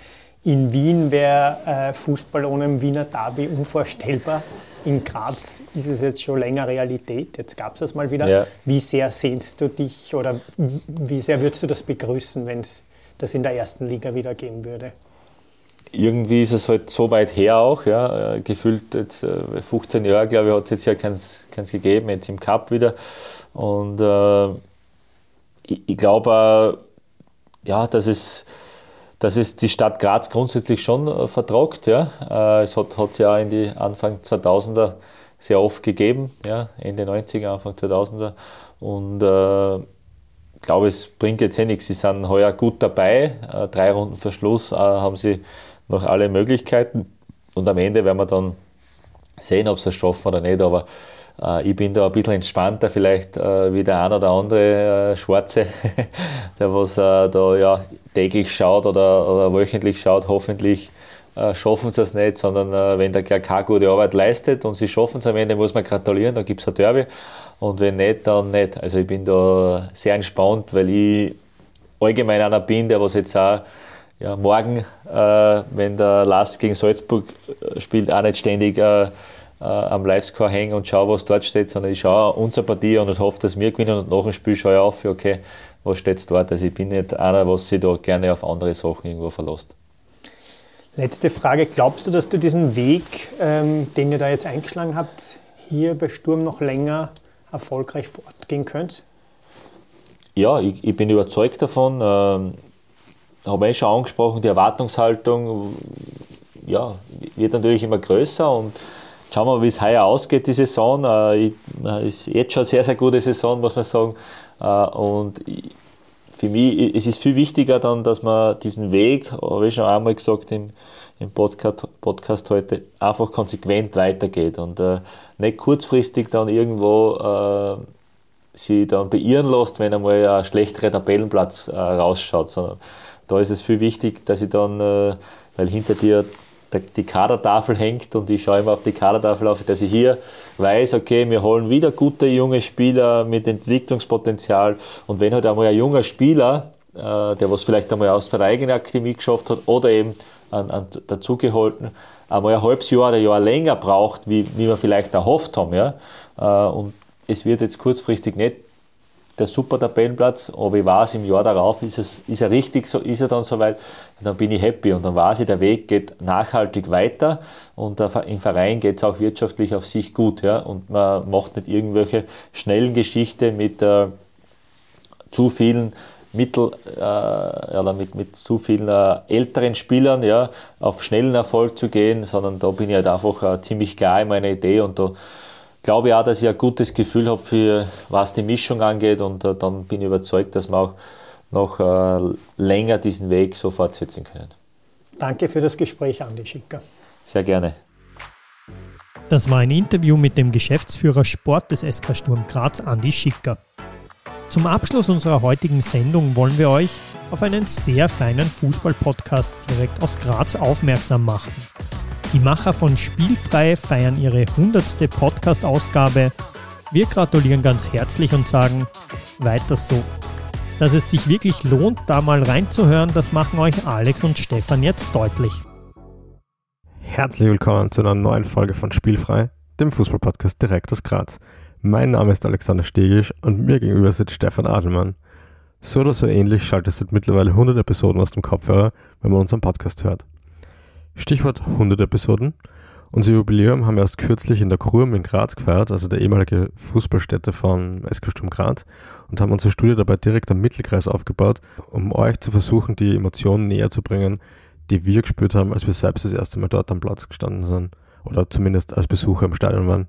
In Wien wäre Fußball ohne ein Wiener Derby unvorstellbar in Graz ist es jetzt schon länger Realität. Jetzt gab es das mal wieder. Ja. Wie sehr sehnst du dich oder wie sehr würdest du das begrüßen, wenn es das in der ersten Liga wieder geben würde? Irgendwie ist es halt so weit her auch, ja. Äh, gefühlt jetzt 15 äh, Jahre, glaube ich, hat es jetzt ja keins, keins gegeben, jetzt im Cup wieder. Und äh, ich, ich glaube, äh, ja, dass es dass es die Stadt Graz grundsätzlich schon äh, vertragt. Ja. Äh, es hat es ja in die Anfang 2000er sehr oft gegeben, ja, Ende 90er, Anfang 2000er. Und äh, ich glaube, es bringt jetzt eh nichts. Sie sind heuer gut dabei. Äh, drei Runden Verschluss äh, haben sie noch alle Möglichkeiten. Und am Ende werden wir dann sehen, ob sie es schaffen oder nicht. Aber äh, ich bin da ein bisschen entspannter, vielleicht äh, wie der ein oder andere äh, Schwarze, der was da ja täglich schaut oder, oder wöchentlich schaut, hoffentlich schaffen sie es nicht, sondern wenn der GRK gute Arbeit leistet und sie schaffen es am Ende, muss man gratulieren, dann gibt es ein Derby. Und wenn nicht, dann nicht. Also ich bin da sehr entspannt, weil ich allgemein einer bin, der was jetzt auch ja, morgen, äh, wenn der Last gegen Salzburg spielt, auch nicht ständig äh, äh, am Livescore hängen und schaue, was dort steht, sondern ich schaue unsere Partie und hoffe, dass wir gewinnen und nach dem Spiel schaue ich auf, okay, was steht dort. Also ich bin nicht einer, was sich da gerne auf andere Sachen irgendwo verlässt. Letzte Frage. Glaubst du, dass du diesen Weg, ähm, den ihr da jetzt eingeschlagen habt, hier bei Sturm noch länger erfolgreich fortgehen könnt? Ja, ich, ich bin überzeugt davon. Ähm, habe ich schon angesprochen, die Erwartungshaltung ja, wird natürlich immer größer und schauen wir mal, wie es heuer ausgeht, die Saison. Äh, ist jetzt schon eine sehr, sehr gute Saison, muss man sagen. Äh, und für mich es ist viel wichtiger dann, dass man diesen Weg, habe ich schon einmal gesagt im, im Podcast, Podcast heute, einfach konsequent weitergeht und äh, nicht kurzfristig dann irgendwo äh, sie dann beirren lässt, wenn einmal ein schlechterer Tabellenplatz äh, rausschaut, sondern da ist es viel wichtig, dass ich dann, äh, weil hinter dir die Kadertafel hängt und ich schaue immer auf die Kadertafel auf, dass ich hier weiß, okay, wir holen wieder gute junge Spieler mit Entwicklungspotenzial. Und wenn halt einmal ein junger Spieler, äh, der was vielleicht einmal aus der eigenen Akademie geschafft hat oder eben an, an dazugeholten, einmal ein halbes Jahr oder ein Jahr länger braucht, wie, wie wir vielleicht erhofft haben, ja, äh, und es wird jetzt kurzfristig nicht der super Tabellenplatz, aber ich weiß, im Jahr darauf ist, es, ist er richtig, so ist er dann soweit, dann bin ich happy und dann weiß ich, der Weg geht nachhaltig weiter und im Verein geht es auch wirtschaftlich auf sich gut ja, und man macht nicht irgendwelche schnellen Geschichten mit äh, zu vielen Mittel, äh, ja, mit, mit zu vielen äh, älteren Spielern ja, auf schnellen Erfolg zu gehen, sondern da bin ich halt einfach äh, ziemlich klar in meiner Idee und da glaube auch, dass ich ein gutes Gefühl habe, für was die Mischung angeht und äh, dann bin ich überzeugt, dass wir auch noch äh, länger diesen Weg so fortsetzen können. Danke für das Gespräch, Andi Schicker. Sehr gerne. Das war ein Interview mit dem Geschäftsführer Sport des SK Sturm Graz, Andi Schicker. Zum Abschluss unserer heutigen Sendung wollen wir euch auf einen sehr feinen Fußball-Podcast direkt aus Graz aufmerksam machen. Die Macher von Spielfrei feiern ihre 100. Podcast-Ausgabe. Wir gratulieren ganz herzlich und sagen, weiter so. Dass es sich wirklich lohnt, da mal reinzuhören, das machen euch Alex und Stefan jetzt deutlich. Herzlich willkommen zu einer neuen Folge von Spielfrei, dem Fußballpodcast direkt aus Graz. Mein Name ist Alexander Stegisch und mir gegenüber sitzt Stefan Adelmann. So oder so ähnlich schaltet es mittlerweile 100 Episoden aus dem Kopfhörer, wenn man unseren Podcast hört. Stichwort 100 Episoden. Unser Jubiläum haben wir erst kürzlich in der Kurm in Graz gefeiert, also der ehemalige Fußballstätte von SK Sturm Graz, und haben unser Studio dabei direkt am Mittelkreis aufgebaut, um euch zu versuchen, die Emotionen näher zu bringen, die wir gespürt haben, als wir selbst das erste Mal dort am Platz gestanden sind oder zumindest als Besucher im Stadion waren.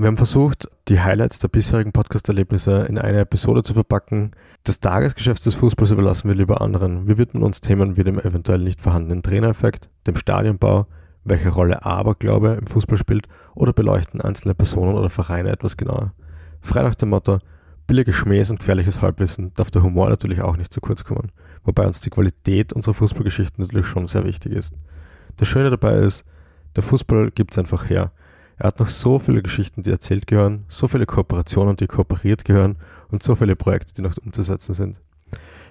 Wir haben versucht, die Highlights der bisherigen Podcast-Erlebnisse in eine Episode zu verpacken. Das Tagesgeschäft des Fußballs überlassen wir lieber anderen. Wir widmen uns Themen wie dem eventuell nicht vorhandenen Trainereffekt, dem Stadionbau, welche Rolle Aberglaube im Fußball spielt oder beleuchten einzelne Personen oder Vereine etwas genauer. Frei nach dem Motto, billiges Schmähs und gefährliches Halbwissen darf der Humor natürlich auch nicht zu kurz kommen, wobei uns die Qualität unserer Fußballgeschichten natürlich schon sehr wichtig ist. Das Schöne dabei ist, der Fußball gibt es einfach her. Er hat noch so viele Geschichten, die erzählt gehören, so viele Kooperationen, die kooperiert gehören und so viele Projekte, die noch umzusetzen sind.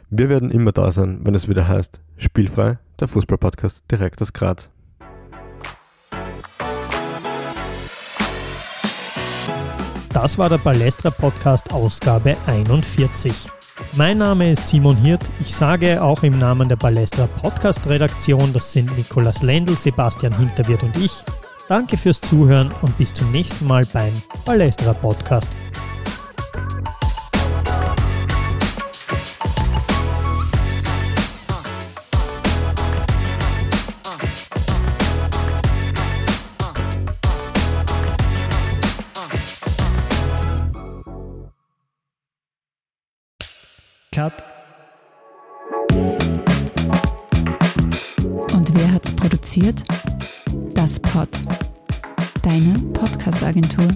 Wir werden immer da sein, wenn es wieder heißt Spielfrei, der Fußballpodcast direkt aus Graz. Das war der Balestra Podcast Ausgabe 41. Mein Name ist Simon Hirt. Ich sage auch im Namen der Balestra Podcast Redaktion, das sind Nikolas Lendl, Sebastian Hinterwirt und ich, Danke fürs Zuhören und bis zum nächsten Mal beim Palästra Podcast. Cut. Und wer hat's produziert? ASPOD, deine Podcast-Agentur.